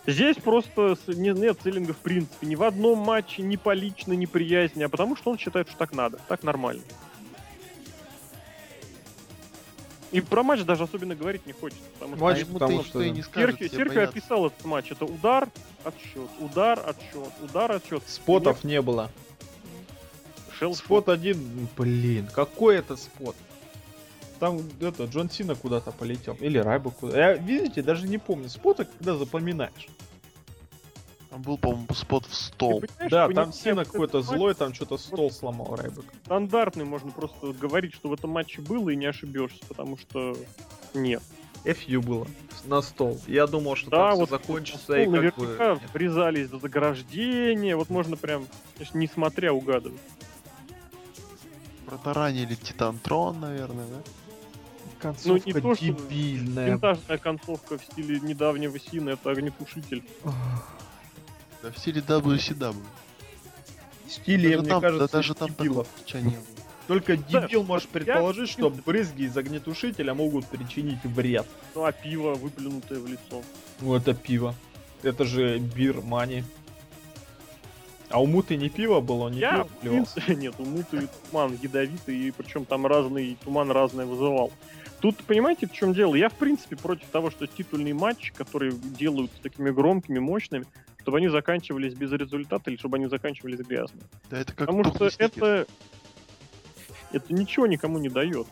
Здесь просто нет селлинга в принципе. Ни в одном матче, ни по личной неприязни, а потому что он считает, что так надо, так нормально. И про матч даже особенно говорить не хочется, потому что Матч, а ему потому ты что- и не скажет, Серхио, Серхио описал этот матч. Это удар, отсчет, удар, отсчет, удар, отсчет. Спотов не было. Шел Спот один, блин, какой это спот? Там это Джон Сина куда-то полетел. Или Райба куда. Я, видите, даже не помню. Спота, когда запоминаешь. Там был, по-моему, спот в стол. Да, там этот какой-то злой, там что-то стол сломал Райбек. стандартный, можно просто говорить, что в этом матче было и не ошибешься, потому что нет. FU было на стол. Я думал, что Да, там вот закончится Стол и как наверняка бы... врезались до заграждения, вот можно прям, конечно, не смотря угадывать. Протаранили Титан Трон, наверное, да? Концовка Ну, не то, что дебильная. Винтажная концовка в стиле недавнего Сина, это огнетушитель. Да, в стиле WCW. Стиле, Даже мне там- кажется, да даже там дебилов. не было. Только Да, дебил может я- предположить, что брызги из огнетушителя могут причинить вред. Ну а пиво, выплюнутое в лицо. Ну это пиво. Это же бир мани. А у Муты не пиво было, не Я, пиво в плевался. принципе, нет, у Муты туман ядовитый, и причем там разный туман разное вызывал. Тут, понимаете, в чем дело? Я, в принципе, против того, что титульные матчи, которые делают такими громкими, мощными, чтобы они заканчивались без результата или чтобы они заканчивались грязно. Да это как Потому что это... Это ничего никому не дает.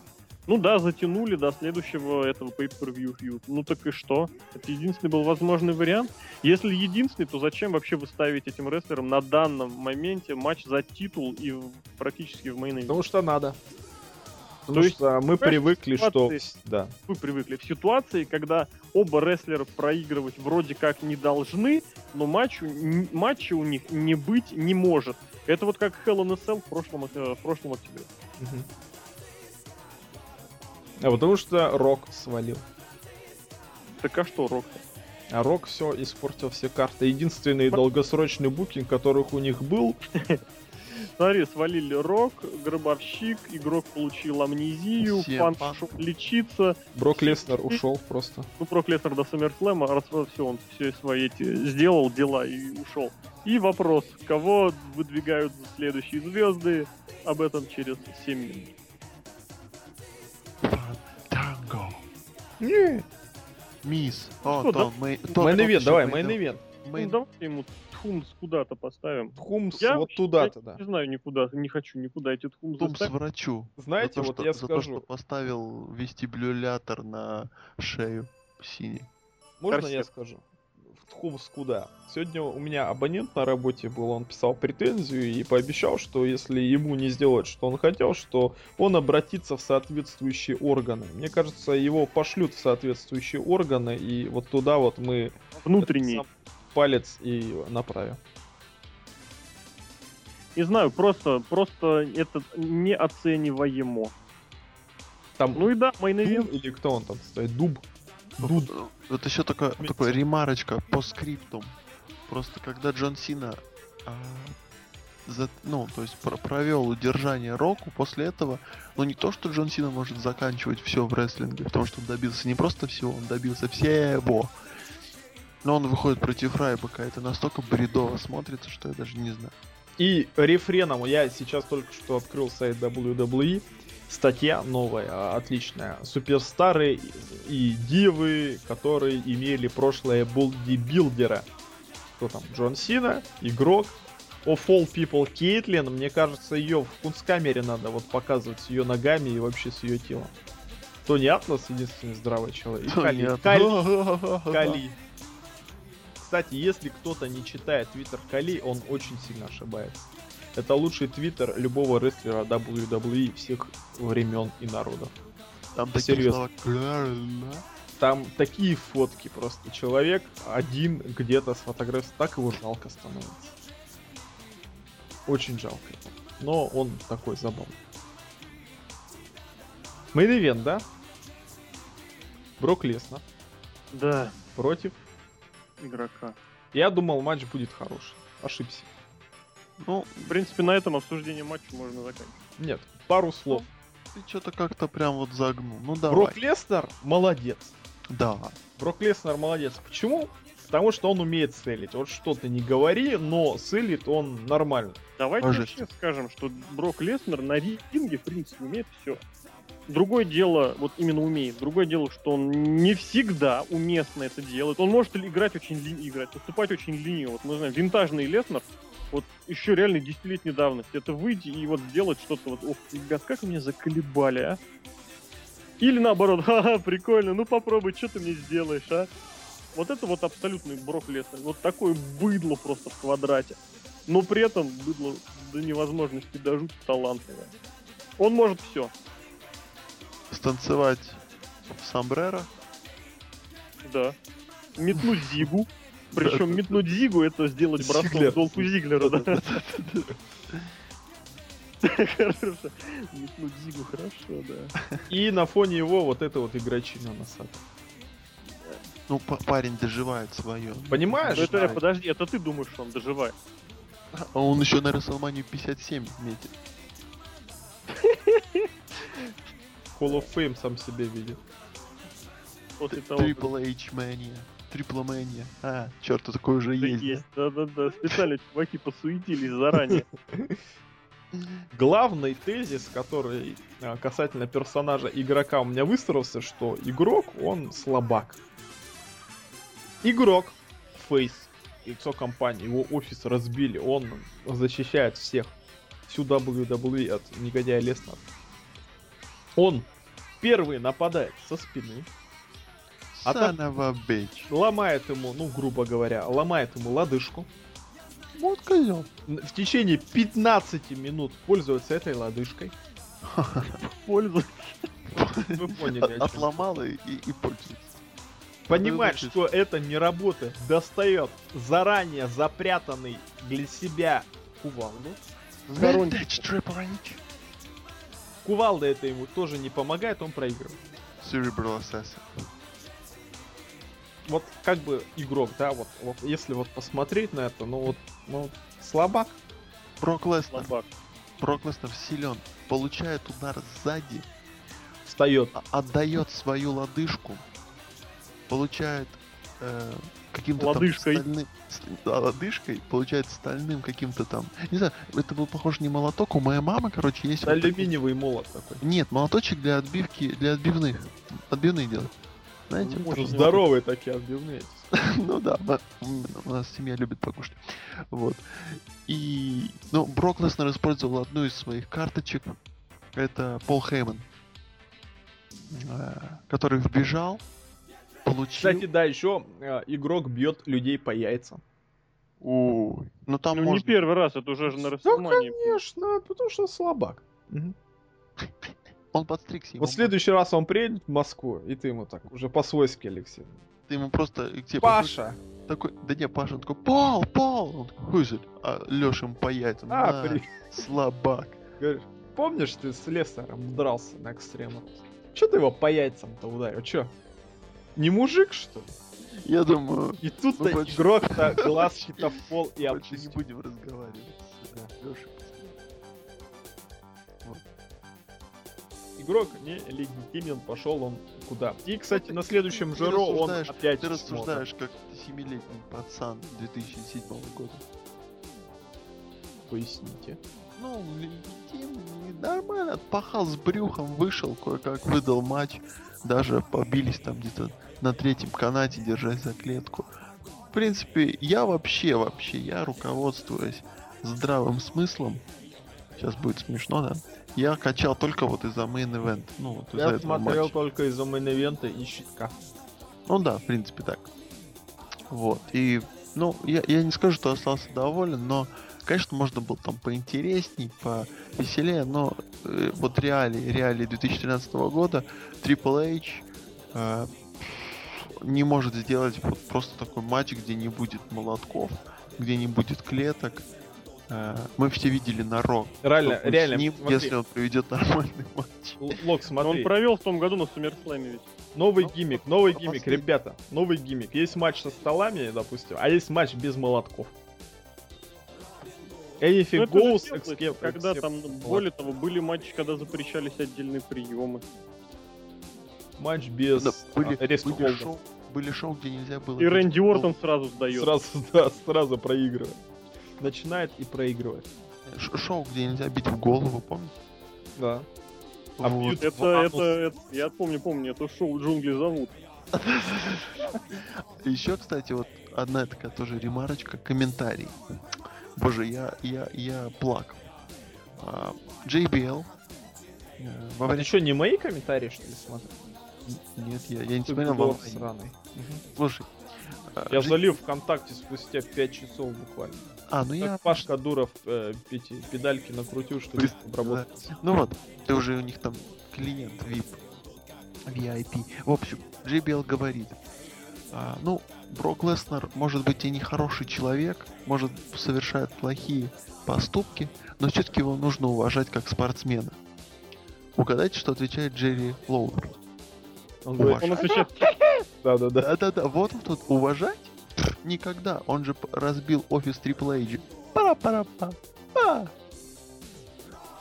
Ну да, затянули до следующего этого pay-per-view feud. Ну так и что? Это единственный был возможный вариант. Если единственный, то зачем вообще вы ставите этим рестлерам на данном моменте матч за титул и практически в мейн Потому что надо. Потому есть, что мы привыкли, что... ситуации- Да. Вы привыкли. В ситуации, когда оба рестлера проигрывать вроде как не должны, но матч, матча у них не быть не может. Это вот как Hell in a Cell в прошлом, э, в прошлом октябре. А потому что Рок свалил. Так а что, Рок? А Рок все испортил все карты. Единственный долгосрочный букинг, которых у них был, Смотри, свалили Рок, Гробовщик, игрок получил амнезию, пошел лечиться. Брок Леснер ушел просто. Ну, Брок Леснер до Саммерслэма, раз все, он все свои эти сделал дела и ушел. И вопрос, кого выдвигают за следующие звезды, об этом через 7 минут. Танго. Не, Мисс. О. Тон, Мейн-ивент, Тон, давай, мейн- мейн-ивент. Ну, мейн- давай ему Тхумс куда-то поставим. Хумс Я вот туда-то, не- да. Не знаю никуда, не хочу никуда эти Тхумсы Тумс ставить. врачу. Знаете, за то, вот что, я за то, скажу, что поставил вестибулятор на шею синий. можно Корсет. я скажу? В Хумс куда? Сегодня у меня абонент на работе был, он писал претензию и пообещал, что если ему не сделать, что он хотел, что он обратится в соответствующие органы. Мне кажется, его пошлют в соответствующие органы, и вот туда вот мы Внутренний. Палец и направим. Не знаю, просто, просто это неоцениваемо. Там Ну и да, main или кто он там стоит? Дуб. Дуд. Вот еще такое, Отметьте. такое ремарочка постскриптум. Просто когда Джон Сина а, за- ну, то есть про- провел удержание Року, после этого, ну не то, что Джон Сина может заканчивать все в рестлинге, потому что он добился не просто всего, он добился всего. Но он выходит против Райбака, это настолько бредово смотрится, что я даже не знаю. И рефреном я сейчас только что открыл сайт WWE. Статья новая, а, отличная. Суперстары и дивы, которые имели прошлое бодибилдера. Кто там? Джон Сина, игрок. Of all people Кейтлин. Мне кажется, ее в кунсткамере надо вот показывать с ее ногами и вообще с ее телом. Тони Атлас единственный здравый человек. И Кали. Кали. Кали. Кстати, если кто-то не читает твиттер Кали, он очень сильно ошибается. Это лучший твиттер любого рестлера WWE всех времен и народов. Там такие Серьезно. Там такие фотки просто. Человек один где-то сфотографировался. Так его жалко становится. Очень жалко. Но он такой забавный. Мейн да? Брок Леснер Да, против. Игрока. Я думал, матч будет хороший. Ошибся. Ну, в принципе, на этом обсуждение матча можно заканчивать. Нет, пару слов. Ты что-то как-то прям вот загнул. Ну давай. Брок Леснер молодец. Да. Брок Леснер молодец. Почему? Потому что он умеет целить. Вот что ты не говори, но целит он нормально. Давайте вообще скажем, что Брок Леснер на ринге, в принципе, умеет все. Другое дело, вот именно умеет. Другое дело, что он не всегда уместно это делает. Он может играть очень играть, поступать очень лениво. Вот мы знаем, винтажный Леснер, вот еще реально десятилетней давности. Это выйти и вот сделать что-то вот, ох, ребят, как меня заколебали, а? Или наоборот, ха-ха, прикольно, ну попробуй, что ты мне сделаешь, а? Вот это вот абсолютный Брок Леснер. Вот такое быдло просто в квадрате. Но при этом быдло до невозможности до жути талантливое. Он может все. Станцевать в сомбреро. Да. Метнуть Зигу. Причем метнуть Зигу это сделать бросок в долгу Зиглера, да. Хорошо. Метнуть Зигу хорошо, да. И на фоне его вот это вот игрочина носатая. Ну, па- парень доживает свое. Понимаешь? Ну, это, Да. подожди, это ты думаешь, что он доживает. А он еще на Расселманию 57 метит. Hall of Fame сам себе видит. После того, Triple H Mania. Triple Mania. А, черт, такой уже это есть. есть. Да-да-да. Специально чуваки посуетились заранее. Главный тезис, который а, касательно персонажа игрока у меня выстроился, что игрок, он слабак. Игрок, фейс, лицо компании, его офис разбили, он защищает всех, всю WWE от негодяя Леснера. Он первый нападает со спины, А bitch. ломает ему, ну, грубо говоря, ломает ему лодыжку. Вот козел. В течение 15 минут пользуется этой лодыжкой. Пользу. Вы поняли. Отломал и, пользуется. Понимает, что это не работает. Достает заранее запрятанный для себя кувалду. Сторонник. Vintage Triple. Кувалда это ему тоже не помогает, он проигрывает. Cerebral Assassin. Вот как бы игрок, да, вот, вот если вот посмотреть на это, ну вот, ну, слабак. Брок Леснер. Слабак. Брок Леснер силен. Получает удар сзади. Встает. а- отдает свою лодыжку, получает э, каким-то там Лодыжкой. стальным- с- да, лодыжкой, получает стальным каким-то там, не знаю, это был похож не молоток, у моей мамы, короче, есть вот такой- Алюминиевый молот такой. Нет, молоточек для отбивки, для отбивных, отбивные делать. Знаете? Ну, вот такой. Здоровые такие отбивные. Ну да, у нас семья любит покушать. Вот. И, ну, Брок Леснер использовал одну из своих карточек. Это Пол Хейман. э, Который вбежал, получил... Кстати, да, еще э, игрок бьет людей по яйцам. Ой, ну там Ну, не можно... первый раз, это уже же на Да, Расселмании. конечно, потому что слабак. Мгм. Он подстригся. Вот в следующий раз он приедет в Москву, и ты ему так, уже по-свойски, Алексей. Ты ему просто... к тебе Паша, такой, да не, Паша, он такой, Пол, Пол! Он такой? А Леша ему по яйцам. А, «На, при- слабак. говоришь, помнишь, ты с Лестером дрался на экстрем? Че ты его по яйцам-то ударил? Че? Не мужик, что ли? Я думаю, И тут-то Ну, игрок-то глазки-то в пол и больше не будем разговаривать с Лешей. Игрок не легитимен, пошел он куда. И, кстати, на следующем Ты Жиро он опять Ты смотрит. рассуждаешь как семилетний пацан 2007 года. Поясните. Ну, легитимный, нормально, отпахал с брюхом, вышел, кое-как выдал матч. Даже побились там где-то на третьем канате, держась за клетку. В принципе, я вообще, вообще, я руководствуясь здравым смыслом, сейчас будет смешно, да? Я качал только вот из-за main event. Ну, вот Я смотрел матча. только из-за main event а и щитка. Ну да, в принципе так. Вот. И, ну, я, я не скажу, что остался доволен, но, конечно, можно было там поинтересней, повеселее, но э, вот реалии, реалии 2013 года Triple H э, не может сделать вот просто такой матч, где не будет молотков, где не будет клеток. Э, мы все видели на Ро. Реально, реально, с ним, смотри. если он проведет нормальный матч. Л- Лок, Но смотри. он провел в том году на Сумерслэме ведь. Новый Ну, гиммик, новый а гиммик, ребята, новый гиммик. Есть матч со столами, допустим, а есть матч без молотков. Ну, Anything goes, except- когда except там, более того, были матчи, когда запрещались отдельные приемы. матч без Да, были, а, резко были шоу, были шоу, где нельзя было... И Рэнди. Уортон сразу сдает. Сразу, да, сразу проигрывает. Начинает и проигрывает. Ш- шоу, где нельзя бить в голову, помните? Да. А Вот. бьют Это, в анус. это, это, я помню, помню, это шоу «Джунгли зовут». Еще, кстати, вот одна такая тоже ремарочка, комментарий. Боже, я, я, я плакал. А, JBL. э, Во А время... ты что, не мои комментарии, что ли, смотришь? Нет, я, я не смотрел онлайне. сраный. Слушай. а, Я J- залил ВКонтакте спустя 5 часов буквально. А, ну я... Как Пашка Дуров э, эти педальки накрутил, что Быстро, обработать. Ну вот, ты уже у них там клиент VIP, VIP. В общем, JBL говорит, а, ну, Брок Леснер может быть и не хороший человек, может совершает плохие поступки, но все-таки его нужно уважать как спортсмена. Угадайте, что отвечает Джерри Лоуэр. Он говорит, Он отвечает, да-да-да. Да-да-да, вот он тут уважать? Никогда. Он же разбил офис Triple H. Пара-пара-па. Па.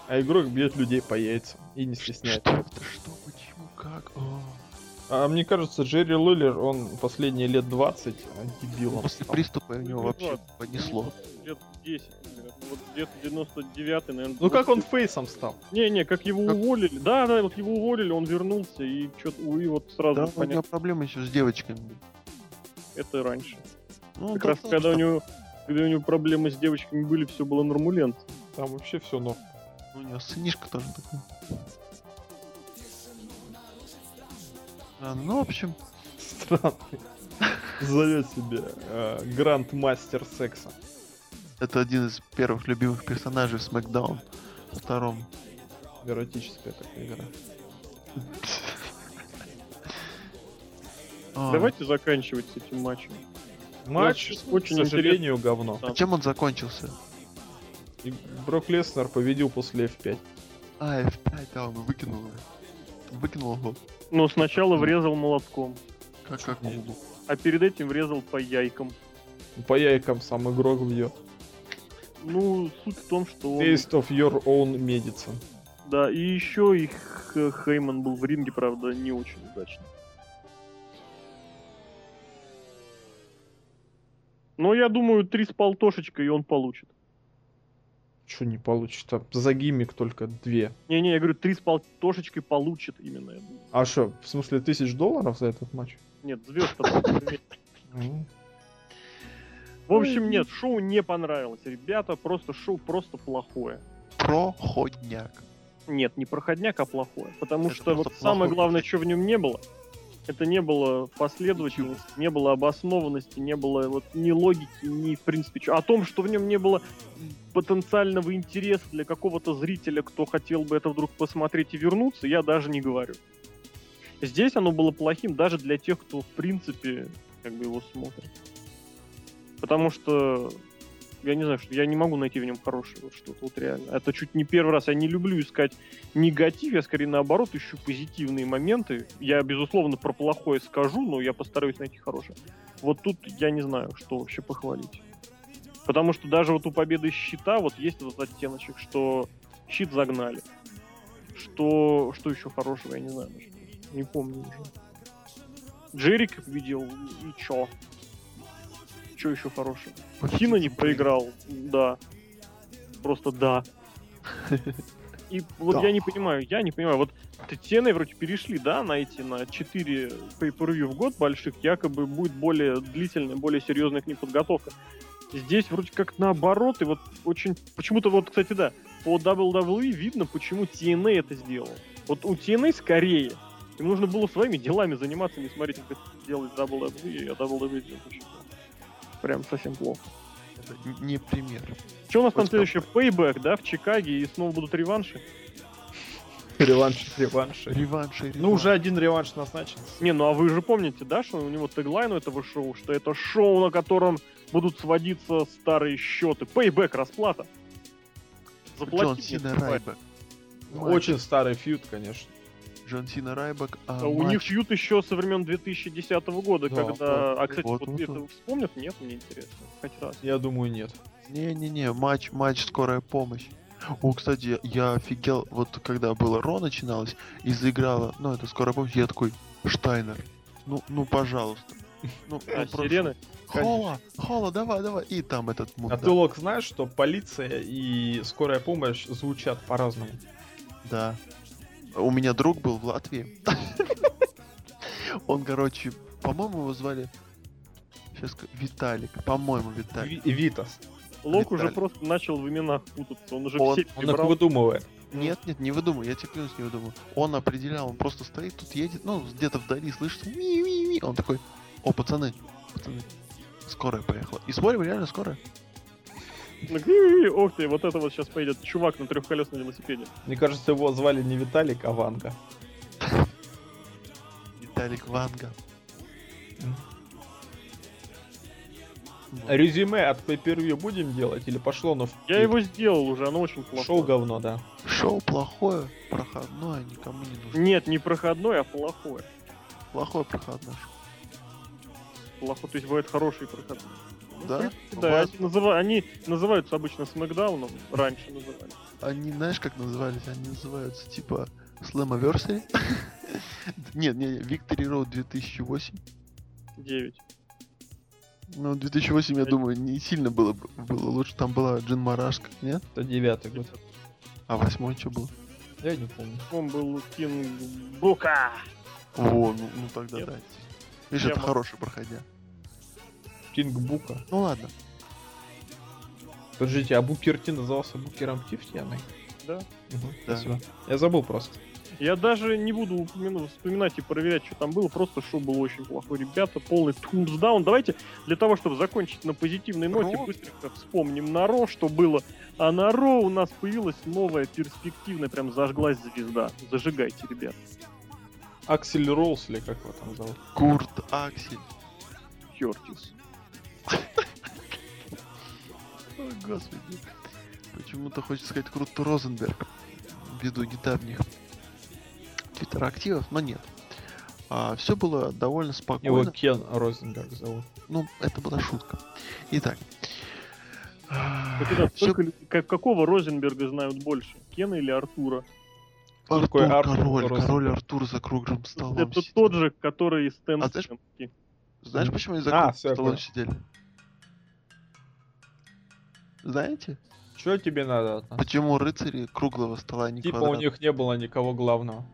А игрок бьет людей по яйцам и не стесняется. Что это? Что? Почему? Как? О. А мне кажется, Джерри Лулер, он последние лет 20 а, дебилом. После стал. приступа его Ну, вообще понесло. лет 10, наверное. Вот где-то 99 наверное. Ну как он фейсом стал? Не-не, как его Как- уволили. Да, да, вот его уволили, он вернулся, и что-то, и вот сразу Да, у него понятно, проблемы еще с девочками. это раньше. Ну, Как да, раз да, когда у него когда у него проблемы с девочками были, все было нормулент. Там вообще все норм. У него сынишка тоже такой. А, ну, в общем, Странный. Зовет себе э, гранд-мастер секса. Это один из первых любимых персонажей в SmackDown. Втором. Эротическая такая игра. А, Давайте заканчивать с этим матчем. Матч, очень к сожалению, говно. А чем он закончился? И Брок Леснер победил после F5. А, F5, да, он выкинул. его. Выкинул его. Но сначала врезал молотком, Как акулу. а перед этим врезал по яйкам. По яйкам сам игрок бьет. Ну, суть в том, что он... Taste of your own medicine. Да, и еще и Х- Хейман был в ринге, правда, не очень удачно. Но я думаю, три с полтошечкой и он получит. Что не получится? За гиммик только две. Не-не, я говорю, три с полтошечкой получит именно. А что, в смысле тысяч долларов за этот матч? Нет, звезд В общем, нет, шоу не понравилось. Ребята, просто шоу просто плохое. Проходняк. Нет, не проходняк, а плохое. Потому Это что вот самое главное, проходняк. что в нем не было, это не было последовательности, не было обоснованности, не было вот ни логики, ни в принципе чё. О том, что в нем не было потенциального интереса для какого-то зрителя, кто хотел бы это вдруг посмотреть и вернуться, я даже не говорю. Здесь оно было плохим даже для тех, кто в принципе как бы его смотрит. Потому что я не знаю, что я не могу найти в нем хорошее вот что-то вот реально. Это чуть не первый раз. Я не люблю искать негатив, я скорее наоборот ищу позитивные моменты. Я, безусловно, про плохое скажу, но я постараюсь найти хорошее. Вот тут я не знаю, что вообще похвалить. Потому что даже вот у победы щита вот есть этот оттеночек, что щит загнали. Что, что еще хорошего, я не знаю. Не помню уже. Джерик победил, и чё? Что еще хорошего? Хина не проиграл, да. Просто да. И вот Да. я не понимаю, я не понимаю, вот TNA вроде перешли, да, на эти, на 4 pay-per-view в год больших, якобы будет более длительная, более серьезная к ним подготовка. Здесь вроде как наоборот, и вот очень... Почему-то вот, кстати, да, по WWE видно, почему TNA это сделал. Вот у TNA скорее. Им нужно было своими делами заниматься, не смотреть, как это делает WWE, а WWE делает очень. Прям совсем плохо. Это не пример. Что у нас там Хоть следующее? Пейбэк, да, в Чикаге, и снова будут реванши? Реванш, реванш. Реванш и реванш. Ну, уже один реванш назначен. Не, ну а вы же помните, да, что у него теглайн у этого шоу, что это шоу, на котором будут сводиться старые счеты. Пейбэк, расплата. Джон Заплатить Сина. Райбек. Очень старый фьюд, конечно. Джон Сина Райбек. а А у них матч- фьют еще со времен 2010 года, Да, когда... вот, а, кстати, вот, вот, вот, это вот. вспомнят? Нет, мне интересно. Хоть раз. Я думаю, нет. Не-не-не, матч, матч скорая помощь. О, кстати, я офигел, вот когда было Ро начиналось и заиграла, ну, это скорая помощь, я такой, Штайнер, ну, ну, пожалуйста. Ну, А, ну, сирены? Хола, Хола, давай, давай. И там этот А мудак. ты, Лок, знаешь, что полиция и скорая помощь звучат по-разному? Да. У меня друг был в Латвии. Он, короче, по-моему, его звали... Сейчас Виталик. По-моему, Виталик. Ви- Витас. Лок уже просто начал в именах путаться. Он уже Он- все Он их выдумывает. Нет, нет, не выдумай, я тебе клянусь, не выдумаю. Он определял, он просто стоит, тут едет, ну, где-то вдали слышится, ми-ми-ми. Он такой, о, пацаны, пацаны, скорая поехала. И смотрим, реально скорая. Ну, Ох ты, вот это вот сейчас поедет чувак на трехколесном велосипеде. Мне кажется, его звали не Виталик, а Ванга. Виталик Ванга. Вот. Резюме от pay будем делать или пошло оно в Я его сделал уже, оно очень плохо. Шоу говно, да. Шоу плохое, проходное, никому не нужно. Нет, не проходной, а плохое. Плохое проходное шоу. Плохо, то есть бывает хороший проходной. Ну, Да? принципе, да, они, называ- они называются обычно смакдауном, раньше называли. Они, знаешь, как назывались? Они называются типа Slammiversary. Нет, не, Victory Road 2008. 9. Ну, 2008, я думаю, не сильно было, бы- было лучше. Там была Джин Марашка, нет? Это девятый год. А восьмой что был? Я не помню. Он был Кинг Бука. О, ну, ну тогда Нет. да. Видишь, Я это хороший проходя. Кинг Бука. Ну ладно. Подождите, а Букер Ти назывался Букером Тифтианой? Да. Угу, Да. спасибо. Я забыл просто. Я даже не буду упомину- вспоминать и проверять, что там было. Просто шоу было очень плохое. Ребята, полный тумсдаун. Давайте для того, чтобы закончить на позитивной ноте, Ро? быстренько вспомним на Ро, что было. А на Ро у нас появилась новая перспективная, прям зажглась звезда. Зажигайте, ребят. Аксель Роуз или как его там зовут? Курт, Аксель. Кертис. Ой, господи. Почему-то хочется сказать Крут Розенберг. Ввиду недавних твиттер-активов, но нет. все было довольно Его спокойно. Кен Розенберг зовут. Ну, это была шутка. Итак. Ребят, всё- только люди- как- какого Розенберга знают больше? Кена или Артура? Артур, такой Артур король, Розенберг? король Артур за круглым столом. Это сидит. тот же, который из Стэн А знаешь-. Знаешь, почему они за А, круглым столом понял. сидели? Знаете? Что тебе надо от нас? Почему рыцари круглого стола не Типа у квадрат? них не было никого главного.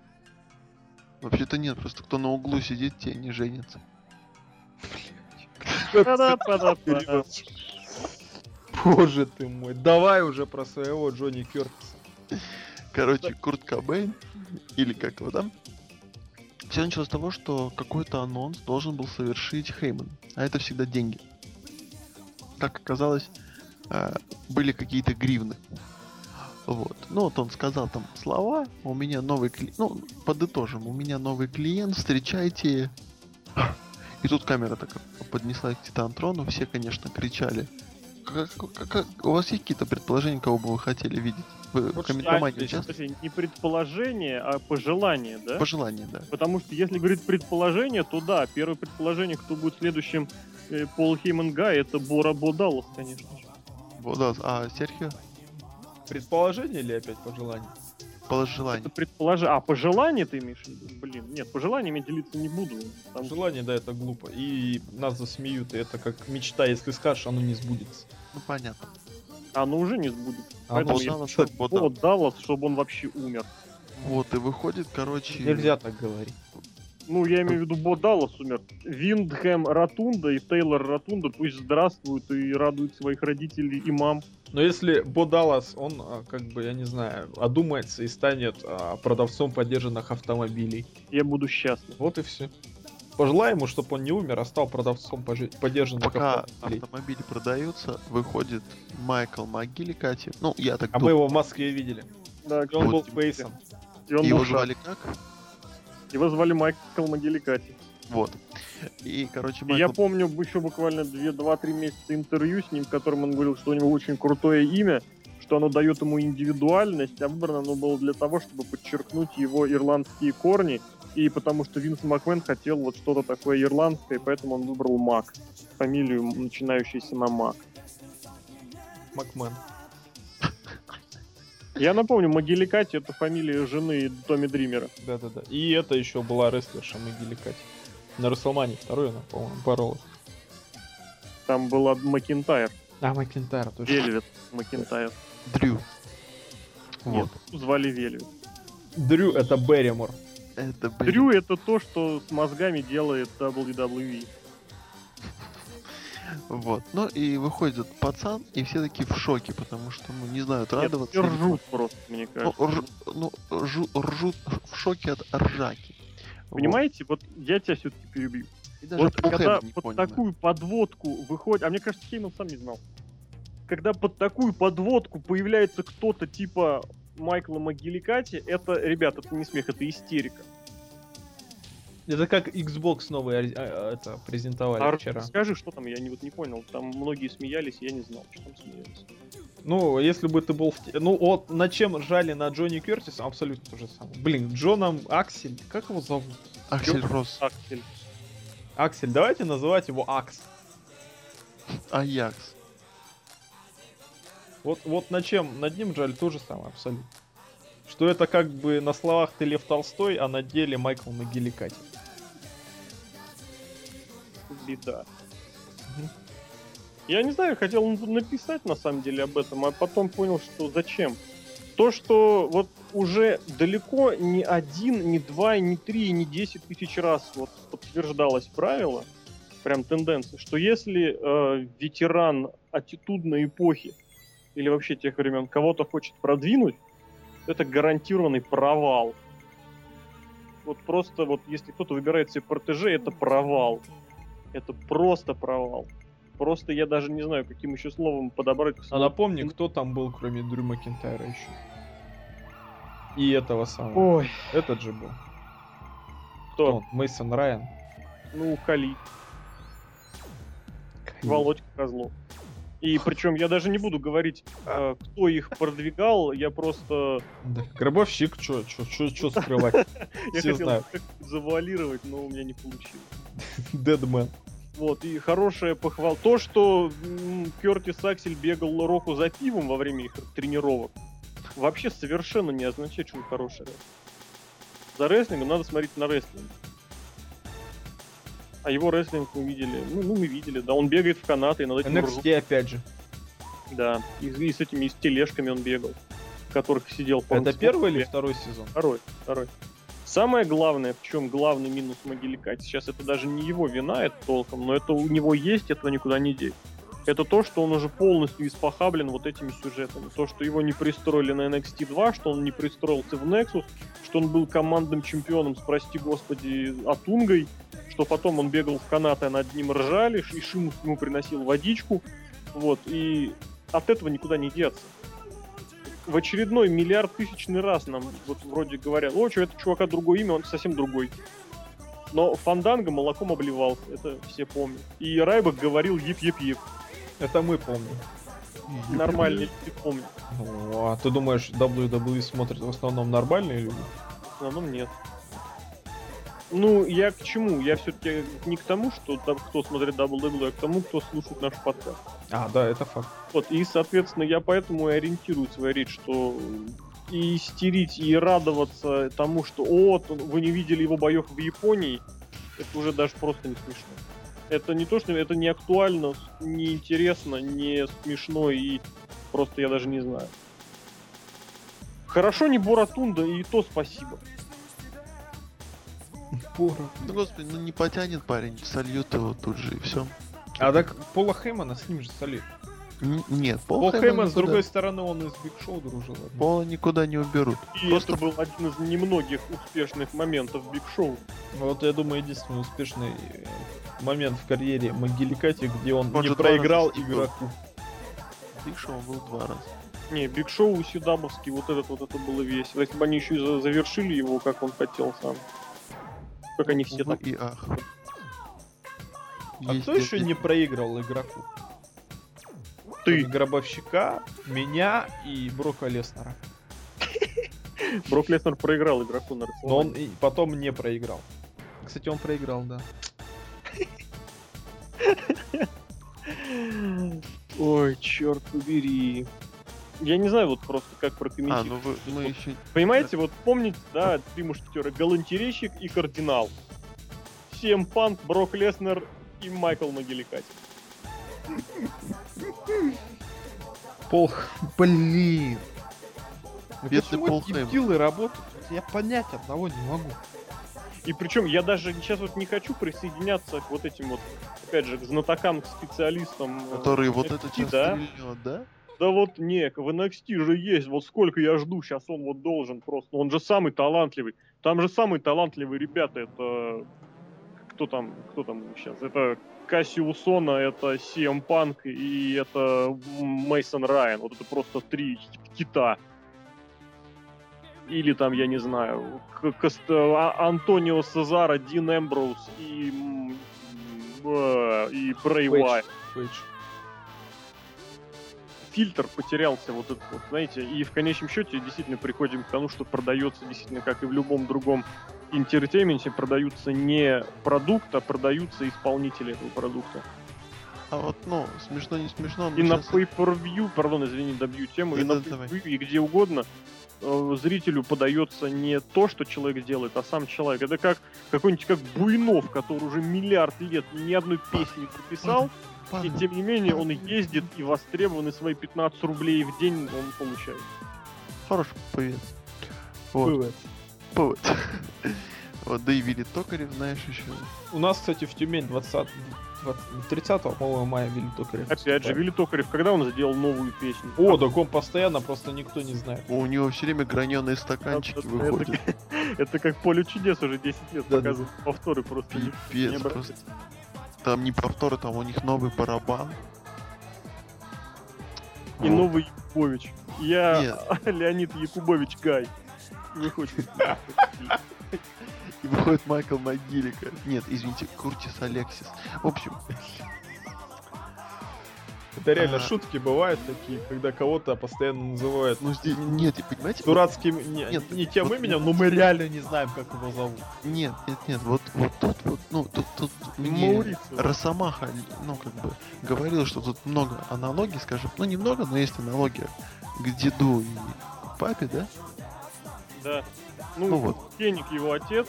Вообще-то нет, просто кто на углу сидит, те не женится. Па-да-па-да-па. Боже ты мой, давай уже про своего Джонни Кертиса. Короче, Курт Кобейн, или как его там, все началось с того, что какой-то анонс должен был совершить Хейман. А это всегда деньги. Как оказалось, были какие-то гривны. Вот. Ну вот он сказал там слова, у меня новый клиент, ну, подытожим, у меня новый клиент, встречайте. И тут камера так поднесла к Титантрону, все, конечно, кричали. Как, как- как- у вас есть какие-то предположения, кого бы вы хотели видеть? Вы в Вот комментомании что, участвуете? Подожди, не предположение, а пожелание, да? Пожелание, да. Потому что если говорить предположение, то да, первое предположение, кто будет следующим э, Пол Хейман Гай, это Бора Бодалос, конечно же. Вот, да. А Серхио? Предположение или опять пожелание? Пожелание. Это предположение. А, пожелание ты имеешь в виду? Блин, нет, пожеланиями делиться не буду. что- Желание, да, это глупо. И нас засмеют, и это как мечта, если скажешь, оно не сбудется. Ну, понятно. Оно уже не сбудется. А Поэтому оно я да. Даллас, чтобы он вообще умер. Вот, и выходит, короче... Нельзя так говорить. Ну, я имею в виду, Бо Даллас умер. Виндхэм Ротунда и Тейлор Ротунда пусть здравствуют и радуют своих родителей и мам. Но если Бо Даллас, он, а, как бы, я не знаю, одумается и станет а, продавцом поддержанных автомобилей. Я буду счастлив. Вот и все. Пожелай ему, чтобы он не умер, а стал продавцом пожи- поддержанных Пока автомобилей. автомобили продаются, выходит Майкл МcГилликати. Ну, я так А мы думаю. его в Москве видели. Да, И он был Фейсом. И он Его был звали как? Его звали Майкл Могиликати. Вот. И, короче, Майкл... я помню еще буквально 2-3 месяца интервью с ним, в котором он говорил, что у него очень крутое имя, что оно дает ему индивидуальность, а выбрано оно было для того, чтобы подчеркнуть его ирландские корни, и потому что Винс Макмен хотел вот что-то такое ирландское, поэтому он выбрал Мак, фамилию, начинающуюся на Мак. Макмен. Я напомню, Макгилликатти это фамилия жены Томми Дримера. Да-да-да. И это еще была рестлерша Макгилликатти. На Рестлмании второй она, по-моему, боролась. Там была Макинтайр, А, Макентайр, точно. Вельвет Макинтайр. Дрю. Вот. Нет, звали Вельвет. Дрю это Берримор. Это, блин, Дрю это то, что с мозгами делает WWE. Вот. Ну и выходит этот пацан, и все такие в шоке, потому что, ну, не знают, Нет, радоваться. или- ржут просто, мне Ну, кажется. рж- ну, ржу- ржут в шоке от ржаки. Вот. Понимаете, вот я тебя все-таки перебью. И даже вот когда под понял, такую подводку выходит, а мне кажется, Хейман сам не знал. Когда под такую подводку появляется кто-то типа Майкла Могиликати, это, ребят, это не смех, это истерика. Это как Xbox новый а, а, это презентовали А вчера. скажи, что там, я не, вот не понял. Там многие смеялись, я не знал, что там смеялись. Ну, если бы ты был в... те- Ну, вот на чем ржали на Джонни Кертиса, абсолютно то же самое. Блин, Джоном Аксель, как его зовут? Аксель Росс. Аксель. Аксель, давайте называть его Акс. Аякс. Вот, вот на чем, над ним жаль то же самое, абсолютно. Что это как бы на словах ты Лев Толстой, а на деле Майкл Могиликати. Беда. Я не знаю, хотел написать на самом деле об этом, а потом понял, что зачем. То, что вот уже далеко не один, не два, не три, не десять тысяч раз вот подтверждалось правило, прям тенденция, что если э, ветеран аттитудной эпохи или вообще тех времен кого-то хочет продвинуть, это гарантированный провал. Вот просто вот если кто-то выбирает себе протеже, это провал. Это просто провал. Просто я даже не знаю, каким еще словом подобрать. А напомни, кто там был, кроме Дрю Макинтайра еще. И этого самого. Ой, Этот же был. кто? Мейсон Райан. Ну, Кали, Володька Козлов. И причем я даже не буду говорить, э, кто их продвигал, я просто... Да. Гробовщик, чё скрывать? Я хотел завуалировать, но у меня не получилось. Дедмен. Вот, и хорошая похвал. То, что Кертис Аксель бегал Року за пивом во время их тренировок, вообще совершенно не означает, что он хороший рестлер. За рестлингом надо смотреть на рестлинг. А его рестлинг мы видели. Ну, ну, мы видели, да. Он бегает в канаты, и над этим ржут. NXT опять же. Да. И, и с этими и с тележками он бегал, в которых сидел. по-моему, Это первый или второй сезон? Второй, второй. Самое главное, в чем главный минус Могиликати, сейчас это даже не его вина, это толком, но это у него есть, этого никуда не деть. Это то, что он уже полностью испохаблен вот этими сюжетами. То, что его не пристроили на NXT 2, что он не пристроился в Nexus, что он был командным чемпионом, с, прости господи, Атунгой, что потом он бегал в канаты, а над ним ржали, и Шимус ему приносил водичку. Вот, и от этого никуда не деться в очередной миллиард тысячный раз нам вот вроде говорят, о, что это чувака другое имя, он совсем другой. Но Фанданга молоком обливался, это все помнят. И Райбок говорил еп-еп-еп. Это мы помним. Нормальные люди помнят. Ну, а ты думаешь, WWE смотрят в основном нормальные люди? В основном нет. Ну, я к чему? Я все-таки не к тому, что там, кто смотрит WWE, а к тому, кто слушает наш подкаст. А, да, это факт. Вот, и, соответственно, я поэтому и ориентирую свою речь, что и истерить, и радоваться тому, что «О, вы не видели его боев в Японии», это уже даже просто не смешно. Это не то, что это не актуально, не интересно, не смешно, и просто я даже не знаю. Хорошо не Боратунда, и то спасибо. Пора. Ну господи, ну не потянет парень, сольют его тут же и все. А так Пола Хеймана с ним же солид. Нет, Пол, Пол Хейман Хейман, с другой стороны, он из Биг Шоу дружил. Пола никуда не уберут. И Просто- это был один из немногих успешных моментов Биг Шоу. Вот, я думаю, единственный успешный э, момент в карьере Могиликати, где он, Он не проиграл игроку. Биг Шоу был два раза. Не, Биг Шоу Сидабовский, вот этот вот это было весело. Если бы они еще завершили его, как он хотел сам. Как они все так. и ах. А кто еще не проиграл игроку? Ты, Гробовщика, меня и Брока Леснера. Брок Леснер проиграл игроку на Но он и потом не проиграл. Кстати, он проиграл, да. Ой, черт побери. Я не знаю вот просто как А, прокомментировать. ну вы, мы еще... Понимаете, вот помните, да, три мушкетера, галантерейщик и кардинал. Сем Панк, Брок Леснер и Майкл Могиликати. Пол... Блин. Ну Бедный Пол дебилы работают? Я понять одного не могу. И причем я даже сейчас вот не хочу присоединяться к вот этим вот, опять же, к знатокам, к специалистам. э, Которые вот NXT, это сейчас да? стрельнет, да? Да вот не, в NXT же есть, вот сколько я жду, сейчас он вот должен просто. Он же самый талантливый. Там же самые талантливые ребята, это... Кто там, кто там сейчас? Это Кассиусона, это CM Punk и это Мейсон Райан. Вот это просто три кита. Или там, я не знаю, Кост- а- Антонио Сезара, Дин Эмброуз и, э, и Пейдж. Уайт. Фильтр потерялся вот этот вот, знаете, и в конечном счете действительно приходим к тому, что продается действительно, как и в любом другом entertainment е, продаются не продукт, а продаются исполнители этого продукта. А вот, ну, смешно, не смешно, но И на pay-per-view, пардон, извини, добью тему, и на Да-да, давай. pay-per-view, и где угодно э, зрителю подается не то, что человек делает, а сам человек. Это как какой-нибудь как Буйнов, который уже миллиард лет ни одной песни не прописал, и тем не менее он ездит и востребован, и свои 15 рублей в день он получает. Хороший повет. Вот, Вывод. повод. Вот, да и Вилли Токарев, знаешь, еще. У нас, кстати, в Тюмень 20, 20 30 по-моему, мая Вилли Токарев. Опять же, выступает. Вилли Токарев, когда он сделал новую песню? О, так он постоянно, просто никто не знает. У него все время граненые стаканчики Это- выходят. Это как поле чудес уже 10 лет Да-да. показывают повторы просто. не- не Пипец обращайте. просто. Там не повторы, там у них новый барабан. И Вот. новый Якубович. Я Нет. Леонид Якубович Гай. Хочет. И выходит Майкл Могилика. Нет, извините, Куртис Алексис. В общем, Это реально А. шутки бывают такие, когда кого-то постоянно называют ну здесь нет, и понимаете? вот- дурацким, не, Нет, не тем вот- именем, но мы реально не знаем, как его зовут. Нет, нет, нет, вот, вот тут вот, ну, тут, тут мне Маурицио. Росомаха, ну, как бы, говорил, что тут много аналогий, скажем, ну, немного, но есть аналогия к деду и папе, да? Да. Ну Ну, вот. Феник его отец,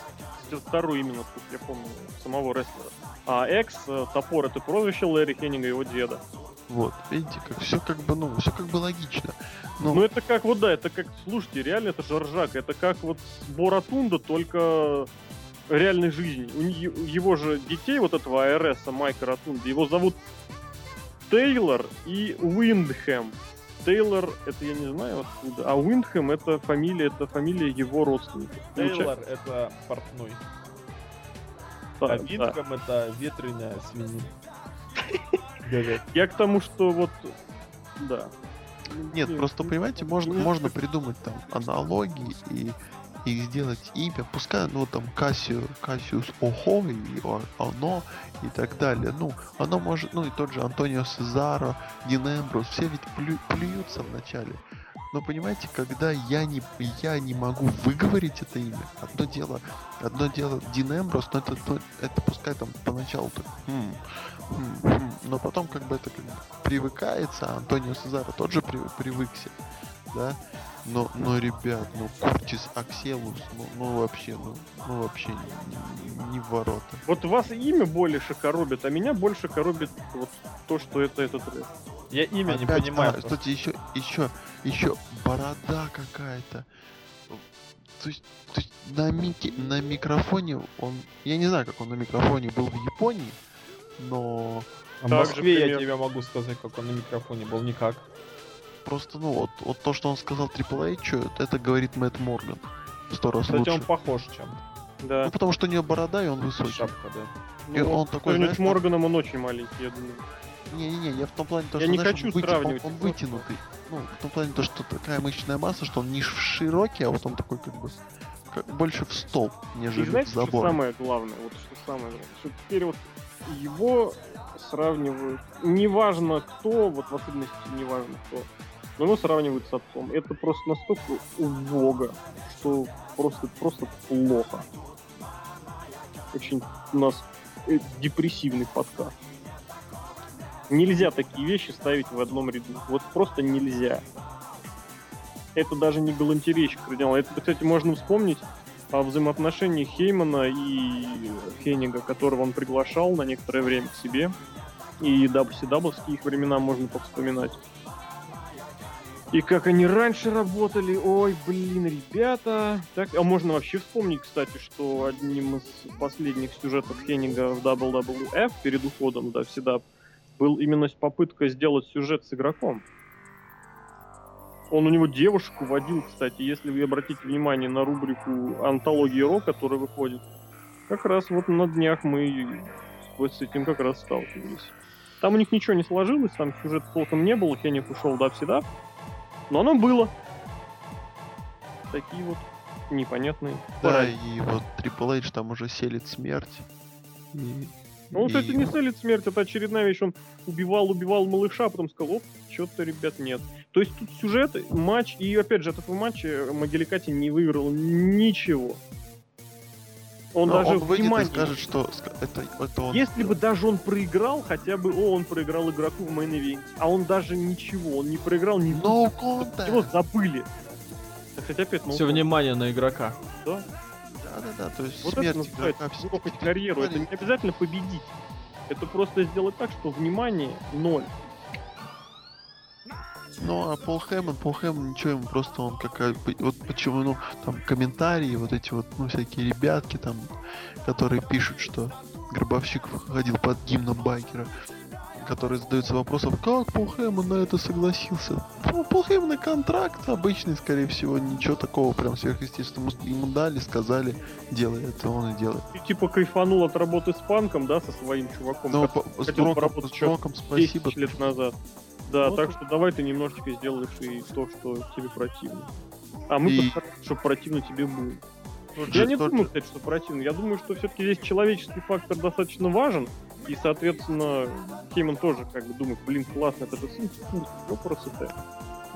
второй именно, тут я помню, самого рестлера. А Экс, э, топор, это прозвище Лэри Хеннига, его деда. Вот, видите, как все как бы, ну, все как бы логично. Ну, Ну это как, вот да, это как, слушайте, реально это же ржак, это как вот с Боратунда, только реальной жизни. У его же детей, вот этого АРС, Майка Ротунда, его зовут Тейлор и Уиндхэм. Тейлор, это я не знаю откуда, а Уиндхэм это фамилия, это фамилия его родственников. Тейлор это портной, Да, а да. Винком это ветреная свинья. Я к тому, что вот, да. нет, Блин, просто, ну, понимаете, можно, нет, можно как- придумать там аналогии и и сделать имя, пускай, ну, там, Кассио, Кассиус Охо и оно и так далее. Ну, оно может, ну, и тот же Антонио Сезаро, Дин Эмбрус, все ведь плю- плюются вначале. Но понимаете, когда я не, я не могу выговорить это имя, одно дело, одно дело Дин Эмбрус, но это, ну, это пускай там поначалу так, «Хм, хм, хм», но потом как бы это как бы привыкается, а Антонио Сезаро тот же при- привыкся, да, но, но, ребят, ну, Куртис Акселус, ну, ну вообще, ну, ну вообще не, не- не в ворота. Вот вас имя больше коробит, а меня больше коробит вот то, что это этот. Я имя не Опять, понимаю. а, просто. кстати, еще, еще, еще борода какая-то. То есть, то есть на, мике, на микрофоне он... Я не знаю, как он на микрофоне был в Японии, но А в Москве я тебе могу сказать, как он на микрофоне был никак. просто, ну, вот, вот то, что он сказал Triple H, это, это говорит Мэтт Морган. Сто раз Кстати, лучше. он похож чем-то. Да. Ну, потому что у него борода, и он высокий. Шапка, да. и он по такой, сравнению с знаешь, Морганом он очень маленький, я думаю. Не-не-не, я в том плане, то, Я что не знаешь, хочу он, выти- он- сравнивать, он просто. вытянутый. Ну, в том плане, то, что такая мышечная масса, что он не широкий, а вот он такой как бы как- больше в стол, И нежели в знаете, что самое главное? Вот что самое главное, что теперь вот его сравнивают, неважно кто, вот в особенности неважно кто, но его сравнивают с отцом. Это просто настолько убого, что просто, просто плохо. Очень у нас э, депрессивный подкаст. Нельзя такие вещи ставить в одном ряду. Вот просто нельзя. Это даже не галантерейщик кардинал. Это, кстати, можно вспомнить о взаимоотношениях Хеймана и Хеннига, которого он приглашал на некоторое время к себе. И WCW их времена можно повспоминать. И как они раньше работали, ой, блин, ребята. Так, а можно вообще вспомнить, кстати, что одним из последних сюжетов Хеннига в WWF перед уходом в WCW был именно попытка сделать сюжет с игроком. Он у него девушку водил, кстати, если вы обратите внимание на рубрику «Антология Ро», которая выходит. Как раз вот на днях мы вот с этим как раз сталкивались. Там у них ничего не сложилось, там сюжета толком не было, Кенних ушел в всегда, но оно было. Такие вот непонятные. Да, параллели. и вот Triple H там уже селит смерть. И, Ну, вот и- это не целит смерть, это очередная вещь. Он убивал, убивал малыша, а потом сказал, оп, что-то, ребят, нет. То есть тут сюжет, матч, и опять же, от этого матча Могиликати не выиграл ничего. Он Но даже он выйдет и внимание- скажет, что это, это он Если бы даже он проиграл, хотя бы, о, он проиграл игроку в мейн ивенте, а он даже ничего, он не проиграл, ни No его contact! забыли. Так, Кстати, опять, ну, Все внимание на игрока. да. Да-да-да, то есть Вот это смерть называется игрока карьеру. Это не обязательно победить. Это просто сделать так, что внимание ноль. Ну, а Пол Хэммон, Пол Хэммон, ничего ему просто он какая вот почему, ну, там комментарии, вот эти вот, ну, всякие ребятки там, которые пишут, что Гробовщик ходил под гимном байкера, которые задаются вопросом, как Пол Хэммон на это согласился? Ну, Пол Хэммона контракт обычный, скорее всего, ничего такого прям сверхъестественного. Ему дали, сказали, делай это, он и делает. Ты типа кайфанул от работы с панком, да, со своим чуваком, Но который по- с поработать с 10 спасибо. лет назад. Да, Ну, так то- что давай ты немножечко сделаешь и то, что тебе противно. А мы И- постараемся, чтобы противно тебе было. Я не тот думаю, кстати, что противно. Я думаю, что все-таки здесь человеческий фактор достаточно важен. И, соответственно, Хейман тоже как бы думает, блин, классно, это же сын, ты.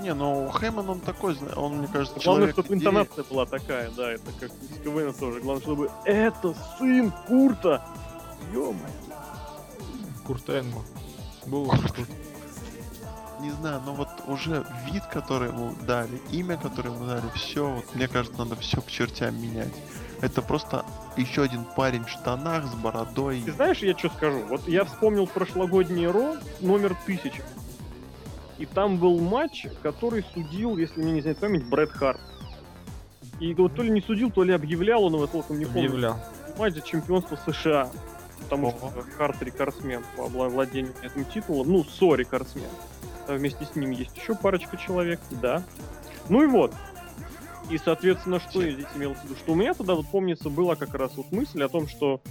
Не, ну Хэммон он такой, он, мне кажется, Главное, человек чтобы идеи. интонация была такая, да, это как из КВН тоже. Главное, чтобы это сын Курта. ё Куртенго. Был очень крут. Не знаю, но вот уже вид, который ему дали, имя, которое ему дали, все, вот мне кажется, надо все к чертям менять. Это просто еще один парень в штанах с бородой. Ты знаешь, я что скажу? Вот я вспомнил прошлогодний Ро номер 1000. И там был матч, который судил, если мне не знает память, Брэд Харт. И вот то ли не судил, то ли объявлял, он его толком не помню. Объявлял. Матч за чемпионство США. Потому Ого. что Харт рекордсмен по владению этим титулом. Ну, Со рекордсмен. А вместе с ним есть еще парочка человек, да. Ну и вот. И, соответственно, что я здесь имел в виду? Что у меня тогда, вот помнится, была как раз вот мысль о том, что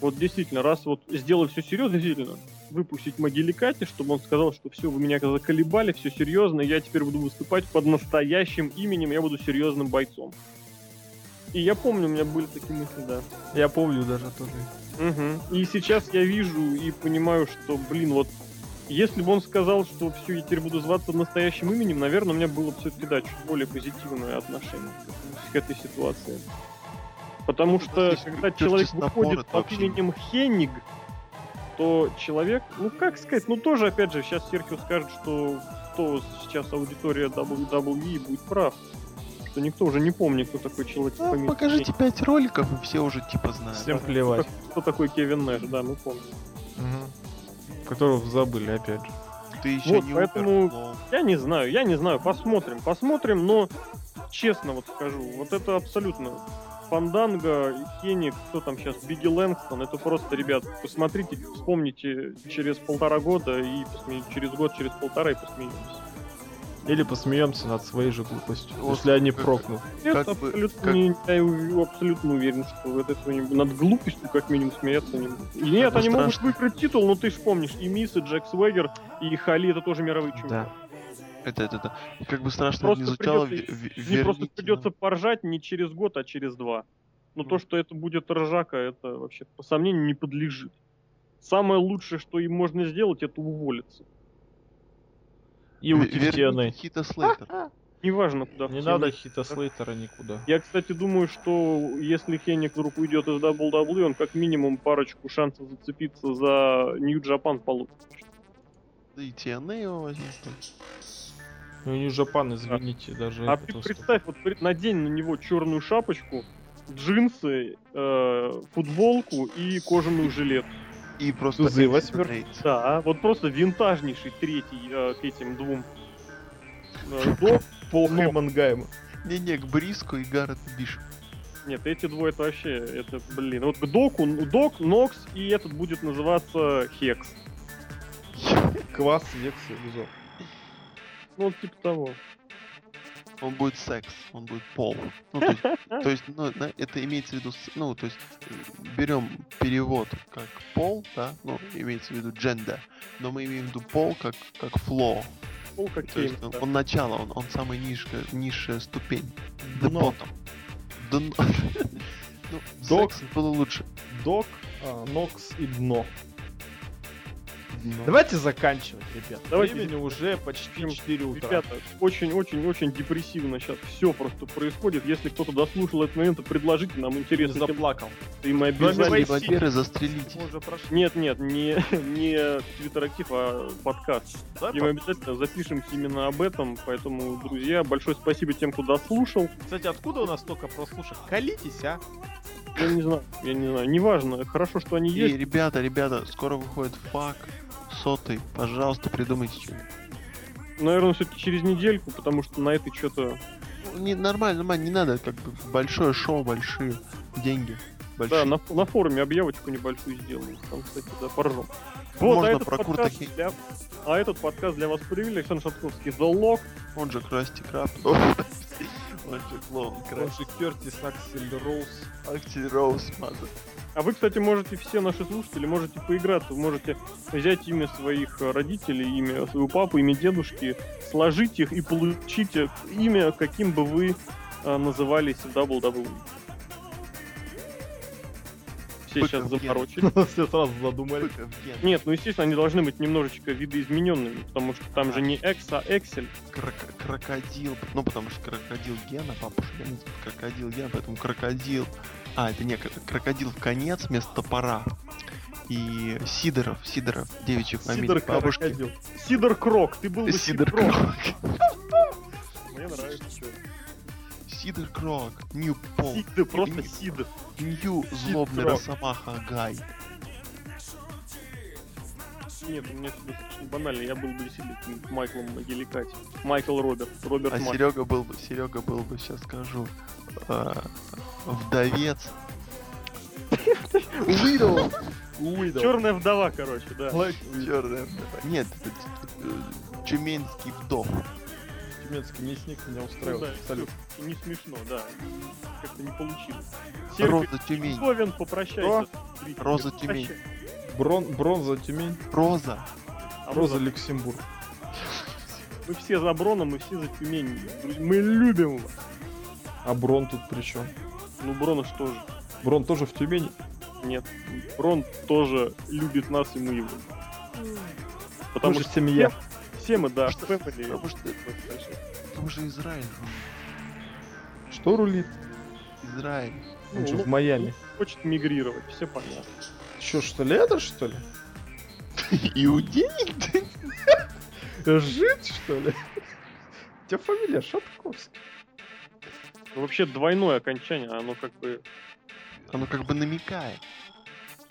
вот действительно, раз вот сделать все серьезно, действительно, выпустить Могиликати, чтобы он сказал, что все, вы меня заколебали, все серьезно, я теперь буду выступать под настоящим именем, я буду серьезным бойцом. И я помню, у меня были такие мысли, да. Я помню даже тоже. Мгм. И сейчас я вижу и понимаю, что, блин, вот если бы он сказал, что все, я теперь буду зваться настоящим именем, наверное, у меня было бы все-таки, да, чуть более позитивное отношение к, этой ситуации. Потому Ну, что, здесь когда человек выходит под вообще- именем Хенниг, то человек, ну как сказать, ну тоже, опять же, сейчас Серхио скажет, что кто сейчас аудитория WWE будет прав. Что никто уже не помнит, кто такой человек. по Ну, имени покажите пять роликов, и все уже типа знают. Всем плевать. Кто такой Кевин Нэш, да, мы помним. Которого забыли, опять же. Ты еще Вот, не поэтому- умер, но- Я не знаю, я не знаю, посмотрим, посмотрим, но честно вот скажу, вот это абсолютно Фанданга, Хеник, кто там сейчас, Бигги Лэнгстон, это просто, ребят, посмотрите, вспомните через полтора года и посме- через год, через полтора и посмеемся. Или посмеемся над своей же глупостью, Вот если они прокнут. Как бы- абсолютно, как- не, я абсолютно уверен, что это этого не- над глупостью как минимум смеяться не будут. И нет, бы они могут страшно. выиграть титул, но ты ж помнишь, и Мисс, и Джек Свегер, и Хали, это тоже мировые чемпионы. Да. Это, это, это. Как бы страшно Просто не звучало, придется- просто придется нам. поржать не через год, а через два. Но то, что это будет ржака, это вообще по сомнению не подлежит. Самое лучшее, что им можно сделать, это уволиться. И верните TNA. Хита Слейтера. Неважно, куда. Не надо. Хита Слейтера никуда. Я, кстати, думаю, что если Хенник вдруг уйдет из WWE, он как минимум парочку шансов зацепиться за Japan получит. Да и TNA его возьмут. Ну, Нью Жапан, извините, даже А ты представь, вот надень на него черную шапочку, джинсы, э, футболку и кожаную жилетку. И просто... Тузы Эдди восьмер. Рейд. Да, вот просто винтажнейший третий э, к этим двум. Э, Док, Пол но- Хейман Гайма. Не-не, к Бриску и Гаррет Биш. Нет, эти двое это вообще, это, блин, вот к Доку, Док, Нокс и этот будет называться Хекс. Квас, Векс и Лизо. Ну, типа того. Он будет секс, он будет пол. Ну, то есть, то есть, ну, это имеется в виду, ну, то есть, э, берем перевод как пол, да, ну, имеется в виду gender, но мы имеем в виду пол как, как floor. Пол как То есть, он, он начало, он, он самая низшая, низшая ступень. The Дно. bottom. Дно. Ну, Док. секс было лучше. Док, а, Нокс и Дно. Дно. Давайте заканчивать, ребят. Давайте. Времени уже почти 4 утра. Ребята, очень-очень-очень депрессивно сейчас все просто происходит. Если кто-то дослушал этот момент, то предложите нам тем, заплакал. и мы обязательно... Вампиры, прошли. Нет, нет, не, не твиттер-актив, а подкаст. Да, И мы обязательно запишемся именно об этом. Поэтому, друзья, большое спасибо тем, кто дослушал. Кстати, откуда у нас столько прослушек? Колитесь, а? Я не знаю, я не знаю, неважно. Хорошо, что они И, есть. ребята, ребята, скоро выходит фак сотый. Пожалуйста, придумайте что-нибудь. Наверное, все-таки через недельку, потому что на этой что-то... Ну, Не, нормально, нормально, не надо, как бы большое шоу, большие деньги. Большие. Да, на, на форуме объявочку небольшую сделаем. Там, кстати, да, поржем. Можно а этот про Курта подкаст Хей- для- А этот подкаст для вас провели Александр Шатковский, The Lock. Он же Красти Краб. Он же клоун Он же Кертис Аксель Роуз. Аксель Роуз, маза. А вы, кстати, можете, все наши слушатели, можете поиграться, вы можете взять имя своих э, родителей, имя своего папы, имя дедушки, сложить их и получить э, имя, каким бы вы э, назывались в WWE. Все Быков сейчас Ген. заморочили. Все сразу задумали. Нет, ну естественно, они должны быть немножечко видоизмененными, потому что там же не X, а. Крок- крокодил. Ну, потому что крокодил гена, папа же гена, крокодил гена, поэтому крокодил. А, это не, кр- крокодил в конец вместо топора. И Сидоров, Сидоров, девичья фамилия Сидор бабушки. Крокодил. Сидор Крок, ты был бы Сидор Сидор Крок. Крок. Мне нравится, что. Сидор Крок. Нью Пол. Сид, просто Нью- Сид. Нью злобный. Росомаха Гай. Нет, у меня все достаточно банально. Я был бы каким-нибудь Майклом Геликати. Майкл Роберт. Роберт А Майкл. Серега был бы, Серега был бы, сейчас скажу, э, вдовец. Уидл. Черная вдова, короче, да. Чёрная вдова. Нет, это э, Тюменский вдов. Тюменский мясник меня Ну устраивает. да, Абсолютно. не смешно, да. Как-то не получилось. Роза Тюмень. Говен, попрощайся. Зрители, Роза. Тюмень. Брон, бронза Тюмень. Роза. А Роза Люксембург. мы все за Броном, мы все за Тюмень. Мы любим вас. А Брон тут при чем? Ну, Брон что же? Брон тоже в Тюмени. Нет. Брон тоже любит нас, и мы его. Потому что семья. Мы, да, Потому что- family. потому что- Там же Израиль. Что рулит? Израиль. Он же Ну, в Майами. Хочет мигрировать, все понятно. Че, что ли, это что ли? Иудей? Жид, что ли? У тебя фамилия Шатковский. Ну, вообще двойное окончание, оно как бы Оно как бы намекает.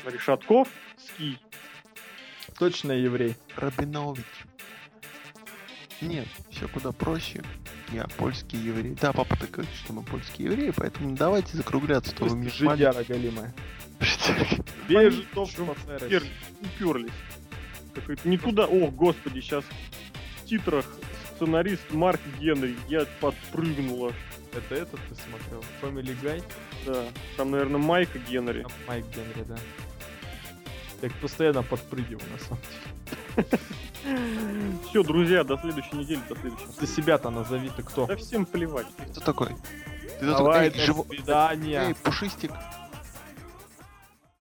смотри, Шатков, ски. Точно еврей. Рабинович. Нет, все куда проще. Я польский еврей. Да, папа так говорит, что мы польские евреи, поэтому давайте закругляться, то вы мне Жидяра галимая. смали. Бей. Пер- уперлись. Какой-то не туда. О, господи, сейчас в титрах сценарист Марк Генри. Я подпрыгнул аж. Это этот ты смотрел? Family Guy? Да. Там, наверное, Майка Генри. Там Майк Генри, да. Я постоянно подпрыгиваю, на самом деле. Все, друзья, до следующей недели, до следующего. Ты себя-то назови, ты кто? Да всем плевать. Кто такой? Ты Давай, такой, до «Эй, живо- свидания. Эй, пушистик,